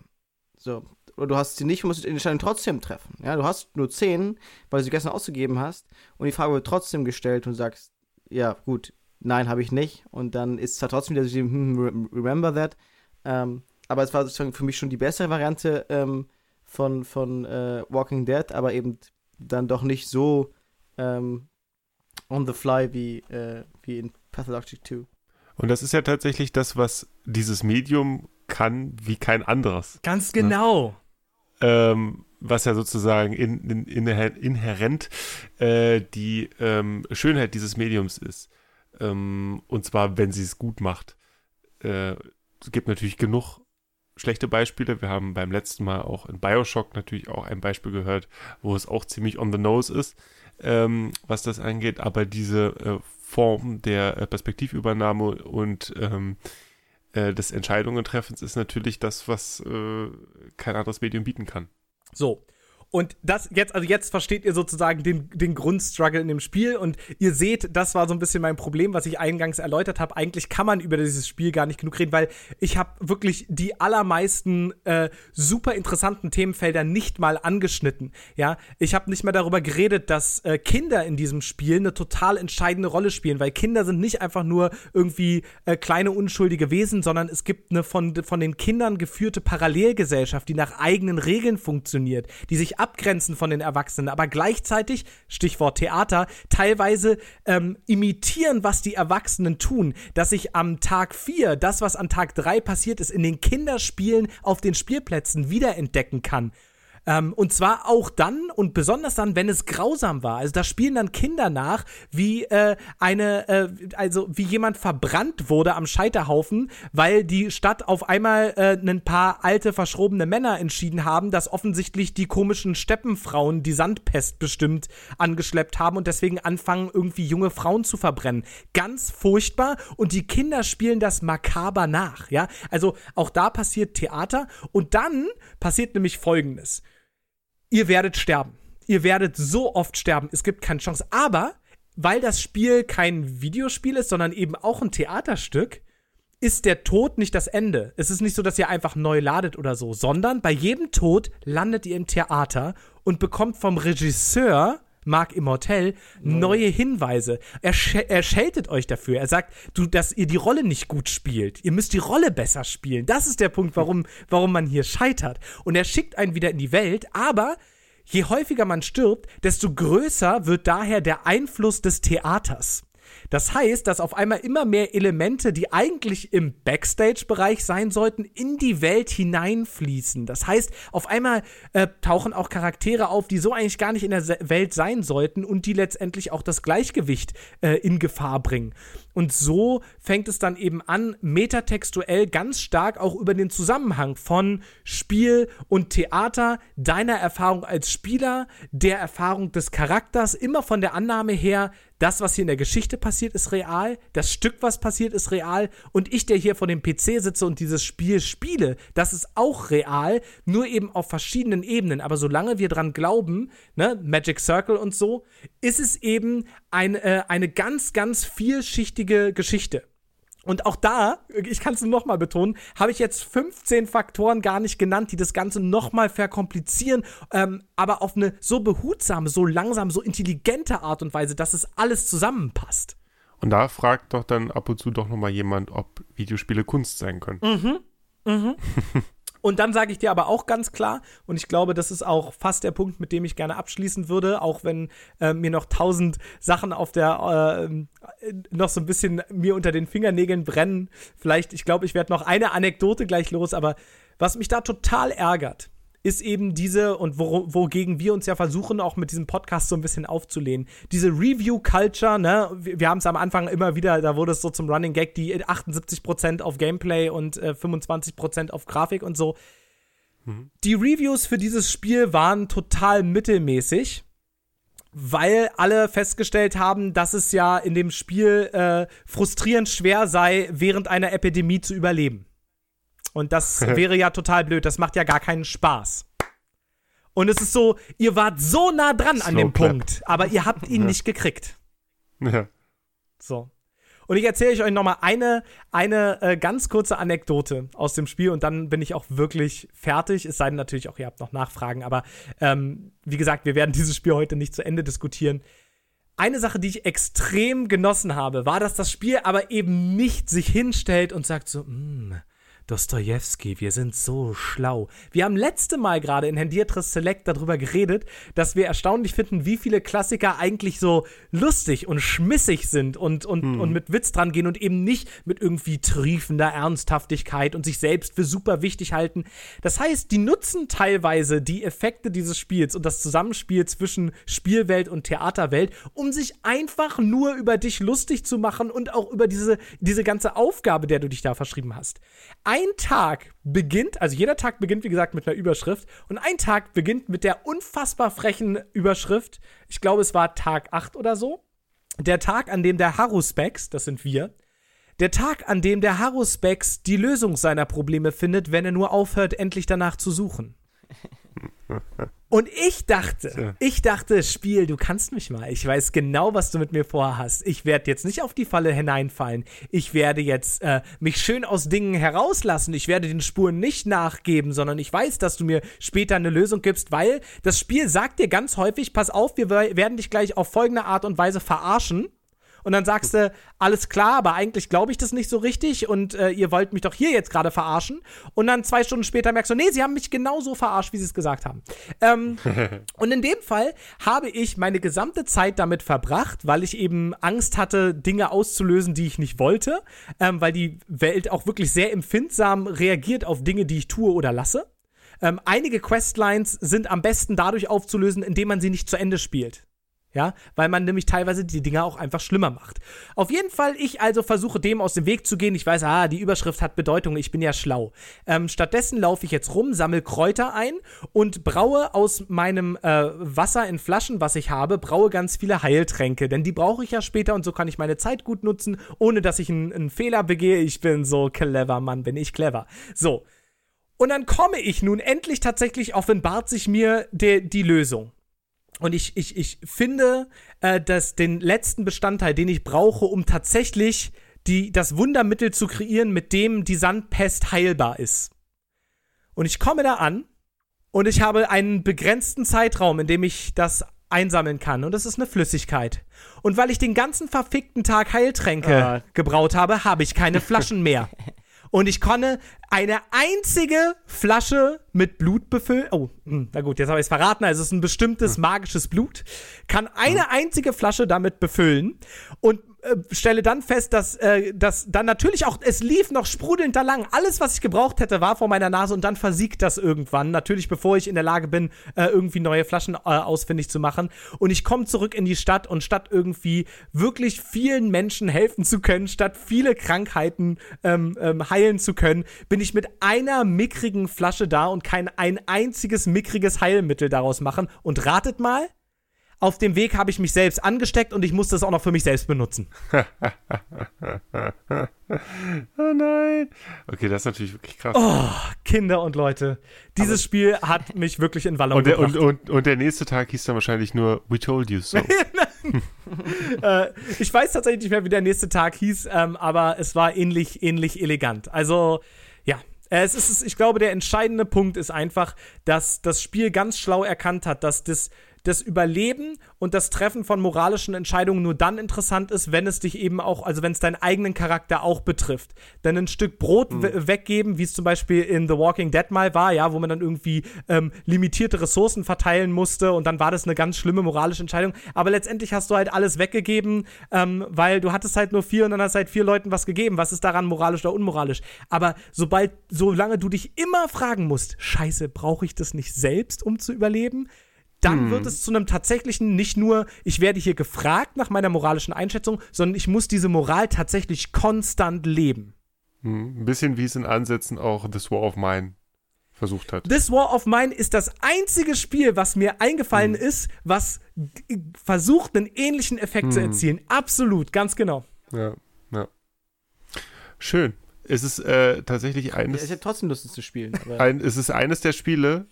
So. Oder du hast sie nicht und musst die Entscheidung trotzdem treffen. Ja, du hast nur 10, weil du sie gestern ausgegeben hast und die Frage wird trotzdem gestellt und sagst, ja, gut, nein, habe ich nicht. Und dann ist es zwar trotzdem wieder so, hm, remember that. Ähm, aber es war sozusagen für mich schon die bessere Variante ähm, von, von äh, Walking Dead, aber eben dann doch nicht so ähm, on the fly wie, äh, wie in Pathologic 2. Und das ist ja tatsächlich das, was dieses Medium kann wie kein anderes. Ganz genau. Ne? Ähm, was ja sozusagen in, in, inhärent äh, die ähm, Schönheit dieses Mediums ist. Ähm, und zwar, wenn sie es gut macht. Äh, es gibt natürlich genug schlechte Beispiele. Wir haben beim letzten Mal auch in Bioshock natürlich auch ein Beispiel gehört, wo es auch ziemlich on the nose ist ähm, was das angeht, aber diese äh, Form der äh, Perspektivübernahme und ähm, äh, des Entscheidungentreffens ist natürlich das, was äh, kein anderes Medium bieten kann. So, und das jetzt, also jetzt versteht ihr sozusagen den, den Grundstruggle in dem Spiel und ihr seht, das war so ein bisschen mein Problem, was ich eingangs erläutert habe. Eigentlich kann man über dieses Spiel gar nicht genug reden, weil ich habe wirklich die allermeisten äh, super interessanten Themenfelder nicht mal angeschnitten. Ja, ich habe nicht mal darüber geredet, dass äh, Kinder in diesem Spiel eine total entscheidende Rolle spielen, weil Kinder sind nicht einfach nur irgendwie äh, kleine unschuldige Wesen, sondern es gibt eine von, von den Kindern geführte Parallelgesellschaft, die nach eigenen Regeln funktioniert, die sich abgrenzen von den Erwachsenen, aber gleichzeitig, Stichwort Theater, teilweise ähm, imitieren, was die Erwachsenen tun. Dass ich am Tag 4 das, was an Tag 3 passiert ist, in den Kinderspielen auf den Spielplätzen wiederentdecken kann. Ähm, und zwar auch dann und besonders dann, wenn es grausam war. Also da spielen dann Kinder nach, wie äh, eine, äh, also wie jemand verbrannt wurde am Scheiterhaufen, weil die Stadt auf einmal äh, ein paar alte verschrobene Männer entschieden haben, dass offensichtlich die komischen Steppenfrauen die Sandpest bestimmt angeschleppt haben und deswegen anfangen irgendwie junge Frauen zu verbrennen. Ganz furchtbar und die Kinder spielen das makaber nach, ja? Also auch da passiert Theater und dann passiert nämlich folgendes ihr werdet sterben. Ihr werdet so oft sterben, es gibt keine Chance. Aber weil das Spiel kein Videospiel ist, sondern eben auch ein Theaterstück, ist der Tod nicht das Ende. Es ist nicht so, dass ihr einfach neu ladet oder so, sondern bei jedem Tod landet ihr im Theater und bekommt vom Regisseur Marc Immortel neue Hinweise. Er, sch er scheltet euch dafür. Er sagt, du, dass ihr die Rolle nicht gut spielt. Ihr müsst die Rolle besser spielen. Das ist der Punkt, warum, warum man hier scheitert. Und er schickt einen wieder in die Welt, aber je häufiger man stirbt, desto größer wird daher der Einfluss des Theaters. Das heißt, dass auf einmal immer mehr Elemente, die eigentlich im Backstage-Bereich sein sollten, in die Welt hineinfließen. Das heißt, auf einmal äh, tauchen auch Charaktere auf, die so eigentlich gar nicht in der Welt sein sollten und die letztendlich auch das Gleichgewicht äh, in Gefahr bringen. Und so fängt es dann eben an, metatextuell ganz stark auch über den Zusammenhang von Spiel und Theater, deiner Erfahrung als Spieler, der Erfahrung des Charakters, immer von der Annahme her, das, was hier in der Geschichte passiert, ist real, das Stück, was passiert, ist real und ich, der hier vor dem PC sitze und dieses Spiel spiele, das ist auch real, nur eben auf verschiedenen Ebenen. Aber solange wir dran glauben, ne, Magic Circle und so, ist es eben ein, äh, eine ganz, ganz vielschichtige Geschichte. Und auch da, ich kann es nur nochmal betonen, habe ich jetzt 15 Faktoren gar nicht genannt, die das Ganze nochmal verkomplizieren, ähm, aber auf eine so behutsame, so langsam, so intelligente Art und Weise, dass es alles zusammenpasst. Und da fragt doch dann ab und zu doch nochmal jemand, ob Videospiele Kunst sein können. Mhm. Mhm. Und dann sage ich dir aber auch ganz klar, und ich glaube, das ist auch fast der Punkt, mit dem ich gerne abschließen würde, auch wenn äh, mir noch tausend Sachen auf der, äh, noch so ein bisschen mir unter den Fingernägeln brennen. Vielleicht, ich glaube, ich werde noch eine Anekdote gleich los, aber was mich da total ärgert, ist eben diese, und wo, wogegen wir uns ja versuchen, auch mit diesem Podcast so ein bisschen aufzulehnen, diese Review-Culture, ne, wir, wir haben es am Anfang immer wieder, da wurde es so zum Running Gag, die 78% auf Gameplay und äh, 25% auf Grafik und so. Mhm. Die Reviews für dieses Spiel waren total mittelmäßig weil alle festgestellt haben, dass es ja in dem Spiel äh, frustrierend schwer sei, während einer Epidemie zu überleben. Und das wäre ja total blöd. Das macht ja gar keinen Spaß. Und es ist so, ihr wart so nah dran Slow an dem clap. Punkt, aber ihr habt ihn ja. nicht gekriegt. Ja. So. Und ich erzähle euch noch mal eine, eine äh, ganz kurze Anekdote aus dem Spiel und dann bin ich auch wirklich fertig. Es sei denn natürlich auch, ihr habt noch Nachfragen. Aber ähm, wie gesagt, wir werden dieses Spiel heute nicht zu Ende diskutieren. Eine Sache, die ich extrem genossen habe, war, dass das Spiel aber eben nicht sich hinstellt und sagt so, mm, Dostoevsky, wir sind so schlau. Wir haben letzte Mal gerade in Hendiatris Select darüber geredet, dass wir erstaunlich finden, wie viele Klassiker eigentlich so lustig und schmissig sind und, und, hm. und mit Witz dran gehen und eben nicht mit irgendwie triefender Ernsthaftigkeit und sich selbst für super wichtig halten. Das heißt, die nutzen teilweise die Effekte dieses Spiels und das Zusammenspiel zwischen Spielwelt und Theaterwelt, um sich einfach nur über dich lustig zu machen und auch über diese, diese ganze Aufgabe, der du dich da verschrieben hast. Ein ein Tag beginnt, also jeder Tag beginnt, wie gesagt, mit einer Überschrift. Und ein Tag beginnt mit der unfassbar frechen Überschrift. Ich glaube, es war Tag 8 oder so. Der Tag, an dem der Haruspex, das sind wir, der Tag, an dem der Haruspex die Lösung seiner Probleme findet, wenn er nur aufhört, endlich danach zu suchen. Und ich dachte, ja. ich dachte, Spiel, du kannst mich mal. Ich weiß genau, was du mit mir vorhast. Ich werde jetzt nicht auf die Falle hineinfallen. Ich werde jetzt äh, mich schön aus Dingen herauslassen. Ich werde den Spuren nicht nachgeben, sondern ich weiß, dass du mir später eine Lösung gibst, weil das Spiel sagt dir ganz häufig, pass auf, wir werden dich gleich auf folgende Art und Weise verarschen. Und dann sagst du, alles klar, aber eigentlich glaube ich das nicht so richtig und äh, ihr wollt mich doch hier jetzt gerade verarschen. Und dann zwei Stunden später merkst du, nee, sie haben mich genauso verarscht, wie sie es gesagt haben. Ähm, und in dem Fall habe ich meine gesamte Zeit damit verbracht, weil ich eben Angst hatte, Dinge auszulösen, die ich nicht wollte, ähm, weil die Welt auch wirklich sehr empfindsam reagiert auf Dinge, die ich tue oder lasse. Ähm, einige Questlines sind am besten dadurch aufzulösen, indem man sie nicht zu Ende spielt. Ja, weil man nämlich teilweise die Dinger auch einfach schlimmer macht. Auf jeden Fall, ich also versuche dem aus dem Weg zu gehen. Ich weiß, ah, die Überschrift hat Bedeutung, ich bin ja schlau. Ähm, stattdessen laufe ich jetzt rum, sammle Kräuter ein und braue aus meinem äh, Wasser in Flaschen, was ich habe, braue ganz viele Heiltränke. Denn die brauche ich ja später und so kann ich meine Zeit gut nutzen, ohne dass ich einen Fehler begehe. Ich bin so clever, Mann, bin ich clever. So. Und dann komme ich nun endlich tatsächlich, offenbart sich mir de, die Lösung. Und ich, ich, ich finde, äh, dass den letzten Bestandteil, den ich brauche, um tatsächlich die, das Wundermittel zu kreieren, mit dem die Sandpest heilbar ist. Und ich komme da an und ich habe einen begrenzten Zeitraum, in dem ich das einsammeln kann. Und das ist eine Flüssigkeit. Und weil ich den ganzen verfickten Tag Heiltränke Ah. gebraut habe, habe ich keine Flaschen mehr. Und ich konnte eine einzige Flasche mit Blut befüllen. Oh, hm, na gut, jetzt habe ich es verraten. Also es ist ein bestimmtes magisches Blut. Kann eine einzige Flasche damit befüllen und äh, stelle dann fest, dass, äh, dass dann natürlich auch, es lief noch sprudelnd da lang. Alles, was ich gebraucht hätte, war vor meiner Nase und dann versiegt das irgendwann. Natürlich, bevor ich in der Lage bin, äh, irgendwie neue Flaschen äh, ausfindig zu machen. Und ich komme zurück in die Stadt und statt irgendwie wirklich vielen Menschen helfen zu können, statt viele Krankheiten ähm, ähm, heilen zu können, bin ich mit einer mickrigen Flasche da und kann ein einziges mickriges Heilmittel daraus machen. Und ratet mal, auf dem Weg habe ich mich selbst angesteckt und ich muss das auch noch für mich selbst benutzen. Oh nein. Okay, das ist natürlich wirklich krass. Oh, Kinder und Leute, dieses Spiel hat mich wirklich in Wallung und, der, gebracht. und, und, und der nächste Tag hieß dann wahrscheinlich nur We told you so. äh, ich weiß tatsächlich nicht mehr, wie der nächste Tag hieß, ähm, aber es war ähnlich, ähnlich elegant. Also, ja. Es ist, ich glaube, der entscheidende Punkt ist einfach, dass das Spiel ganz schlau erkannt hat, dass das, das Überleben und das Treffen von moralischen Entscheidungen nur dann interessant ist, wenn es dich eben auch, also wenn es deinen eigenen Charakter auch betrifft. Denn ein Stück Brot we- weggeben, wie es zum Beispiel in The Walking Dead mal war, ja, wo man dann irgendwie ähm, limitierte Ressourcen verteilen musste und dann war das eine ganz schlimme moralische Entscheidung. Aber letztendlich hast du halt alles weggegeben, ähm, weil du hattest halt nur vier und dann hast halt vier Leuten was gegeben. Was ist daran moralisch oder unmoralisch? Aber sobald, solange du dich immer fragen musst, scheiße, brauche ich das nicht selbst, um zu überleben? Dann wird es zu einem tatsächlichen, nicht nur, ich werde hier gefragt nach meiner moralischen Einschätzung, sondern ich muss diese Moral tatsächlich konstant leben. Hm, Ein bisschen wie es in Ansätzen auch This War of Mine versucht hat. This War of Mine ist das einzige Spiel, was mir eingefallen ist, was versucht, einen ähnlichen Effekt zu erzielen. Absolut, ganz genau. Ja, ja. Schön. Es ist äh, tatsächlich Ja, eines, ist ja trotzdem lustig zu spielen. Aber ein, es ist eines der Spiele,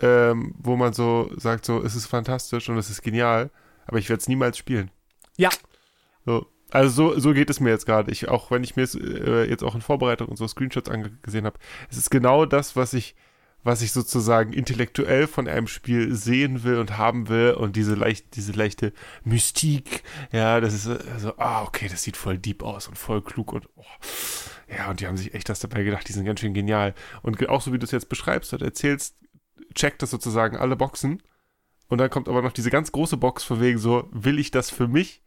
ähm, wo man so sagt, so, es ist fantastisch und es ist genial, aber ich werde es niemals spielen. Ja, So. Also so, so geht es mir jetzt gerade. Ich, auch wenn ich mir äh, jetzt auch in Vorbereitung und so Screenshots angesehen habe, es ist genau das, was ich, was ich sozusagen intellektuell von einem Spiel sehen will und haben will und diese leicht, diese leichte Mystik, ja, das ist so, ah, okay, das sieht voll deep aus und voll klug und oh, ja, und die haben sich echt das dabei gedacht, die sind ganz schön genial. Und auch so wie du es jetzt beschreibst und erzählst, checkt das sozusagen alle Boxen und dann kommt aber noch diese ganz große Box von wegen so, will ich das für mich?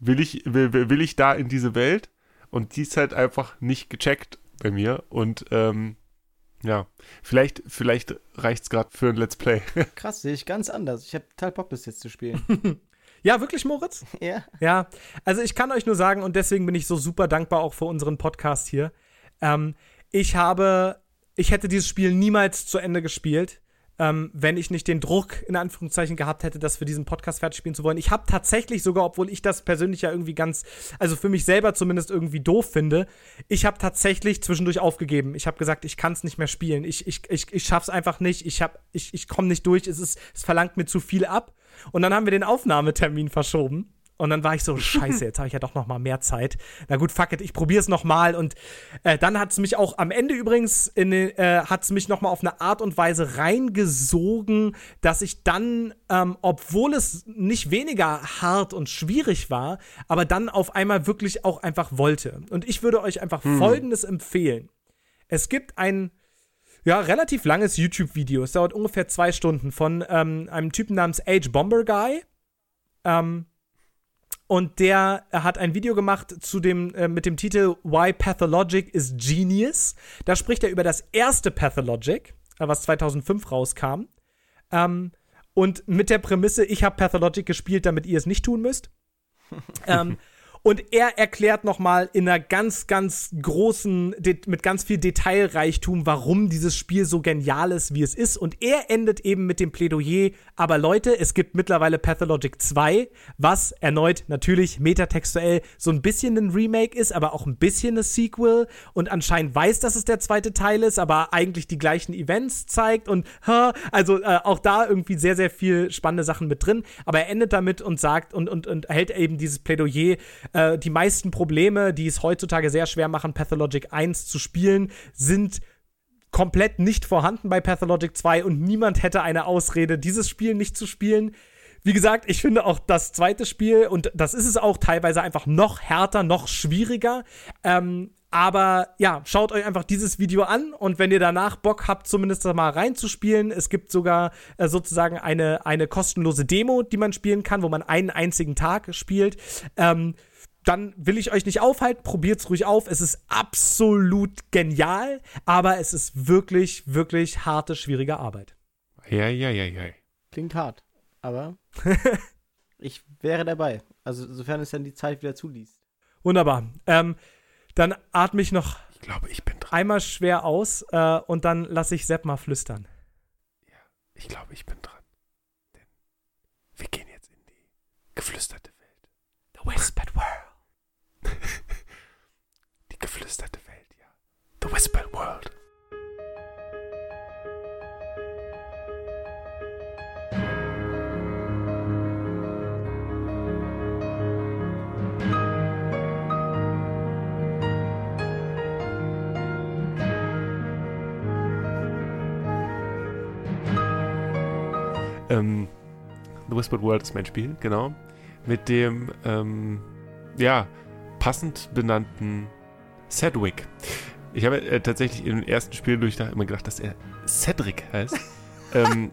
Will ich, will, will will ich da in diese Welt? Und die ist halt einfach nicht gecheckt bei mir. Und ähm, ja, vielleicht, vielleicht reicht's gerade für ein Let's Play. krass, sehe ich ganz anders. Ich habe total Bock, das jetzt zu spielen. ja, wirklich, Moritz? ja. Ja, also ich kann euch nur sagen, und deswegen bin ich so super dankbar auch für unseren Podcast hier. Ähm, ich habe, ich hätte dieses Spiel niemals zu Ende gespielt, ähm, wenn ich nicht den Druck in Anführungszeichen gehabt hätte, das für diesen Podcast fertig spielen zu wollen. Ich habe tatsächlich sogar, obwohl ich das persönlich ja irgendwie ganz, also für mich selber zumindest irgendwie doof finde, ich habe tatsächlich zwischendurch aufgegeben. Ich habe gesagt, ich kann es nicht mehr spielen. Ich, ich, ich, ich schaff's einfach nicht. Ich, hab- ich, ich komme nicht durch. Es, ist, es verlangt mir zu viel ab. Und dann haben wir den Aufnahmetermin verschoben. Und dann war ich so, scheiße, jetzt habe ich ja doch noch mal mehr Zeit. Na gut, fuck it, ich probiere es noch mal. Und äh, dann hat es mich auch am Ende übrigens, in, äh, hat es mich noch mal auf eine Art und Weise reingesogen, dass ich dann, ähm, obwohl es nicht weniger hart und schwierig war, aber dann auf einmal wirklich auch einfach wollte. Und ich würde euch einfach hm. Folgendes empfehlen. Es gibt ein ja, relativ langes YouTube-Video. Es dauert ungefähr zwei Stunden von ähm, einem Typen namens Age Bomber Guy. Ähm, und der hat ein Video gemacht zu dem, äh, mit dem Titel Why Pathologic is Genius. Da spricht er über das erste Pathologic, äh, was 2005 rauskam. Ähm, und mit der Prämisse, ich habe Pathologic gespielt, damit ihr es nicht tun müsst. ähm, und er erklärt nochmal in einer ganz, ganz großen, mit ganz viel Detailreichtum, warum dieses Spiel so genial ist, wie es ist. Und er endet eben mit dem Plädoyer, aber Leute, es gibt mittlerweile Pathologic 2, was erneut natürlich metatextuell so ein bisschen ein Remake ist, aber auch ein bisschen ein Sequel und anscheinend weiß, dass es der zweite Teil ist, aber eigentlich die gleichen Events zeigt und also äh, auch da irgendwie sehr, sehr viel spannende Sachen mit drin. Aber er endet damit und sagt und, und, und hält eben dieses Plädoyer, äh, die meisten Probleme, die es heutzutage sehr schwer machen, Pathologic 1 zu spielen, sind komplett nicht vorhanden bei Pathologic 2 und niemand hätte eine Ausrede, dieses Spiel nicht zu spielen. Wie gesagt, ich finde auch das zweite Spiel, und das ist es auch teilweise einfach noch härter, noch schwieriger. Ähm, aber ja, schaut euch einfach dieses Video an und wenn ihr danach Bock habt, zumindest mal reinzuspielen, es gibt sogar äh, sozusagen eine, eine kostenlose Demo, die man spielen kann, wo man einen einzigen Tag spielt. Ähm, dann will ich euch nicht aufhalten, probiert's ruhig auf. Es ist absolut genial, aber es ist wirklich, wirklich harte, schwierige Arbeit. Ja, ja, ja, ja. Klingt hart, aber ich wäre dabei. Also, sofern es dann die Zeit wieder zuliest. Wunderbar. Ähm, dann atme ich noch ich glaube, ich bin dran. einmal schwer aus äh, und dann lasse ich Sepp mal flüstern. Ja, ich glaube, ich bin dran. Denn wir gehen jetzt in die geflüsterte Welt. The Whispered World. die geflüsterte Welt, ja. The Whispered World. Ähm, The Whispered World ist mein Spiel, genau. Mit dem, ähm, ja, passend benannten Sedwick. Ich habe äh, tatsächlich im ersten Spiel durch immer gedacht, dass er Cedric heißt. ähm,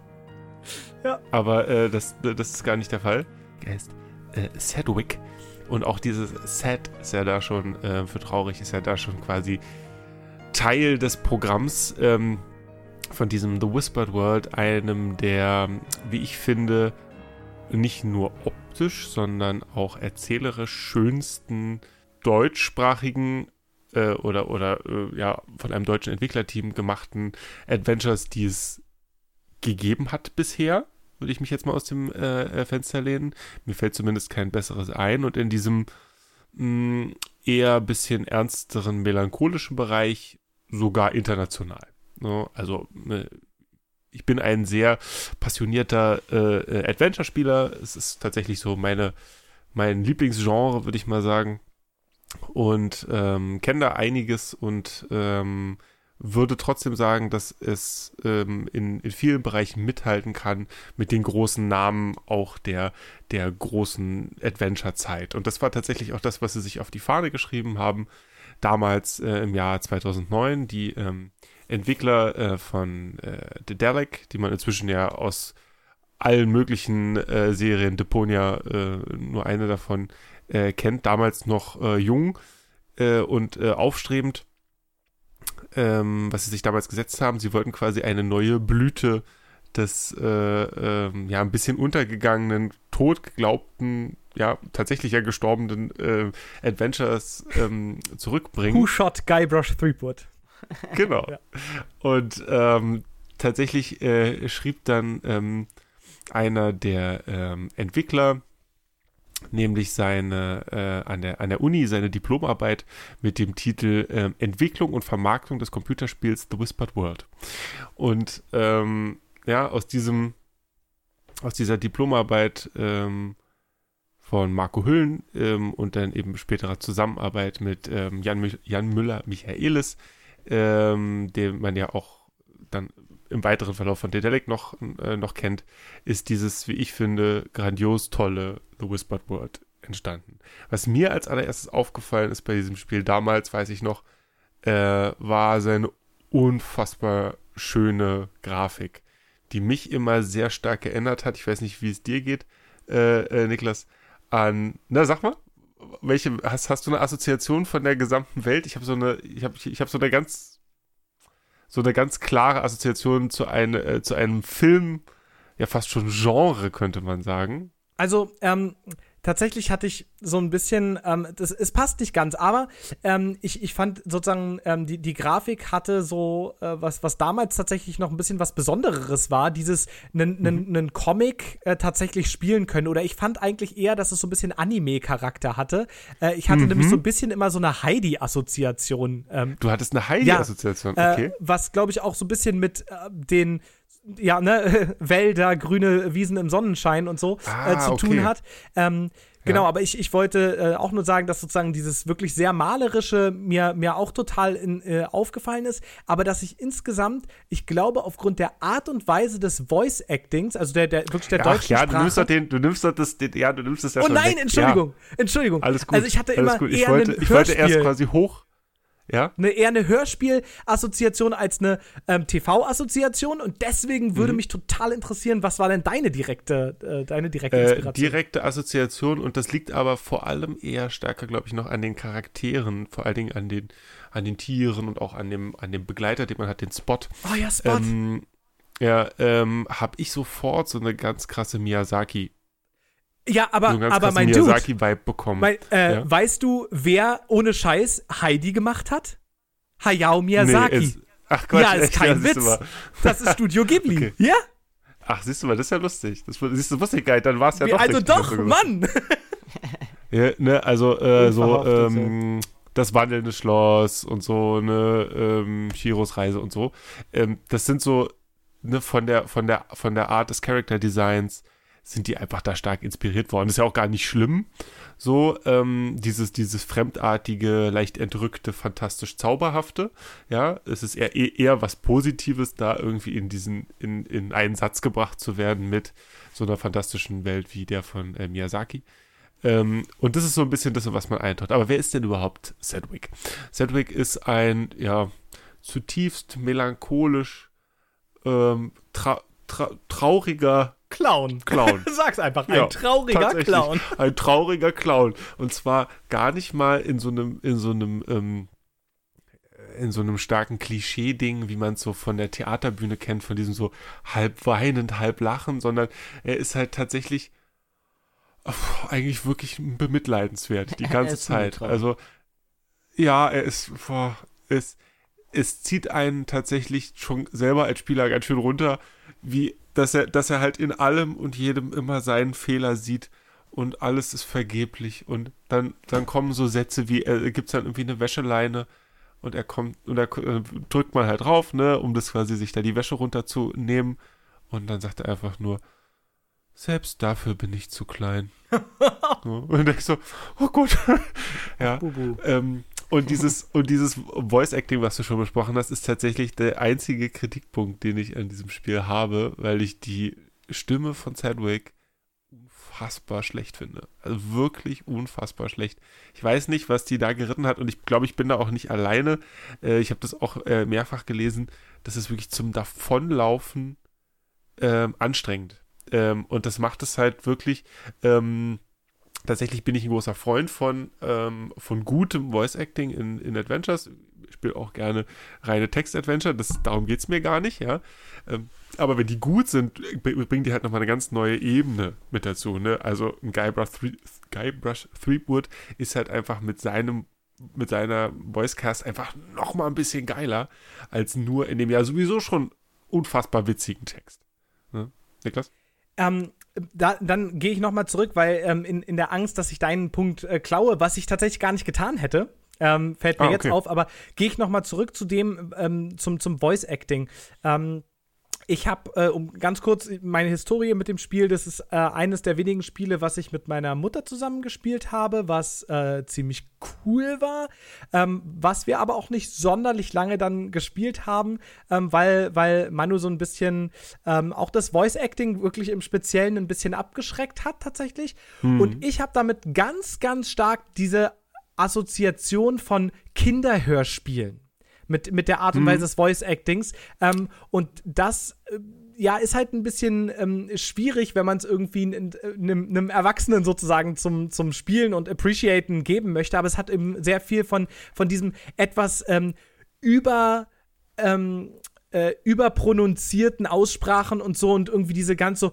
ja. Aber äh, das, das ist gar nicht der Fall. Er heißt äh, Sedwick. Und auch dieses Sad ist ja da schon, äh, für traurig ist ja da schon quasi Teil des Programms. Ähm, von diesem The Whispered World, einem der, wie ich finde, nicht nur optisch, sondern auch erzählerisch schönsten deutschsprachigen äh, oder, oder äh, ja, von einem deutschen Entwicklerteam gemachten Adventures, die es gegeben hat bisher, würde ich mich jetzt mal aus dem äh, äh Fenster lehnen. Mir fällt zumindest kein besseres ein und in diesem mh, mm, eher bisschen ernsteren, melancholischen Bereich sogar international. Ne? Also ne, ich bin ein sehr passionierter äh, äh, Adventure-Spieler. Es ist tatsächlich so meine, mein Lieblingsgenre, würde ich mal sagen. Und ähm, kenne da einiges und ähm, würde trotzdem sagen, dass es ähm, in, in vielen Bereichen mithalten kann mit den großen Namen auch der, der großen Adventure-Zeit. Und das war tatsächlich auch das, was sie sich auf die Fahne geschrieben haben, damals äh, im Jahr 2009. Die ähm, Entwickler äh, von äh, Dedalic, die man inzwischen ja aus allen möglichen äh, Serien, Deponia äh, nur eine davon äh, kennt, damals noch äh, jung äh, und äh, aufstrebend, ähm, was sie sich damals gesetzt haben. Sie wollten quasi eine neue Blüte des äh, ähm, ja ein bisschen untergegangenen, totgeglaubten, ja tatsächlich ja gestorbenen äh, Adventures ähm, zurückbringen. Who shot Guybrush Threepwood? genau. Ja. Und ähm, tatsächlich schrieb dann ähm, einer der ähm, Entwickler, nämlich seine äh, an, der, an der Uni seine Diplomarbeit mit dem Titel äh, Entwicklung und Vermarktung des Computerspiels The Whispered World. Und ähm, ja, aus diesem, aus dieser Diplomarbeit ähm, von Marco Hüllen ähm, und dann eben späterer Zusammenarbeit mit ähm, Jan, Jan Müller-Michaelis, ähm, den man ja auch dann im weiteren Verlauf von Dedelic noch, äh, noch kennt, ist dieses, wie ich finde, grandios tolle The Whispered Word entstanden. Was mir als allererstes aufgefallen ist bei diesem Spiel damals, weiß ich noch, äh, war seine unfassbar schöne Grafik, die mich immer sehr stark geändert hat. Ich weiß nicht, wie es dir geht, äh, äh, Niklas. An, na sag mal, welche hast, hast du eine Assoziation von der gesamten Welt? Ich habe so eine, ich habe ich habe so eine ganz so eine ganz klare Assoziation zu, eine, äh, zu einem Film, ja fast schon Genre, könnte man sagen. Also, ähm, tatsächlich hatte ich so ein bisschen, ähm, das, es passt nicht ganz, aber ähm, ich, ich fand sozusagen, ähm, die, die Grafik hatte so, äh, was, was damals tatsächlich noch ein bisschen was Besondereres war, dieses einen mhm. Comic äh, tatsächlich spielen können. Oder ich fand eigentlich eher, dass es so ein bisschen Anime-Charakter hatte. Äh, ich hatte mhm. nämlich so ein bisschen immer so eine Heidi-Assoziation. Ähm, du hattest eine Heidi-Assoziation, ja, okay. Äh, was, glaube ich, auch so ein bisschen mit äh, den ja, ne, Wälder, grüne Wiesen im Sonnenschein und so ah, äh, zu okay. tun hat. Ähm, genau, ja. aber ich, ich wollte äh, auch nur sagen, dass sozusagen dieses wirklich sehr malerische mir, mir auch total in, äh, aufgefallen ist, aber dass ich insgesamt, ich glaube, aufgrund der Art und Weise des Voice Actings, also der, der wirklich der ja, deutschen ja, Sprache. du nimmst doch den, du nimmst doch das, den, ja, du nimmst das ja oh, nein. Entschuldigung, ja. Entschuldigung. Alles gut. Also ich hatte immer ich eher wollte, ich wollte erst quasi hoch ja? Eine, eher eine Hörspiel-Assoziation als eine ähm, TV-Assoziation und deswegen würde mhm. mich total interessieren, was war denn deine direkte, äh, deine direkte äh, Inspiration? Äh, direkte Assoziation und das liegt aber vor allem eher stärker, glaube ich, noch an den Charakteren, vor allen Dingen an den, an den Tieren und auch an dem, an dem Begleiter, den man hat, den Spot. Oh ja, Spot. Ähm, ja, ähm, habe ich sofort so eine ganz krasse Miyazaki ja, aber, so aber mein Dude, bekommen. Mein, äh, ja? Weißt du, wer ohne Scheiß Heidi gemacht hat? Hayao Miyazaki. Nee, ist, ach Quatsch, ja, ist echt, kein ja, Witz. Das ist Studio Ghibli. Okay. Ja? Ach, siehst du mal, das ist ja lustig. Das, siehst du, wusste ich gar nicht, dann war es ja doch Also doch, Mann! ja, ne, also, äh, so, ähm, das wandelnde Schloss und so, ne, ähm, Chiros Reise und so. Ähm, das sind so, ne, von der, von der, von der Art des Character Designs sind die einfach da stark inspiriert worden. Ist ja auch gar nicht schlimm. So, ähm, dieses, dieses fremdartige, leicht entrückte, fantastisch zauberhafte. Ja, es ist eher, eher was Positives, da irgendwie in diesen, in, in einen Satz gebracht zu werden mit so einer fantastischen Welt wie der von äh, Miyazaki. Ähm, und das ist so ein bisschen das, was man eintaucht. Aber wer ist denn überhaupt Sedwick? Sedwick ist ein, ja, zutiefst melancholisch, ähm, tra tra trauriger Clown. Clown. Sag's einfach, ein ja, trauriger Clown. Ein trauriger Clown. Und zwar gar nicht mal in so einem, in so einem, ähm, in so einem starken Klischee-Ding, wie man es so von der Theaterbühne kennt, von diesem so halb weinend, halb lachen, sondern er ist halt tatsächlich oh, eigentlich wirklich bemitleidenswert die ganze Zeit. Also ja, er ist, boah, es, es zieht einen tatsächlich schon selber als Spieler ganz schön runter, wie dass er, dass er halt in allem und jedem immer seinen Fehler sieht und alles ist vergeblich und dann, dann kommen so Sätze wie, gibt es dann irgendwie eine Wäscheleine und er kommt und er äh, drückt mal halt drauf, ne, um das quasi sich da die Wäsche runterzunehmen und dann sagt er einfach nur, selbst dafür bin ich zu klein. und ich so, oh gut. ja. Ähm, und dieses, und dieses Voice Acting, was du schon besprochen hast, ist tatsächlich der einzige Kritikpunkt, den ich an diesem Spiel habe, weil ich die Stimme von Sedwick unfassbar schlecht finde. Also wirklich unfassbar schlecht. Ich weiß nicht, was die da geritten hat und ich glaube, ich bin da auch nicht alleine. Äh, ich habe das auch äh, mehrfach gelesen. Das ist wirklich zum Davonlaufen ähm, anstrengend. Ähm, und das macht es halt wirklich. Ähm, tatsächlich bin ich ein großer Freund von, ähm, von gutem Voice Acting in, in Adventures. Ich spiele auch gerne reine Text-Adventure, darum geht es mir gar nicht, ja. Ähm, aber wenn die gut sind, bringen die halt nochmal eine ganz neue Ebene mit dazu, ne? Also ein Guybrush, Guybrush Threepwood ist halt einfach mit seinem mit seiner Voicecast einfach nochmal ein bisschen geiler als nur in dem ja sowieso schon unfassbar witzigen Text. Ne? Niklas? Ähm, da, dann gehe ich nochmal zurück, weil ähm, in, in der Angst, dass ich deinen Punkt äh, klaue, was ich tatsächlich gar nicht getan hätte, ähm, fällt mir ah, okay. jetzt auf, aber gehe ich nochmal zurück zu dem, ähm, zum, zum Voice Acting. Ähm, Ich habe, äh, um ganz kurz meine Historie mit dem Spiel, das ist äh, eines der wenigen Spiele, was ich mit meiner Mutter zusammen gespielt habe, was äh, ziemlich cool war, ähm, was wir aber auch nicht sonderlich lange dann gespielt haben, ähm, weil, weil Manu so ein bisschen ähm, auch das Voice Acting wirklich im Speziellen ein bisschen abgeschreckt hat tatsächlich. Hm. Und ich habe damit ganz, ganz stark diese Assoziation von Kinderhörspielen mit, mit der Art und Mhm. Weise des Voice Actings. Ähm, und das äh, ja, ist halt ein bisschen ähm, schwierig, wenn man es irgendwie einem Erwachsenen sozusagen zum, zum Spielen und Appreciaten geben möchte. Aber es hat eben sehr viel von, von diesem etwas ähm, über. Ähm, äh, überpronunzierten Aussprachen und so und irgendwie diese ganz so,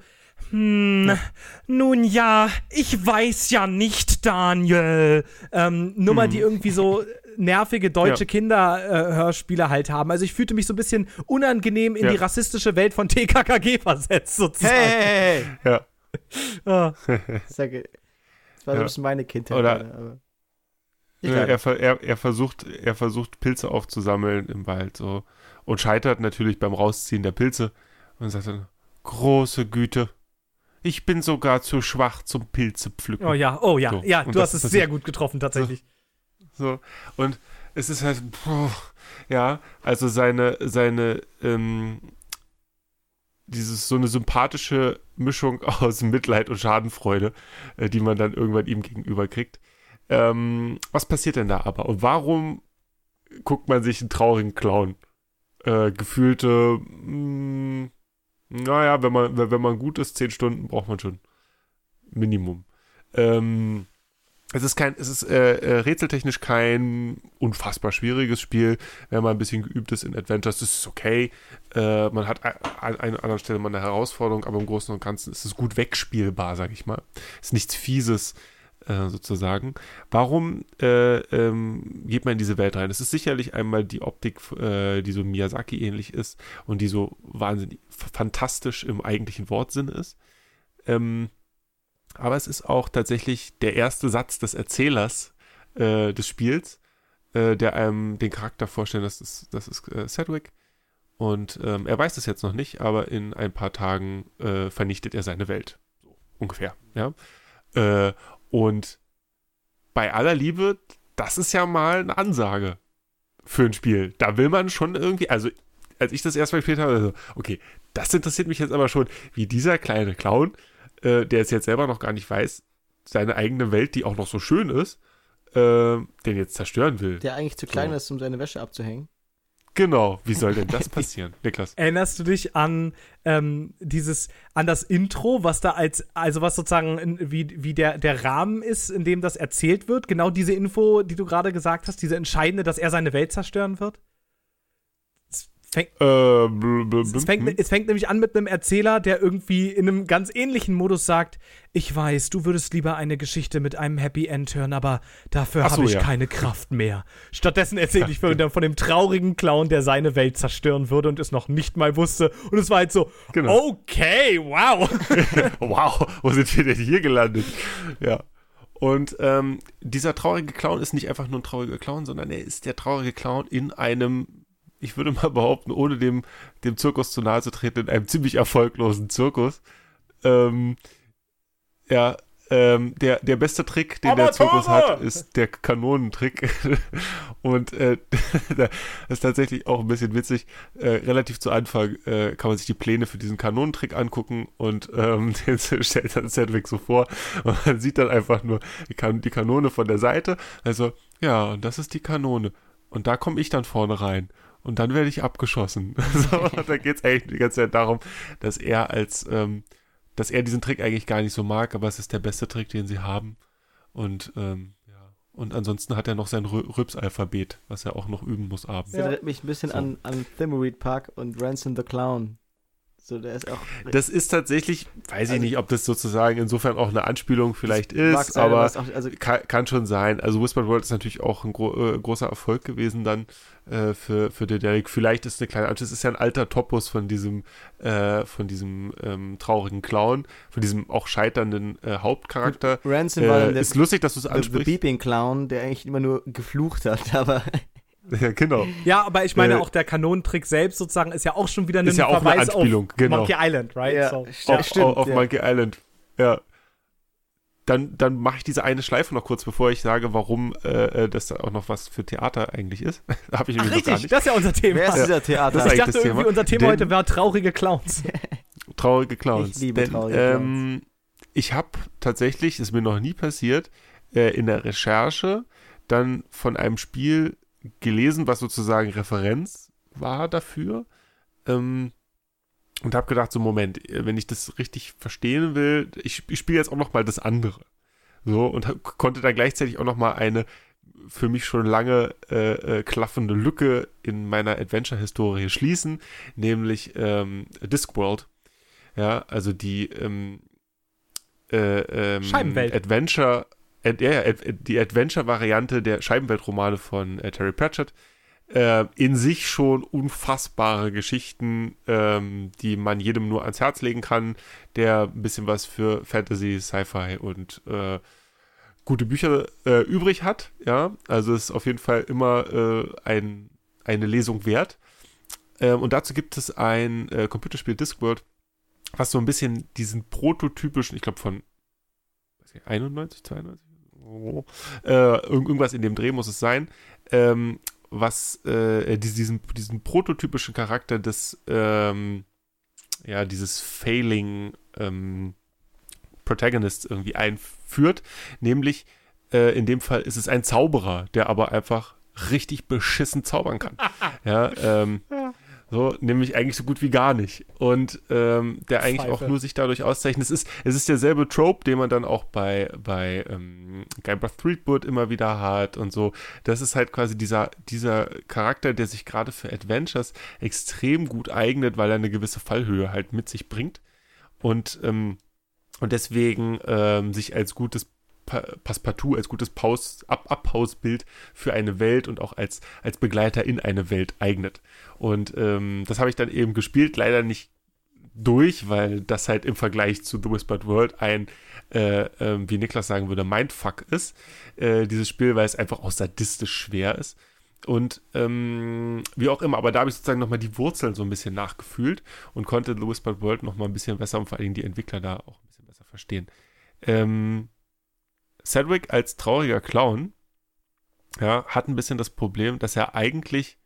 hm, nun ja, ich weiß ja nicht, Daniel. Ähm, Nummer, die irgendwie so nervige deutsche Ja. Kinderhörspiele halt haben. Also ich fühlte mich so ein bisschen unangenehm in Ja. die rassistische Welt von TKKG versetzt, sozusagen. Hey, hey, hey. Ja. Ah. Sage, das war so ein bisschen meine Kindheit. Oder- gerade, aber er, er, er, versucht, er versucht, Pilze aufzusammeln im Wald so und scheitert natürlich beim Rausziehen der Pilze und sagt dann, große Güte, ich bin sogar zu schwach zum Pilze pflücken. Oh ja, oh ja, So, ja, du das hast es ist sehr gut getroffen, tatsächlich. So, und es ist halt, puh, ja, also seine, seine, ähm, dieses, so eine sympathische Mischung aus Mitleid und Schadenfreude, äh, die man dann irgendwann ihm gegenüber kriegt. Ähm, was passiert denn da aber? Und warum guckt man sich einen traurigen Clown? Äh, gefühlte, mh, naja, wenn man, wenn man gut ist, zehn Stunden braucht man schon. Minimum. Ähm, es ist kein, es ist äh, äh, rätseltechnisch kein unfassbar schwieriges Spiel. Wenn man ein bisschen geübt ist in Adventures, das ist okay. Äh, man hat an einer anderen Stelle mal eine Herausforderung, aber im Großen und Ganzen ist es gut wegspielbar, sag ich mal. Ist nichts Fieses äh, sozusagen. Warum äh, ähm, geht man in diese Welt rein? Es ist sicherlich einmal die Optik, äh, die so Miyazaki ähnlich ist und die so wahnsinnig fantastisch im eigentlichen Wortsinn ist. Ähm, aber es ist auch tatsächlich der erste Satz des Erzählers äh, des Spiels, äh, der einem den Charakter vorstellt, das ist, das ist äh, Sedgwick. Und ähm, er weiß es jetzt noch nicht, aber in ein paar Tagen äh, vernichtet er seine Welt. So ungefähr, ja. Äh, und bei aller Liebe, das ist ja mal eine Ansage für ein Spiel. Da will man schon irgendwie, also als ich das erstmal gespielt habe, also, okay, das interessiert mich jetzt aber schon, wie dieser kleine Clown, äh, der es jetzt selber noch gar nicht weiß, seine eigene Welt, die auch noch so schön ist, äh, den jetzt zerstören will. Der eigentlich zu klein So. ist, um seine Wäsche abzuhängen. Genau, wie soll denn das passieren, Niklas? Erinnerst du dich an ähm, dieses, an das Intro, was da als, also was sozusagen in, wie, wie der, der Rahmen ist, in dem das erzählt wird? Genau diese Info, die du gerade gesagt hast, diese entscheidende, dass er seine Welt zerstören wird? Es fängt, Äh, bl- bl- es fängt, hm? es fängt nämlich an mit einem Erzähler, der irgendwie in einem ganz ähnlichen Modus sagt: Ich weiß, du würdest lieber eine Geschichte mit einem Happy End hören, aber dafür so, habe ich ja. keine Kraft mehr. Stattdessen erzähle ich von, von dem traurigen Clown, der seine Welt zerstören würde und es noch nicht mal wusste. Und es war halt so: Genau. Okay, wow. wow, wo sind wir denn hier gelandet? Ja. Und ähm, dieser traurige Clown ist nicht einfach nur ein trauriger Clown, sondern er ist der traurige Clown in einem, ich würde mal behaupten, ohne dem, dem Zirkus zu nahe zu treten, in einem ziemlich erfolglosen Zirkus. Ähm, ja, ähm, der, der beste Trick, den der Amateure! Zirkus hat, ist der Kanonentrick. Und äh, das ist tatsächlich auch ein bisschen witzig. Äh, relativ zu Anfang äh, kann man sich die Pläne für diesen Kanonentrick angucken und ähm, den stellt dann Sedgwick so vor. Und man sieht dann einfach nur die, kan die Kanone von der Seite. Also, ja, und das ist die Kanone. Und da komme ich dann vorne rein. Und dann werde ich abgeschossen. so, da geht es eigentlich die ganze Zeit darum, dass er als ähm, dass er diesen Trick eigentlich gar nicht so mag, aber es ist der beste Trick, den sie haben. Und ähm, ja. Und ansonsten hat er noch sein Rü- Rübs-Alphabet, was er auch noch üben muss Das abends. erinnert mich ein bisschen So. an, an Thimbleweed Park und Ransom the Clown. So, der ist auch. Das ist tatsächlich, weiß ich Also- nicht, ob das sozusagen insofern auch eine Anspielung vielleicht ist, sein, aber auch, also, kann, kann schon sein. Also Whispered World ist natürlich auch ein gro äh, großer Erfolg gewesen dann äh, für, für den Derek. Vielleicht ist eine kleine, das ist ja ein alter Topos von diesem, äh, von diesem ähm, traurigen Clown, von diesem auch scheiternden äh, Hauptcharakter. Ransom war Äh, dann der, ist lustig, dass du es the, the ansprichst. Beeping Clown, der eigentlich immer nur geflucht hat, aber Ja, genau. Ja, aber ich meine Äh, auch der Kanonentrick selbst sozusagen ist ja auch schon wieder ein Ist ja auch eine Anspielung, auf genau. Monkey Island, right? Ja, So. stimmt, auf, stimmt, auf, auf ja. Monkey Island. Ja. Dann, dann mache ich diese eine Schleife noch kurz, bevor ich sage, warum äh, äh, das da auch noch was für Theater eigentlich ist. Habe ich Ach, nämlich noch gar richtig, nicht. das ist ja unser Thema. Wer ist Ja. dieser Theater? Das ist ich dachte das irgendwie, Thema. unser Thema Denn- heute war traurige Clowns. Traurige Clowns. Ich liebe Denn, traurige ähm, Ich habe tatsächlich, ist mir noch nie passiert, äh, in der Recherche dann von einem Spiel gelesen, was sozusagen Referenz war dafür. Ähm, und habe gedacht, so Moment, wenn ich das richtig verstehen will, ich, ich spiele jetzt auch noch mal das andere. So, und hab, konnte dann gleichzeitig auch noch mal eine für mich schon lange äh, äh, klaffende Lücke in meiner Adventure-Historie schließen, nämlich ähm, Discworld. Ja, also die ähm, äh, ähm, Scheibenwelt. Adventure, ad, ja, die Adventure-Variante der Scheibenweltromane von äh, Terry Pratchett. Äh, in sich schon unfassbare Geschichten, ähm, die man jedem nur ans Herz legen kann, der ein bisschen was für Fantasy, Sci-Fi und äh, gute Bücher äh, übrig hat. Ja, also ist auf jeden Fall immer äh, ein, eine Lesung wert. Ähm, und dazu gibt es ein äh, Computerspiel Discworld, was so ein bisschen diesen prototypischen, ich glaube von weiß ich, 91, 92, oh, äh, irg- irgendwas in dem Dreh muss es sein, ähm, was äh, die- diesen, diesen prototypischen Charakter des, ähm, ja, dieses Failing ähm, Protagonists irgendwie einführt, nämlich äh, in dem Fall ist es ein Zauberer, der aber einfach richtig beschissen zaubern kann. ja, ähm, so, nämlich eigentlich so gut wie gar nicht. Und ähm, der eigentlich Pfeife. auch nur sich dadurch auszeichnet. Es ist, es ist derselbe Trope, den man dann auch bei, bei ähm, Guybrush Threepwood immer wieder hat und so. Das ist halt quasi dieser, dieser Charakter, der sich gerade für Adventures extrem gut eignet, weil er eine gewisse Fallhöhe halt mit sich bringt. Und, ähm, und deswegen ähm, sich als gutes Passepartout, als gutes Abhausbild für eine Welt und auch als, als Begleiter in eine Welt eignet. Und ähm, das habe ich dann eben gespielt, leider nicht durch, weil das halt im Vergleich zu The Whispered World ein, äh, ähm, wie Niklas sagen würde, Mindfuck ist, äh, dieses Spiel, weil es einfach auch sadistisch schwer ist. Und ähm, wie auch immer, aber da habe ich sozusagen nochmal die Wurzeln so ein bisschen nachgefühlt und konnte The Whispered World nochmal ein bisschen besser und vor allen Dingen die Entwickler da auch ein bisschen besser verstehen. Ähm, Cedric als trauriger Clown ja, hat ein bisschen das Problem, dass er eigentlich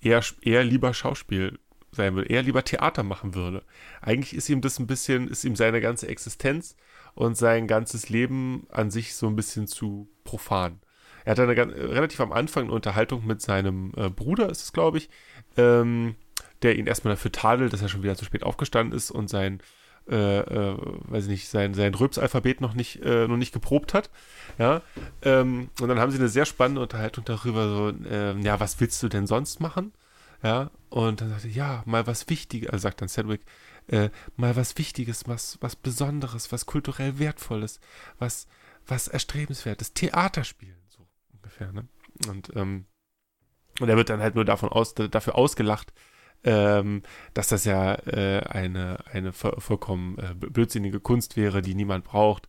eher, eher lieber Schauspiel sein würde, eher lieber Theater machen würde. Eigentlich ist ihm das ein bisschen, ist ihm seine ganze Existenz und sein ganzes Leben an sich so ein bisschen zu profan. Er hatte eine, ganz- relativ am Anfang eine Unterhaltung mit seinem äh, Bruder, ist es, glaube ich, ähm, der ihn erstmal dafür tadelt, dass er schon wieder zu spät aufgestanden ist und sein, äh, äh, weiß ich nicht, sein, sein Röps-Alphabet noch nicht, äh, noch nicht geprobt hat. Ja, ähm, und dann haben sie eine sehr spannende Unterhaltung darüber, so, ähm, ja, was willst du denn sonst machen? Ja, und dann sagte er, ja, mal was Wichtiges, also sagt dann Sedgwick, äh, mal was Wichtiges, was, was Besonderes, was kulturell Wertvolles, was, was Erstrebenswertes, Theater spielen, so ungefähr, ne? Und, ähm, und er wird dann halt nur davon aus, dafür ausgelacht, ähm, dass das ja äh, eine, eine vo- vollkommen äh, blödsinnige Kunst wäre, die niemand braucht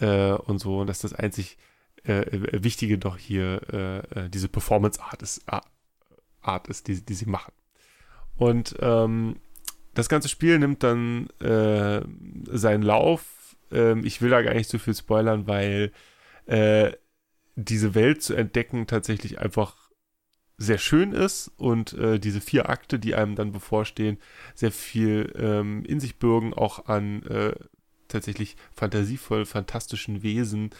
äh, und so, und dass das einzig äh, Wichtige doch hier äh, äh, diese Performance-Art ist, Art ist die, die sie machen. Und ähm, das ganze Spiel nimmt dann äh, seinen Lauf. Ähm, ich will da gar nicht so viel spoilern, weil äh, diese Welt zu entdecken tatsächlich einfach sehr schön ist und äh, diese vier Akte, die einem dann bevorstehen, sehr viel ähm, in sich bürgen, auch an äh, tatsächlich fantasievoll fantastischen Wesen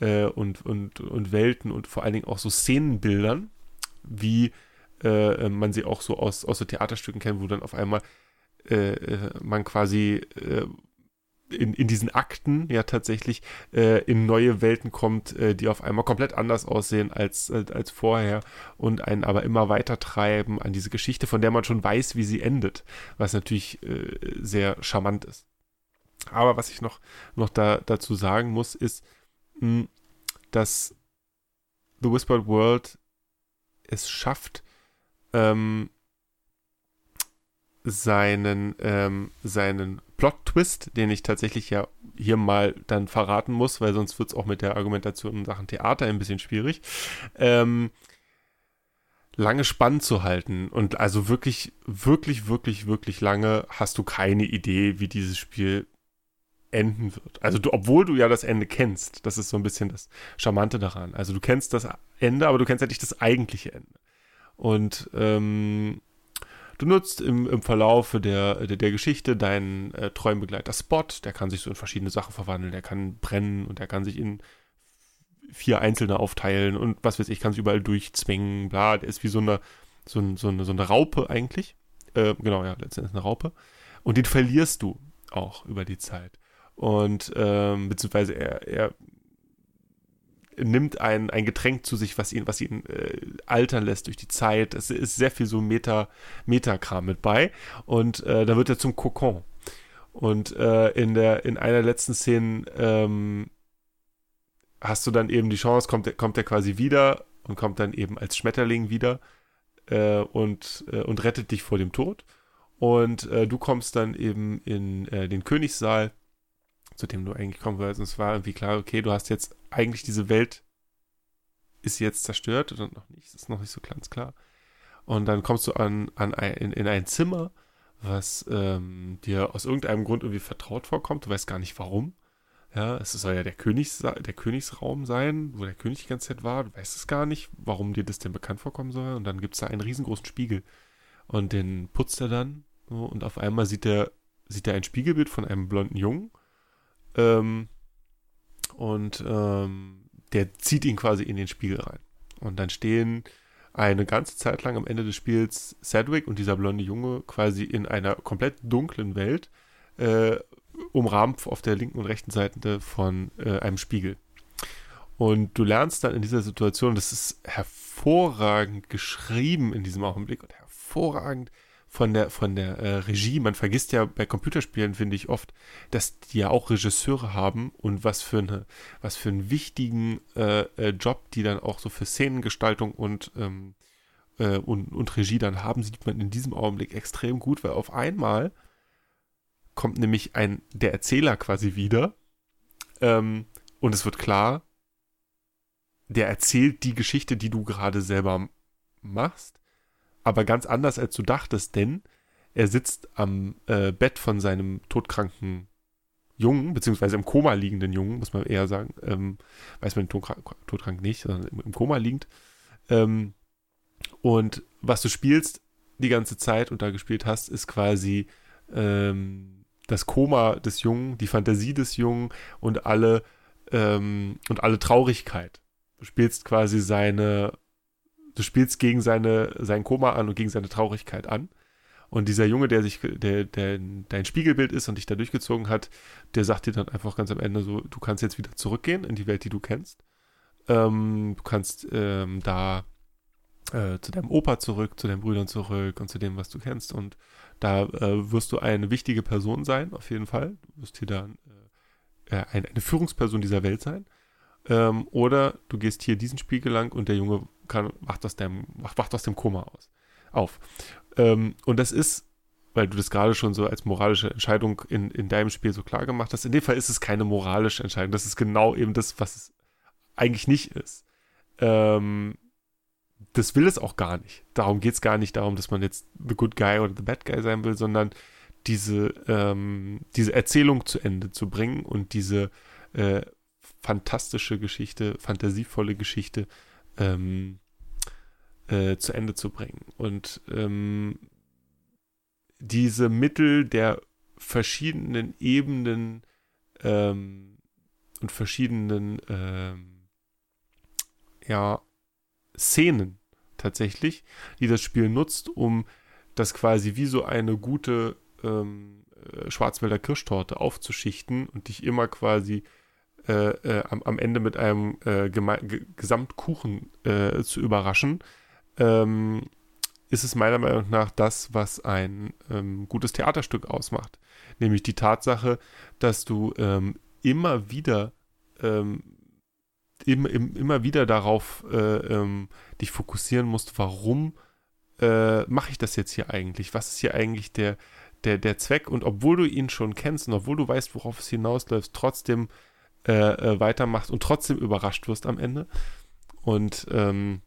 äh, und, und, und Welten und vor allen Dingen auch so Szenenbildern, wie äh, man sie auch so aus, aus so Theaterstücken kennt, wo dann auf einmal äh, äh, man quasi äh, in, in diesen Akten ja tatsächlich äh, in neue Welten kommt, äh, die auf einmal komplett anders aussehen als, als, als vorher und einen aber immer weiter treiben an diese Geschichte, von der man schon weiß, wie sie endet, was natürlich äh, sehr charmant ist. Aber was ich noch, noch da, dazu sagen muss, ist, mh, dass The Whispered World es schafft, ähm, seinen, ähm, seinen Plot-Twist, den ich tatsächlich ja hier mal dann verraten muss, weil sonst wird es auch mit der Argumentation in Sachen Theater ein bisschen schwierig, ähm, lange spannend zu halten. Und also wirklich, wirklich, wirklich, wirklich lange hast du keine Idee, wie dieses Spiel enden wird. Also du, obwohl du ja das Ende kennst, das ist so ein bisschen das Charmante daran. Also du kennst das Ende, aber du kennst ja nicht das eigentliche Ende. Und ähm, du nutzt im, im Verlauf der, der, der Geschichte deinen äh, treuen Begleiter Spot, der kann sich so in verschiedene Sachen verwandeln, der kann brennen und der kann sich in vier Einzelne aufteilen und was weiß ich, kann sich überall durchzwingen, bla, der ist wie so eine, so, ein, so eine, so eine Raupe eigentlich. Äh, genau, ja, letztendlich eine Raupe. Und den verlierst du auch über die Zeit. Und ähm, beziehungsweise er, er nimmt ein, ein Getränk zu sich, was ihn, was ihn äh, altern lässt durch die Zeit. Es ist sehr viel so Meta, Metakram mit bei. Und äh, da wird er zum Kokon. Und äh, in der, in einer letzten Szenen ähm, hast du dann eben die Chance, kommt, kommt er quasi wieder und kommt dann eben als Schmetterling wieder äh, und, äh, und rettet dich vor dem Tod. Und äh, du kommst dann eben in den Königssaal, zu dem du eigentlich kommen wolltest. Und es war irgendwie klar, okay, du hast jetzt eigentlich diese Welt ist jetzt zerstört oder noch nicht, ist noch nicht so ganz klar. Und dann kommst du an, an ein, in, in ein Zimmer, was ähm, dir aus irgendeinem Grund irgendwie vertraut vorkommt. Du weißt gar nicht warum. Ja, es soll ja der, Königs, der Königsraum sein, wo der König die ganze Zeit war. Du weißt es gar nicht, warum dir das denn bekannt vorkommen soll. Und dann gibt es da einen riesengroßen Spiegel. Und den putzt er dann. So, und auf einmal sieht er, sieht er ein Spiegelbild von einem blonden Jungen. Ähm, und ähm, der zieht ihn quasi in den Spiegel rein. Und dann stehen eine ganze Zeit lang am Ende des Spiels Sedgwick und dieser blonde Junge quasi in einer komplett dunklen Welt. Äh, umrahmt auf der linken und rechten Seite von äh, einem Spiegel. Und du lernst dann in dieser Situation, das ist hervorragend geschrieben in diesem Augenblick und hervorragend von der, von der äh, Regie. Man vergisst ja bei Computerspielen, finde ich oft, dass die ja auch Regisseure haben und was für, eine, was für einen wichtigen äh, äh, Job die dann auch so für Szenengestaltung und, ähm, äh, und, und Regie dann haben, sieht man in diesem Augenblick extrem gut, weil auf einmal kommt nämlich ein, der Erzähler quasi wieder. Ähm, und es wird klar, der erzählt die Geschichte, die du gerade selber machst, aber ganz anders als du dachtest, denn er sitzt am äh, Bett von seinem todkranken Jungen, beziehungsweise im Koma liegenden Jungen, muss man eher sagen. Ähm, weiß man den todkrank nicht, sondern im, im Koma liegend. Ähm, und was du spielst die ganze Zeit und da gespielt hast, ist quasi ähm, das Koma des Jungen, die Fantasie des Jungen und alle ähm, und alle Traurigkeit. Du spielst quasi seine, du spielst gegen seine, sein Koma an und gegen seine Traurigkeit an. Und dieser Junge, der sich, der, der dein Spiegelbild ist und dich da durchgezogen hat, der sagt dir dann einfach ganz am Ende so, du kannst jetzt wieder zurückgehen in die Welt, die du kennst. Ähm, du kannst ähm, da äh, zu deinem Opa zurück, zu deinen Brüdern zurück und zu dem, was du kennst. Und da äh, wirst du eine wichtige Person sein, auf jeden Fall. Du wirst hier dann äh, eine, eine, Führungsperson dieser Welt sein. Ähm, oder du gehst hier diesen Spiegel lang und der Junge kann, wacht, aus dem, wacht, wacht aus dem Koma aus, auf. Ähm, und das ist, weil du das gerade schon so als moralische Entscheidung in, in deinem Spiel so klar gemacht hast, in dem Fall ist es keine moralische Entscheidung. Das ist genau eben das, was es eigentlich nicht ist. Ähm, das will es auch gar nicht. Darum geht es gar nicht darum, dass man jetzt the good guy oder the bad guy sein will, sondern diese, ähm, diese Erzählung zu Ende zu bringen und diese äh, fantastische Geschichte, fantasievolle Geschichte ähm, äh, zu Ende zu bringen. Und ähm, diese Mittel der verschiedenen Ebenen ähm, und verschiedenen ähm, ja, Szenen tatsächlich, die das Spiel nutzt, um das quasi wie so eine gute ähm, äh, Schwarzwälder Kirschtorte aufzuschichten und dich immer quasi äh, äh, am, am, Ende mit einem äh, Gesamtkuchen äh, zu überraschen, ähm, ist es meiner Meinung nach das, was ein ähm, gutes Theaterstück ausmacht. Nämlich die Tatsache, dass du ähm, immer wieder ähm, im, im, immer wieder darauf äh, ähm, dich fokussieren musst, warum mache ich das jetzt hier eigentlich? Was ist hier eigentlich der, der, der Zweck? Und obwohl du ihn schon kennst und obwohl du weißt, worauf es hinausläuft, trotzdem äh, äh, weitermachst und trotzdem überrascht wirst am Ende. Und ähm,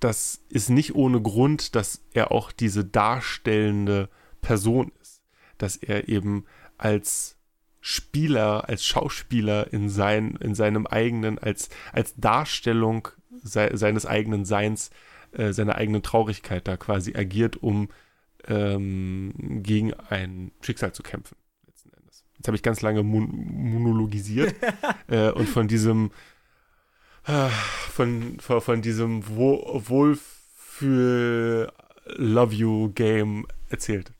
das ist nicht ohne Grund, dass er auch diese darstellende Person ist. Dass er eben als Spieler, als Schauspieler in, sein, in seinem eigenen, als, als Darstellung se, seines eigenen Seins, äh, seiner eigenen Traurigkeit da quasi agiert, um ähm, gegen ein Schicksal zu kämpfen. Jetzt habe ich ganz lange mon monologisiert äh, und von diesem äh, von, von, von diesem Wo Wohlfühl Love You Game erzählt.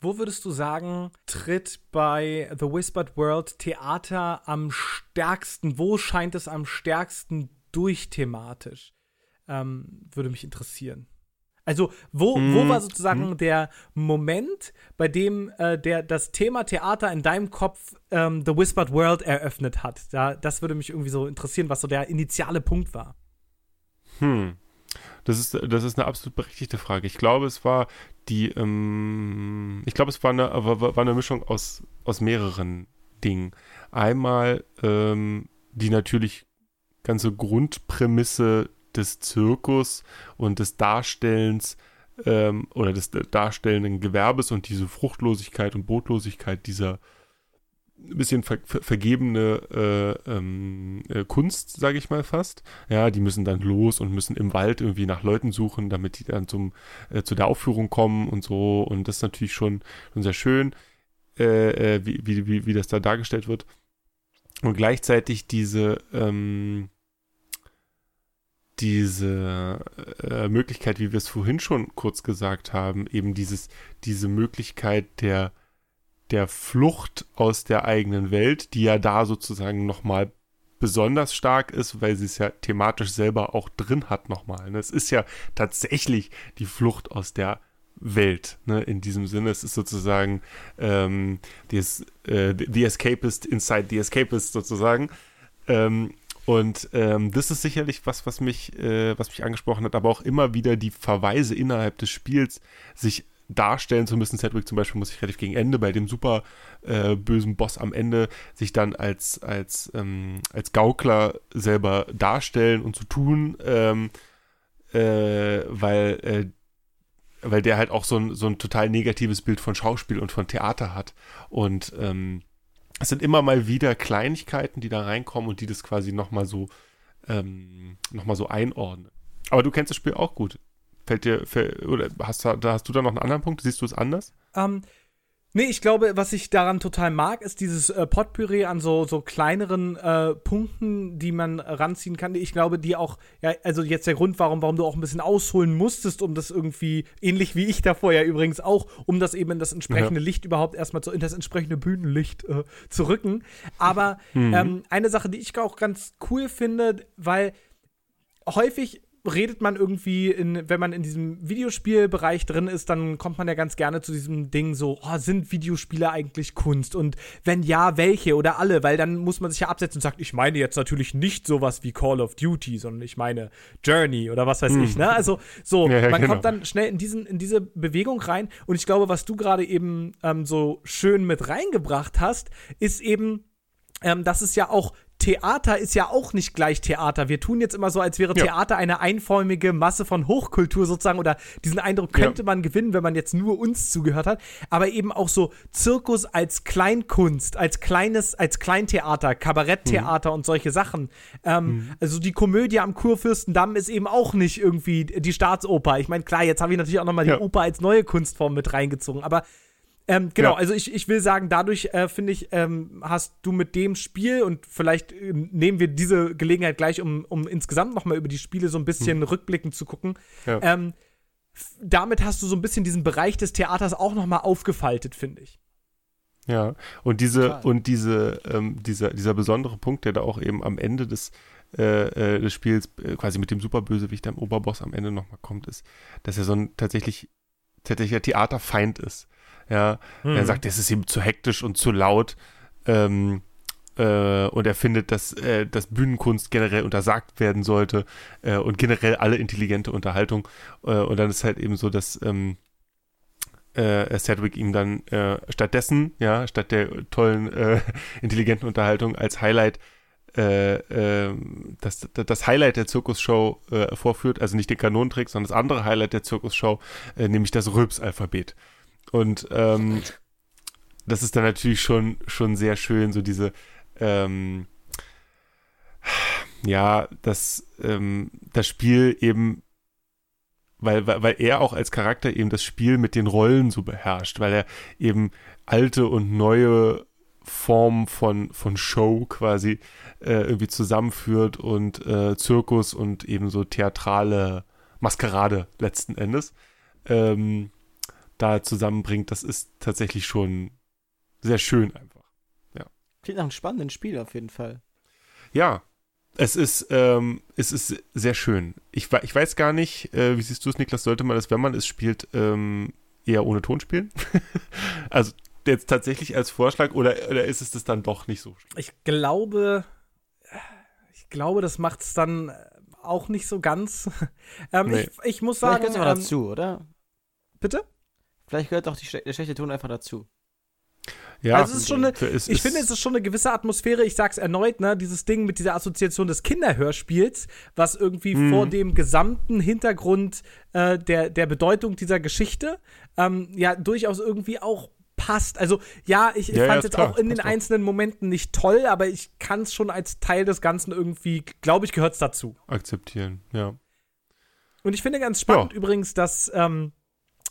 Wo würdest du sagen, tritt bei The Whispered World Theater am stärksten, wo scheint es am stärksten durch thematisch? Ähm, würde mich interessieren. Also, wo, mm. wo mhm. war sozusagen mm. der Moment, bei dem äh, der, das Thema Theater in deinem Kopf ähm, The Whispered World eröffnet hat? Da, das würde mich irgendwie so interessieren, was so der initiale Punkt war. Hm. Das ist, das ist eine absolut berechtigte Frage. Ich glaube, es war die, ähm, ich glaube, es war eine, war, war eine Mischung aus, aus mehreren Dingen. Einmal ähm, die natürlich ganze Grundprämisse des Zirkus und des Darstellens ähm, oder des darstellenden Gewerbes und diese Fruchtlosigkeit und Bootlosigkeit dieser ein bisschen ver vergebene äh, ähm, äh, Kunst, sage ich mal fast. Ja, die müssen dann los und müssen im Wald irgendwie nach Leuten suchen, damit die dann zum, äh, zu der Aufführung kommen und so. Und das ist natürlich schon, schon sehr schön, äh, äh, wie, wie, wie, wie das da dargestellt wird. Und gleichzeitig diese, ähm, diese äh, Möglichkeit, wie wir es vorhin schon kurz gesagt haben, eben dieses, diese Möglichkeit der der Flucht aus der eigenen Welt, die ja da sozusagen nochmal besonders stark ist, weil sie es ja thematisch selber auch drin hat nochmal. Ne? Es ist ja tatsächlich die Flucht aus der Welt, ne? in diesem Sinne. Es ist sozusagen ähm, des, äh, The Escapist inside the Escapist sozusagen. Ähm, und ähm, das ist sicherlich was, was mich, äh, was mich angesprochen hat, aber auch immer wieder die Verweise innerhalb des Spiels, sich darstellen zu müssen. Cedric zum Beispiel muss sich relativ gegen Ende bei dem super äh, bösen Boss am Ende sich dann als, als, ähm, als Gaukler selber darstellen und zu tun, ähm, äh, weil, äh, weil der halt auch so ein, so ein total negatives Bild von Schauspiel und von Theater hat. Und ähm, es sind immer mal wieder Kleinigkeiten, die da reinkommen und die das quasi nochmal so, ähm, noch so einordnen. Aber du kennst das Spiel auch gut. Fällt dir, fällt, oder hast, hast du da noch einen anderen Punkt? Siehst du es anders? Ähm, nee, ich glaube, was ich daran total mag, ist dieses äh, Potpourri an so, so kleineren äh, Punkten, die man ranziehen kann. Ich glaube, die auch, ja, also jetzt der Grund, warum, warum du auch ein bisschen ausholen musstest, um das irgendwie, ähnlich wie ich davor ja übrigens auch, um das eben in das entsprechende ja. Licht überhaupt erstmal zu, in das entsprechende Bühnenlicht äh, zu rücken. Aber mhm. ähm, eine Sache, die ich auch ganz cool finde, weil häufig redet man irgendwie, in, wenn man in diesem Videospielbereich drin ist, dann kommt man ja ganz gerne zu diesem Ding so, oh, sind Videospiele eigentlich Kunst? Und wenn ja, welche oder alle? Weil dann muss man sich ja absetzen und sagt, ich meine jetzt natürlich nicht sowas wie Call of Duty, sondern ich meine Journey oder was weiß hm. ich, ne? Also so, ja, ja, man genau. kommt dann schnell in, diesen, in diese Bewegung rein und ich glaube, was du gerade eben ähm, so schön mit reingebracht hast, ist eben, ähm, dass es ja auch Theater ist ja auch nicht gleich Theater. Wir tun jetzt immer so, als wäre ja. Theater eine einförmige Masse von Hochkultur sozusagen oder diesen Eindruck könnte ja. man gewinnen, wenn man jetzt nur uns zugehört hat. Aber eben auch so Zirkus als Kleinkunst, als kleines, als Kleintheater, Kabaretttheater mhm. und solche Sachen. Ähm, mhm. Also die Komödie am Kurfürstendamm ist eben auch nicht irgendwie die Staatsoper. Ich meine, klar, jetzt habe ich natürlich auch nochmal ja. die Oper als neue Kunstform mit reingezogen, aber ähm, genau, ja. also ich, ich will sagen, dadurch äh, finde ich, ähm, hast du mit dem Spiel und vielleicht äh, nehmen wir diese Gelegenheit gleich, um, um insgesamt nochmal über die Spiele so ein bisschen hm. rückblickend zu gucken. Ja. Ähm, damit hast du so ein bisschen diesen Bereich des Theaters auch nochmal aufgefaltet, finde ich. Ja, und diese, Total. und diese, ähm, dieser, dieser besondere Punkt, der da auch eben am Ende des, äh, äh des Spiels, äh, quasi mit dem Superbösewicht, am Oberboss am Ende nochmal kommt, ist, dass er so ein tatsächlich, tatsächlicher Theaterfeind ist. Ja, hm. er sagt, es ist ihm zu hektisch und zu laut. Ähm, äh, und er findet, dass, äh, dass Bühnenkunst generell untersagt werden sollte äh, und generell alle intelligente Unterhaltung. Äh, und dann ist halt eben so, dass ähm, äh, Cedric ihm dann äh, stattdessen, ja, statt der tollen, intelligenten Unterhaltung als Highlight das, das Highlight der Zirkusshow vorführt, also nicht den Kanonentrick, sondern das andere Highlight der Zirkusshow, nämlich das Röps-Alphabet. Und ähm, das ist dann natürlich schon, schon sehr schön, so diese, ähm, ja, dass ähm, das Spiel eben, weil, weil, weil er auch als Charakter eben das Spiel mit den Rollen so beherrscht, weil er eben alte und neue Formen von, von Show quasi äh, irgendwie zusammenführt und äh, Zirkus und eben so theatrale Maskerade letzten Endes. Ähm, da zusammenbringt, das ist tatsächlich schon sehr schön einfach. Ja. Klingt nach einem spannenden Spiel auf jeden Fall. Ja, es ist, ähm, es ist sehr schön. Ich, ich weiß gar nicht, äh, wie siehst du es, Niklas, sollte man das, wenn man es spielt, ähm, eher ohne Ton spielen? also jetzt tatsächlich als Vorschlag oder, oder ist es das dann doch nicht so? Ich glaube, ich glaube, das macht es dann auch nicht so ganz. ähm, nee. ich, ich, muss sagen. Vielleicht ähm, dazu, oder? Bitte? Vielleicht gehört auch die, der schlechte Ton einfach dazu. Ja, also es ist schon eine, ist, ich finde, es ist schon eine gewisse Atmosphäre. Ich sag's erneut, ne, dieses Ding mit dieser Assoziation des Kinderhörspiels, was irgendwie mhm. vor dem gesamten Hintergrund äh, der, der Bedeutung dieser Geschichte ähm, ja durchaus irgendwie auch passt. Also ja, ich, ich ja, fand es ja, jetzt klar, auch in den einzelnen. Momenten nicht toll, aber ich kann es schon als Teil des Ganzen irgendwie, glaube ich, gehört es dazu. Akzeptieren, ja. Und ich finde ganz spannend ja. übrigens, dass ähm,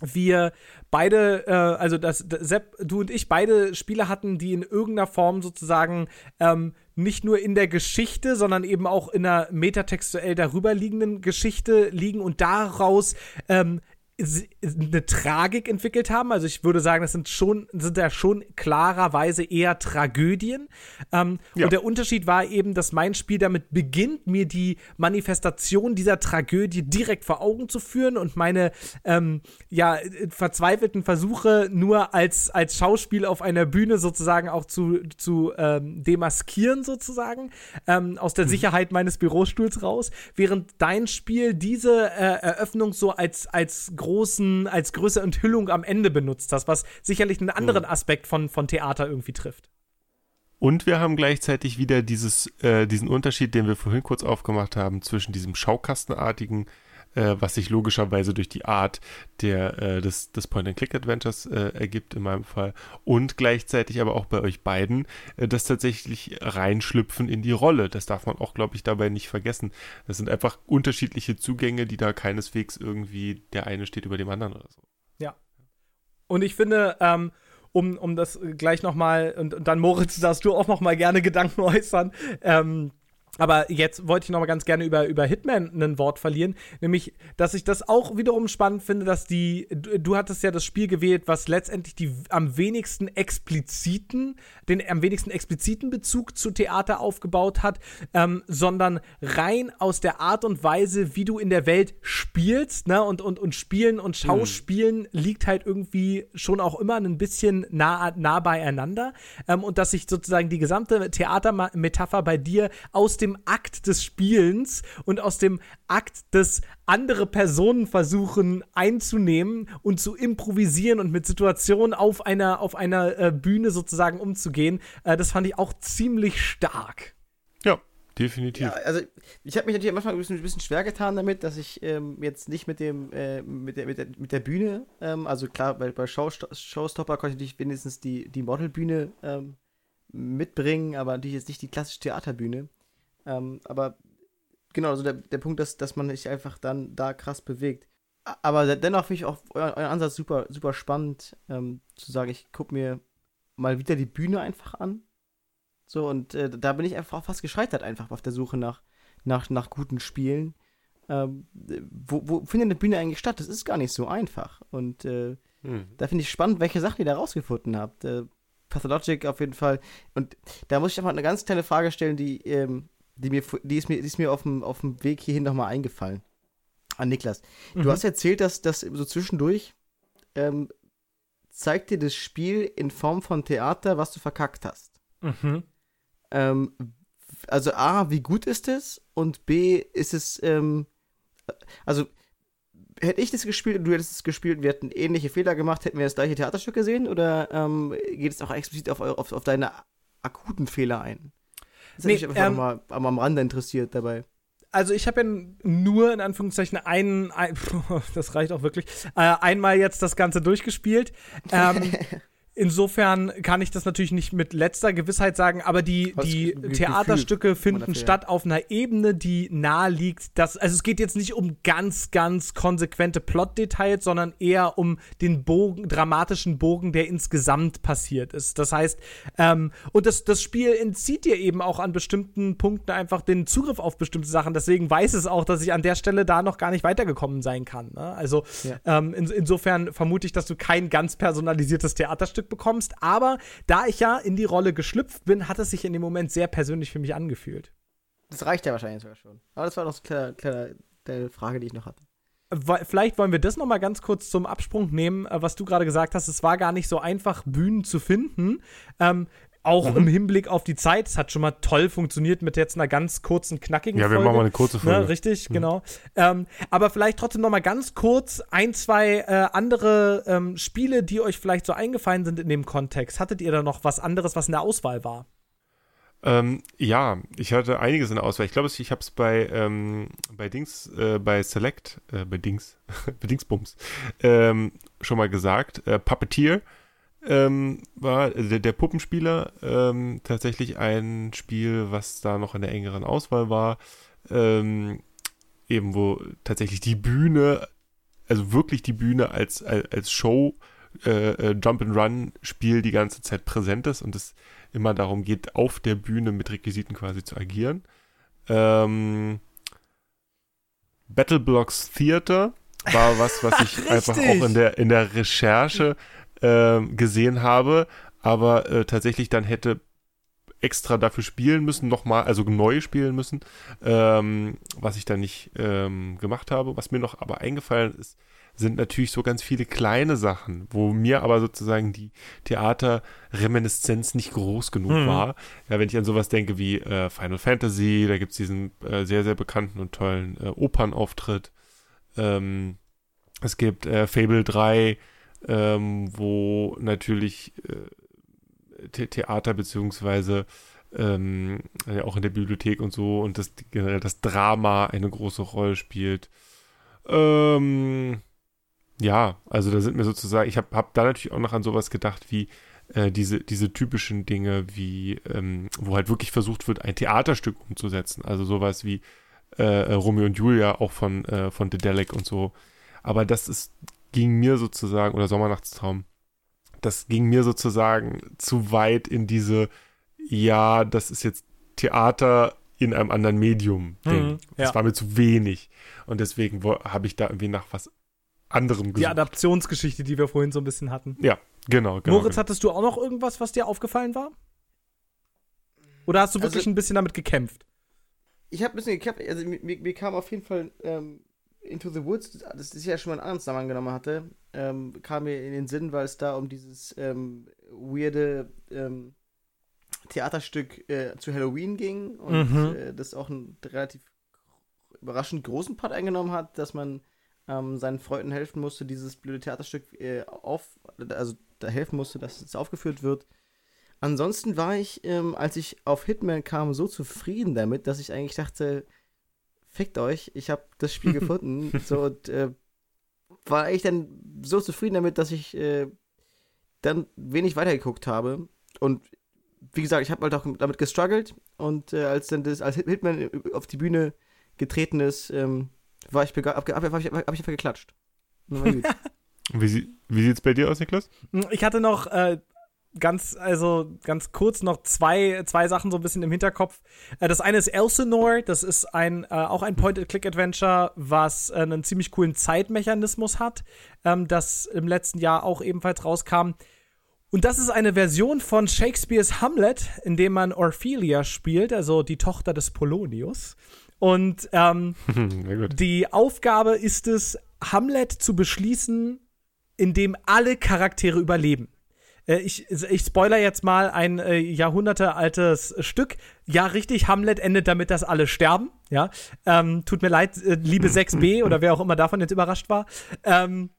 wir beide, äh, also dass Sepp, du und ich beide Spiele hatten, die in irgendeiner Form sozusagen ähm, nicht nur in der Geschichte, sondern eben auch in einer metatextuell darüberliegenden Geschichte liegen und daraus ähm, eine Tragik entwickelt haben. Also ich würde sagen, das sind schon, sind ja schon klarerweise eher Tragödien. Ähm, ja. Und der Unterschied war eben, dass mein Spiel damit beginnt, mir die Manifestation dieser Tragödie direkt vor Augen zu führen und meine ähm, ja, verzweifelten Versuche nur als, als Schauspiel auf einer Bühne sozusagen auch zu, zu ähm, demaskieren, sozusagen, ähm, aus der mhm. Sicherheit meines Bürostuhls raus, während dein Spiel diese äh, Eröffnung so als, als großen, als größere Enthüllung am Ende benutzt hast, was sicherlich einen anderen Aspekt von, von Theater irgendwie trifft. Und wir haben gleichzeitig wieder dieses, äh, diesen Unterschied, den wir vorhin kurz aufgemacht haben, zwischen diesem Schaukastenartigen äh, was sich logischerweise durch die Art der, äh, des, des Point-and-Click-Adventures äh, ergibt in meinem Fall und gleichzeitig aber auch bei euch beiden äh, das tatsächlich reinschlüpfen in die Rolle. Das darf man auch, glaube ich, dabei nicht vergessen. Das sind einfach unterschiedliche Zugänge, die da keineswegs irgendwie der eine steht über dem anderen oder so. Ja. Und ich finde, ähm, um, um das gleich nochmal, und, und dann Moritz, darfst du auch nochmal gerne Gedanken äußern, ähm, aber jetzt wollte ich noch mal ganz gerne über, über Hitman ein Wort verlieren, nämlich, dass ich das auch wiederum spannend finde, dass die, du, du hattest ja das Spiel gewählt, was letztendlich die am wenigsten expliziten, den am wenigsten expliziten Bezug zu Theater aufgebaut hat, ähm, sondern rein aus der Art und Weise, wie du in der Welt spielst, ne, und, und, und Spielen und hm. Schauspielen mhm. liegt halt irgendwie schon auch immer ein bisschen nah, nah beieinander, ähm, und dass sich sozusagen die gesamte Theatermetapher bei dir aus dem Akt des Spielens und aus dem Akt des andere Personen versuchen einzunehmen und zu improvisieren und mit Situationen auf einer, auf einer äh, Bühne sozusagen umzugehen. Äh, das fand ich auch ziemlich stark. Ja, definitiv. Ja, also ich habe mich natürlich am Anfang ein bisschen, ein bisschen, schwer getan damit, dass ich ähm, jetzt nicht mit dem äh, mit, der, mit, der, mit der Bühne, ähm, also klar, bei, bei Show, Showstopper konnte ich wenigstens die, die Modelbühne ähm, mitbringen, aber natürlich jetzt nicht die klassische Theaterbühne. Ähm, aber genau, also der, der Punkt ist, dass man sich einfach dann da krass bewegt. Aber dennoch finde ich auch euren Ansatz super, super spannend, ähm, zu sagen, ich gucke mir mal wieder die Bühne einfach an. So, und äh, da bin ich einfach auch fast gescheitert, einfach auf der Suche nach, nach, nach guten Spielen. Ähm, wo, wo findet eine Bühne eigentlich statt? Das ist gar nicht so einfach. Und äh, hm. da finde ich spannend, welche Sachen ihr da rausgefunden habt. Äh, Pathologic auf jeden Fall. Und da muss ich einfach eine ganz kleine Frage stellen, die ähm, die, mir, die, ist, mir, die ist mir auf dem, auf dem Weg hierhin nochmal eingefallen. An Niklas. Mhm. Du hast erzählt, dass das so zwischendurch ähm, zeigt dir das Spiel in Form von Theater, was du verkackt hast. Mhm. Ähm, also A, wie gut ist es? Und B, ist es, ähm, also hätte ich das gespielt und du hättest es gespielt und wir hätten ähnliche Fehler gemacht, hätten wir das gleiche Theaterstück gesehen? Oder ähm, geht es auch explizit auf, auf, auf deine akuten Fehler ein? Das nee, hat mich einfach ähm, mal am Rande interessiert dabei also ich habe ja nur in Anführungszeichen einen, ein, das reicht auch wirklich, äh, einmal jetzt das Ganze durchgespielt. Ähm, Insofern kann ich das natürlich nicht mit letzter Gewissheit sagen, aber die, die Theaterstücke finden statt auf einer Ebene, die nahe liegt. Dass, also es geht jetzt nicht um ganz, ganz konsequente Plot-Details, sondern eher um den Bogen, dramatischen Bogen, der insgesamt passiert ist. Das heißt, ähm, und das, das Spiel entzieht dir eben auch an bestimmten Punkten einfach den Zugriff auf bestimmte Sachen. Deswegen weiß es auch, dass ich an der Stelle da noch gar nicht weitergekommen sein kann. Ne? Also ja. ähm, in, insofern vermute ich, dass du kein ganz personalisiertes Theaterstück Stück bekommst. Aber da ich ja in die Rolle geschlüpft bin, hat es sich in dem Moment sehr persönlich für mich angefühlt. Das reicht ja wahrscheinlich sogar schon. Aber das war noch eine kleine, kleine Frage, die ich noch hatte. Vielleicht wollen wir das noch mal ganz kurz zum Absprung nehmen, äh, was du gerade gesagt hast. Es war gar nicht so einfach, Bühnen zu finden. Ähm, auch mhm. im Hinblick auf die Zeit. Es hat schon mal toll funktioniert mit jetzt einer ganz kurzen, knackigen Folge. Ja, wir machen mal eine kurze ne, Folge. Ne, richtig, mhm. genau. Ähm, aber vielleicht trotzdem noch mal ganz kurz ein, zwei äh, andere ähm, Spiele, die euch vielleicht so eingefallen sind in dem Kontext. Hattet ihr da noch was anderes, was in der Auswahl war? Ähm, ja, ich hatte einiges in der Auswahl. Ich glaube, ich habe es bei, ähm, bei Dings, äh, bei Select, äh, bei Dings, bei Dingsbums, ähm, schon mal gesagt. Äh, Puppeteer ähm, war der, der Puppenspieler ähm, tatsächlich ein Spiel, was da noch in der engeren Auswahl war. Ähm, eben wo tatsächlich die Bühne, also wirklich die Bühne als, als, als Show, äh, äh, Jump and Run Spiel die ganze Zeit präsent ist und es immer darum geht, auf der Bühne mit Requisiten quasi zu agieren. Ähm, Battle Blocks Theater war was, was ich einfach auch in der, in der Recherche äh, gesehen habe, aber äh, tatsächlich dann hätte extra dafür spielen müssen, nochmal, also neu spielen müssen, ähm, was ich dann nicht ähm, gemacht habe. Was mir noch aber eingefallen ist, sind natürlich so ganz viele kleine Sachen, wo mir aber sozusagen die Theaterreminiszenz nicht groß genug mhm. war. Ja, wenn ich an sowas denke wie äh, Final Fantasy, da gibt es diesen äh, sehr, sehr bekannten und tollen äh, Opernauftritt. Ähm, es gibt äh, Fable 3, ähm, wo natürlich äh, The Theater beziehungsweise ähm, auch in der Bibliothek und so und das generell das Drama eine große Rolle spielt. Ähm, ja, also da sind mir sozusagen, ich habe hab da natürlich auch noch an sowas gedacht wie äh, diese, diese typischen Dinge, wie, ähm, wo halt wirklich versucht wird, ein Theaterstück umzusetzen. Also sowas wie äh, Romeo und Julia, auch von, äh, von Dedelic und so. Aber das ist ging mir sozusagen, oder Sommernachtstraum, das ging mir sozusagen zu weit in diese, ja, das ist jetzt Theater in einem anderen Medium. Ding. Mhm, ja. Das war mir zu wenig. Und deswegen habe ich da irgendwie nach was anderem gesucht. Die Adaptionsgeschichte, die wir vorhin so ein bisschen hatten. Ja, genau. genau Moritz, genau. hattest du auch noch irgendwas, was dir aufgefallen war? Oder hast du also, wirklich ein bisschen damit gekämpft? Ich habe ein bisschen gekämpft. Also mir, mir, kam auf jeden Fall ähm, Into the Woods, das ist ja schon mal ein anderes Namen genommen hatte, ähm, kam mir in den Sinn, weil es da um dieses ähm, weirde ähm, Theaterstück äh, zu Halloween ging und mhm. äh, das auch einen relativ überraschend großen Part eingenommen hat, dass man ähm, seinen Freunden helfen musste, dieses blöde Theaterstück äh, auf, also da helfen musste, dass es aufgeführt wird. Ansonsten war ich, ähm, als ich auf Hitman kam, so zufrieden damit, dass ich eigentlich dachte, fickt euch, ich habe das Spiel gefunden. so und äh, war ich dann so zufrieden damit, dass ich äh, dann wenig weitergeguckt habe. Und wie gesagt, ich habe halt auch damit gestruggelt und äh, als dann das, als Hitman auf die Bühne getreten ist, ähm, war ich begeistert, habe hab, hab, hab ich einfach geklatscht. wie, wie sieht's bei dir aus, Niklas? Ich hatte noch äh, ganz, also ganz kurz noch zwei, zwei Sachen so ein bisschen im Hinterkopf. Äh, das eine ist Elsinore, das ist ein, äh, auch ein Point-and-Click-Adventure, was äh, einen ziemlich coolen Zeitmechanismus hat, ähm, das im letzten Jahr auch ebenfalls rauskam. Und das ist eine Version von Shakespeares Hamlet, in dem man Orphelia spielt, also die Tochter des Polonius. Und ähm, die Aufgabe ist es, Hamlet zu beschließen, indem alle Charaktere überleben. Äh, ich, ich spoiler jetzt mal ein äh, jahrhundertealtes Stück. Ja, richtig, Hamlet endet damit, dass alle sterben. Ja, ähm, tut mir leid, äh, liebe 6b oder wer auch immer davon jetzt überrascht war. Ähm,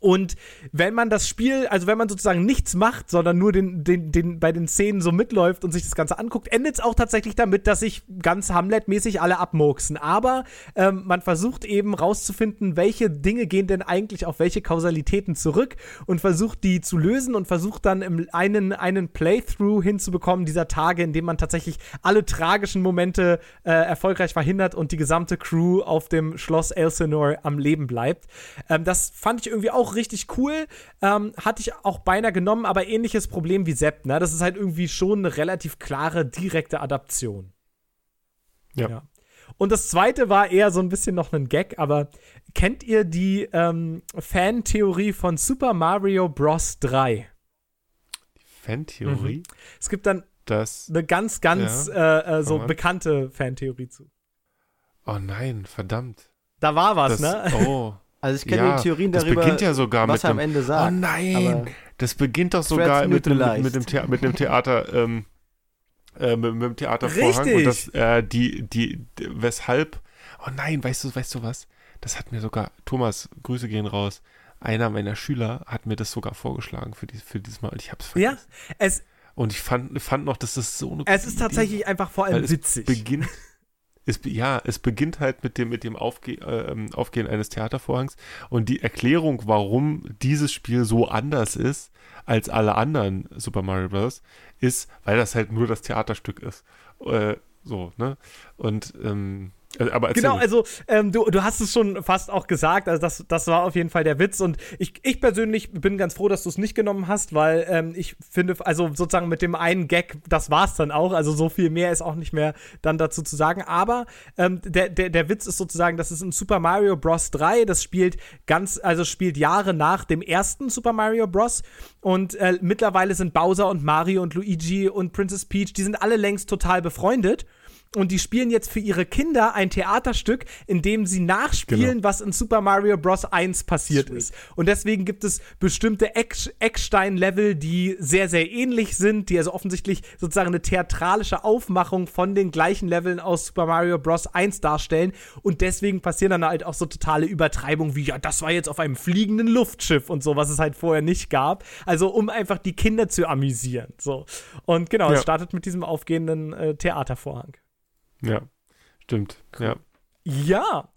Und wenn man das Spiel, also wenn man sozusagen nichts macht, sondern nur den, den, den, bei den Szenen so mitläuft und sich das Ganze anguckt, endet es auch tatsächlich damit, dass sich ganz Hamlet-mäßig alle abmurksen. Aber ähm, man versucht eben rauszufinden, welche Dinge gehen denn eigentlich auf welche Kausalitäten zurück und versucht die zu lösen und versucht dann im einen, einen Playthrough hinzubekommen dieser Tage, in dem man tatsächlich alle tragischen Momente äh, erfolgreich verhindert und die gesamte Crew auf dem Schloss Elsinore am Leben bleibt. Ähm, das fand ich irgendwie auch richtig cool. Ähm, hatte ich auch beinahe genommen, aber ähnliches Problem wie Sepp. Ne? Das ist halt irgendwie schon eine relativ klare, direkte Adaption. Ja. ja. Und das zweite war eher so ein bisschen noch ein Gag, aber kennt ihr die ähm, Fantheorie von Super Mario Bros. 3? Fantheorie? Mhm. Es gibt dann Das. eine ganz, ganz Ja, äh, äh, so bekannte Fantheorie zu. Oh nein, verdammt. Da war was, Das, ne? Oh. Also ich kenne ja, die Theorien das darüber, beginnt ja sogar was mit er am dem, Ende sagt. Oh nein, das beginnt doch sogar mit dem, mit, mit, dem Thea mit dem Theater, ähm, äh, mit, mit dem Theatervorhang Richtig. und das, äh, die, die, die, weshalb, oh nein, weißt du, weißt du was? Das hat mir sogar, Thomas, Grüße gehen raus, einer meiner Schüler hat mir das sogar vorgeschlagen für, dies, für dieses Mal und ich hab's Ja, vergessen. es, Und ich fand, fand noch, dass das so eine es ist Idee tatsächlich einfach vor allem witzig. beginnt, es, ja, es beginnt halt mit dem, mit dem Aufge äh, ähm, Aufgehen eines Theatervorhangs und die Erklärung, warum dieses Spiel so anders ist als alle anderen Super Mario Bros., ist, weil das halt nur das Theaterstück ist. Äh, so, ne? Und, ähm, äh, aber erzähl Genau, also ähm, du, du hast es schon fast auch gesagt, also das, das war auf jeden Fall der Witz und ich, ich persönlich bin ganz froh, dass du es nicht genommen hast, weil ähm, ich finde, also sozusagen mit dem einen Gag, das war's dann auch, also so viel mehr ist auch nicht mehr dann dazu zu sagen, aber ähm, der, der, der Witz ist sozusagen, das ist in Super Mario Bros. 3, das spielt ganz, also spielt Jahre nach dem ersten Super Mario Bros. und äh, mittlerweile sind Bowser und Mario und Luigi und Princess Peach, die sind alle längst total befreundet. Und die spielen jetzt für ihre Kinder ein Theaterstück, in dem sie nachspielen, Genau. was in Super Mario Bros. 1 passiert ist. Und deswegen gibt es bestimmte Eck Eckstein-Level, die sehr, sehr ähnlich sind, die also offensichtlich sozusagen eine theatralische Aufmachung von den gleichen Leveln aus Super Mario Bros. 1 darstellen. Und deswegen passieren dann halt auch so totale Übertreibungen wie, ja, das war jetzt auf einem fliegenden Luftschiff und so, was es halt vorher nicht gab. Also um einfach die Kinder zu amüsieren. So. Und genau, es Ja. startet mit diesem aufgehenden äh, Theatervorhang. Ja, stimmt. Ja. Ja,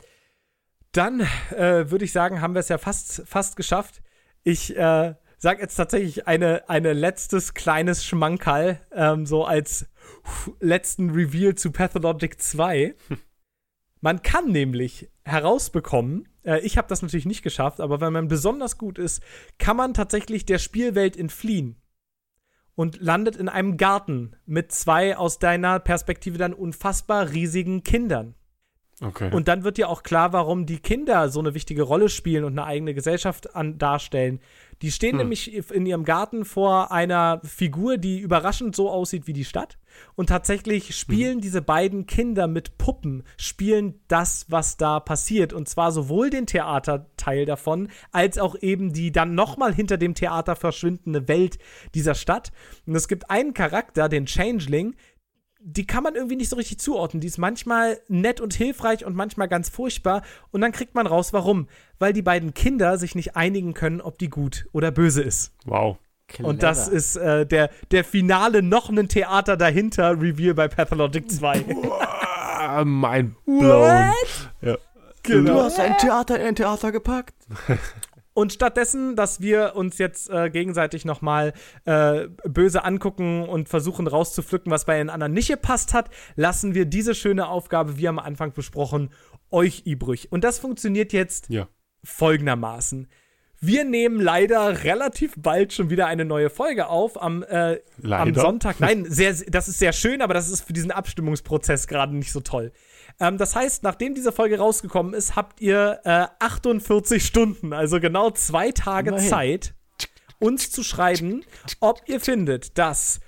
dann äh, würde ich sagen, haben wir es ja fast, fast geschafft. Ich äh, sage jetzt tatsächlich eine, eine letztes kleines Schmankerl, ähm, so als letzten Reveal zu Pathologic 2. Man kann nämlich herausbekommen, äh, ich habe das natürlich nicht geschafft, aber wenn man besonders gut ist, kann man tatsächlich der Spielwelt entfliehen und landet in einem Garten mit zwei aus deiner Perspektive dann unfassbar riesigen Kindern. Okay. Und dann wird dir auch klar, warum die Kinder so eine wichtige Rolle spielen und eine eigene Gesellschaft an, darstellen. Die stehen nämlich in ihrem Garten vor einer Figur, die überraschend so aussieht wie die Stadt. Und tatsächlich spielen diese beiden Kinder mit Puppen, spielen das, was da passiert. Und zwar sowohl den Theaterteil davon, als auch eben die dann nochmal hinter dem Theater verschwindende Welt dieser Stadt. Und es gibt einen Charakter, den Changeling, die kann man irgendwie nicht so richtig zuordnen. Die ist manchmal nett und hilfreich und manchmal ganz furchtbar. Und dann kriegt man raus, warum. Weil die beiden Kinder sich nicht einigen können, ob die gut oder böse ist. wow. Und das ist äh, der, der finale noch ein Theater dahinter Reveal bei Pathologic 2. Ah, mein blown. Ja. Genau. Du hast ein Theater in ein Theater gepackt. Und stattdessen, dass wir uns jetzt äh, gegenseitig nochmal äh, böse angucken und versuchen rauszupflücken, was bei den anderen nicht gepasst hat, lassen wir diese schöne Aufgabe, wie am Anfang besprochen, euch übrig. Und das funktioniert jetzt Ja. folgendermaßen. Wir nehmen leider relativ bald schon wieder eine neue Folge auf am, äh, am? Sonntag. Nein, sehr, das ist sehr schön, aber das ist für diesen Abstimmungsprozess gerade nicht so toll. Ähm, das heißt, nachdem diese Folge rausgekommen ist, habt ihr äh, 48 Stunden, also genau zwei Tage Immerhin. Zeit, uns zu schreiben, ob ihr findet, dass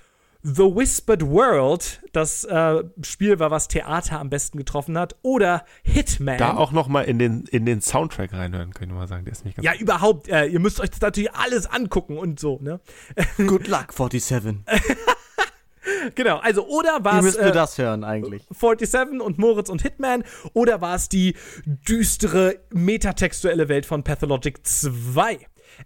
The Whispered World das äh, Spiel war, was Theater am besten getroffen hat, oder Hitman. Da auch noch mal in den, in den Soundtrack reinhören, können wir mal sagen. Der ist nicht ganz Ja, überhaupt. Äh, ihr müsst euch das natürlich alles angucken und so, ne? Good luck, 47. Genau, also oder war es müsst äh, das hören eigentlich? 47 und Moritz und Hitman oder war es die düstere metatextuelle Welt von Pathologic 2?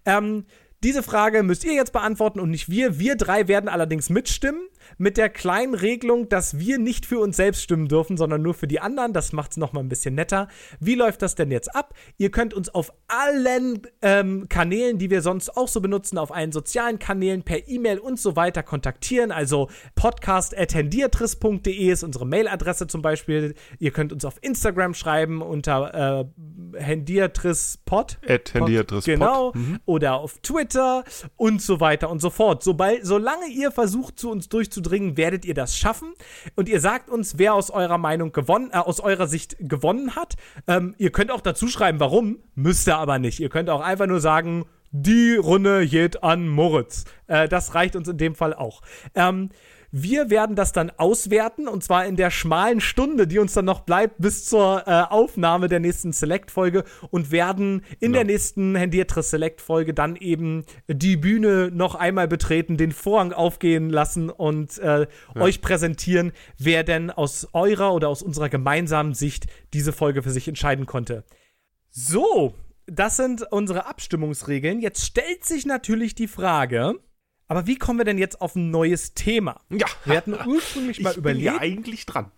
Ähm, diese Frage müsst ihr jetzt beantworten und nicht wir. Wir drei werden allerdings mitstimmen mit der kleinen Regelung, dass wir nicht für uns selbst stimmen dürfen, sondern nur für die anderen. Das macht es nochmal ein bisschen netter. Wie läuft das denn jetzt ab? Ihr könnt uns auf allen ähm, Kanälen, die wir sonst auch so benutzen, auf allen sozialen Kanälen, per E-Mail und so weiter kontaktieren. Also podcast.hendiatris.de ist unsere Mailadresse zum Beispiel. Ihr könnt uns auf Instagram schreiben unter äh, hendiatrispod. At hendiatrispod. Genau. Oder auf Twitter und so weiter und so fort. Sobald, solange ihr versucht, zu uns durchzudringen, werdet ihr das schaffen. Und ihr sagt uns, wer aus eurer Meinung gewonnen, äh, aus eurer Sicht gewonnen hat. Ähm, ihr könnt auch dazu schreiben, warum. Müsst ihr aber nicht. Ihr könnt auch einfach nur sagen, die Runde geht an Moritz. Äh, das reicht uns in dem Fall auch. Ähm, wir werden das dann auswerten und zwar in der schmalen Stunde, die uns dann noch bleibt bis zur äh, Aufnahme der nächsten Select-Folge und werden in Genau. der nächsten Hendiatris Select-Folge dann eben die Bühne noch einmal betreten, den Vorhang aufgehen lassen und äh, euch präsentieren, wer denn aus eurer oder aus unserer gemeinsamen Sicht diese Folge für sich entscheiden konnte. So, das sind unsere Abstimmungsregeln. Jetzt stellt sich natürlich die Frage, aber wie kommen wir denn jetzt auf ein neues Thema? Ja, Wir hatten ursprünglich mal ich bin ja überlegt. eigentlich dran.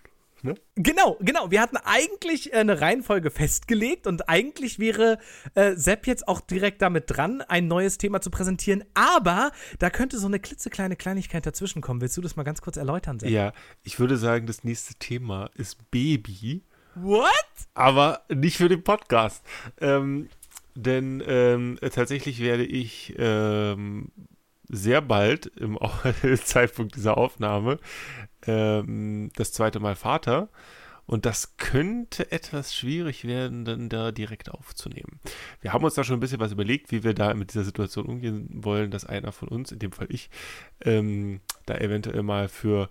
Ne? Genau, genau. Wir hatten eigentlich äh, eine Reihenfolge festgelegt und eigentlich wäre äh, Sepp jetzt auch direkt damit dran, ein neues Thema zu präsentieren. Aber da könnte so eine klitzekleine Kleinigkeit dazwischen kommen. Willst du das mal ganz kurz erläutern, Sepp? Ja, ich würde sagen, das nächste Thema ist Baby, What? aber nicht für den Podcast. Ähm, denn ähm, tatsächlich werde ich ähm, sehr bald im Zeitpunkt dieser Aufnahme ähm, das zweite Mal Vater. Und das könnte etwas schwierig werden, dann da direkt aufzunehmen. Wir haben uns da schon ein bisschen was überlegt, wie wir da mit dieser Situation umgehen wollen, dass einer von uns, in dem Fall ich, ähm, da eventuell mal für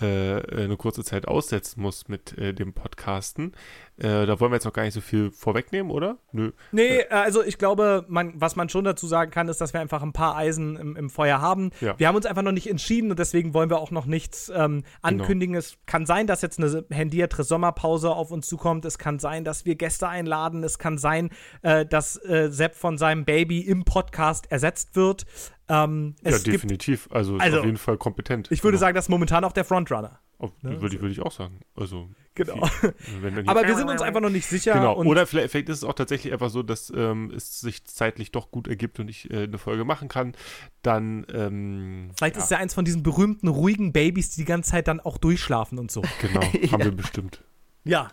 äh, eine kurze Zeit aussetzen muss mit äh, dem Podcasten. Äh, da wollen wir jetzt noch gar nicht so viel vorwegnehmen, oder? Nö. Nee, äh, also ich glaube, man, was man schon dazu sagen kann, ist, dass wir einfach ein paar Eisen im, im Feuer haben. Ja. Wir haben uns einfach noch nicht entschieden und deswegen wollen wir auch noch nichts ähm, ankündigen. Es kann sein, dass jetzt eine Hendiatris Sommerpause auf uns zukommt. Es kann sein, dass wir Gäste einladen. Es kann sein, äh, dass äh, Sepp von seinem Baby im Podcast ersetzt wird. Ähm, Ja, definitiv. Also, ist Also, auf jeden Fall kompetent. ich würde Genau. sagen, das ist momentan auch der Frontrunner. Auf, würde, ich- würde ich auch sagen. Also, Genau. hier- Aber wir sind uns einfach noch nicht sicher. Genau, oder vielleicht, vielleicht ist es auch tatsächlich einfach so, dass ähm, es sich zeitlich doch gut ergibt und ich äh, eine Folge machen kann. Dann, ähm, vielleicht ja, ist er eins von diesen berühmten, ruhigen Babys, die die ganze Zeit dann auch durchschlafen und so. Genau, haben wir bestimmt. Ja,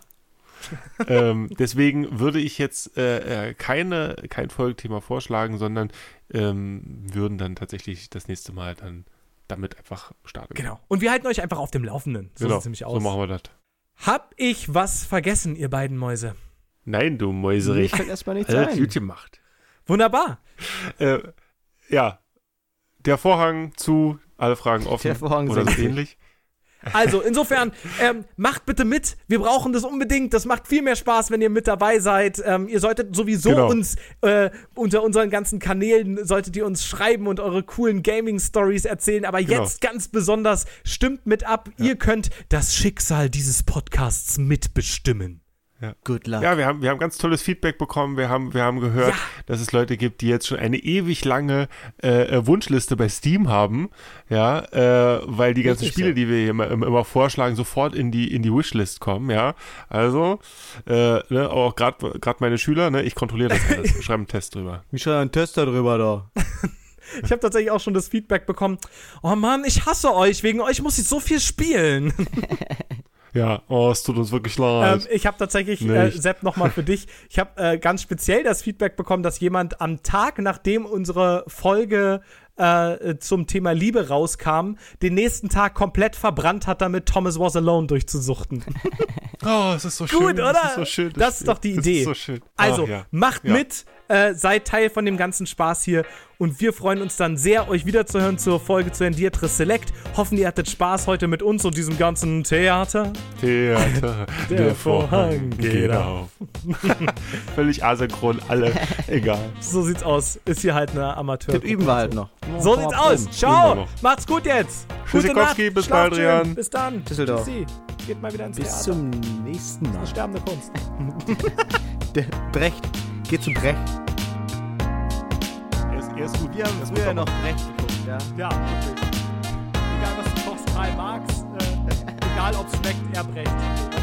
ähm, deswegen würde ich jetzt äh, äh, keine, kein Folgethema vorschlagen, sondern ähm, würden dann tatsächlich das nächste Mal dann damit einfach starten. genau. Und wir halten euch einfach auf dem Laufenden. So genau. sieht's nämlich aus. So machen wir das. Hab ich was vergessen, ihr beiden Mäuse? Nein, du Mir Mäuserich. fällt erstmal nichts Alles ein. gut gemacht. Wunderbar. Äh, ja, der Vorhang zu, alle Fragen offen Der Vorhang oder so ähnlich. Also, insofern, ähm, macht bitte mit. Wir brauchen das unbedingt. Das macht viel mehr Spaß, wenn ihr mit dabei seid. Ähm, ihr solltet sowieso Genau. uns äh, unter unseren ganzen Kanälen, solltet ihr uns schreiben und eure coolen Gaming-Stories erzählen. Aber Genau. jetzt ganz besonders, stimmt mit ab. Ihr könnt das Schicksal dieses Podcasts mitbestimmen. Good luck. Ja, wir haben, wir haben ganz tolles Feedback bekommen. Wir haben, wir haben gehört, Ja. dass es Leute gibt, die jetzt schon eine ewig lange äh, äh, Wunschliste bei Steam haben. Ja, äh, weil die ganzen Richtig Spiele, so. die wir hier immer, immer vorschlagen, sofort in die, in die Wishlist kommen. Ja, also, äh, ne, auch gerade meine Schüler, ne, ich kontrolliere das alles. Schreibe einen Test drüber. Mich schon ein Tester drüber da. Ich habe tatsächlich auch schon das Feedback bekommen. Oh Mann, ich hasse euch. Wegen euch muss ich so viel spielen. Ja, oh, es tut uns wirklich Ähm, leid. ich habe tatsächlich, äh. Sepp, nochmal für dich, ich habe äh, ganz speziell das Feedback bekommen, dass jemand am Tag, nachdem unsere Folge äh, zum Thema Liebe rauskam, den nächsten Tag komplett verbrannt hat, damit Thomas Was Alone durchzusuchten. oh, es ist so Gut, schön. oder? Das ist so schön. Das ist doch die Das Idee. so schön. Also, Ach, ja. macht Ja. mit, äh, seid Teil von dem ganzen Spaß hier und wir freuen uns dann sehr, euch wiederzuhören zur Folge zu Endiatris Select. Hoffen, ihr hattet Spaß heute mit uns und diesem ganzen Theater. Theater, Der Vorhang geht auf. Völlig asynchron, alle, egal. So sieht's aus. Ist hier halt eine Amateur. Das üben wir halt noch. So sieht's aus. Ciao. noch. Macht's gut jetzt. Tschüssikowski, Gute Nacht. bis bald. Rian. Bis dann. Tschüssi. Geht mal wieder ins Bis Theater. zum nächsten Mal. Sterbende Kunst. Der Brecht. Geht zu Brecht. Der ist gut. Wir haben ist früher gut, noch Brecht geguckt, ja. Ja, wirklich. Egal was du kochst, Karl Marx, äh, egal ob es schmeckt, er brecht.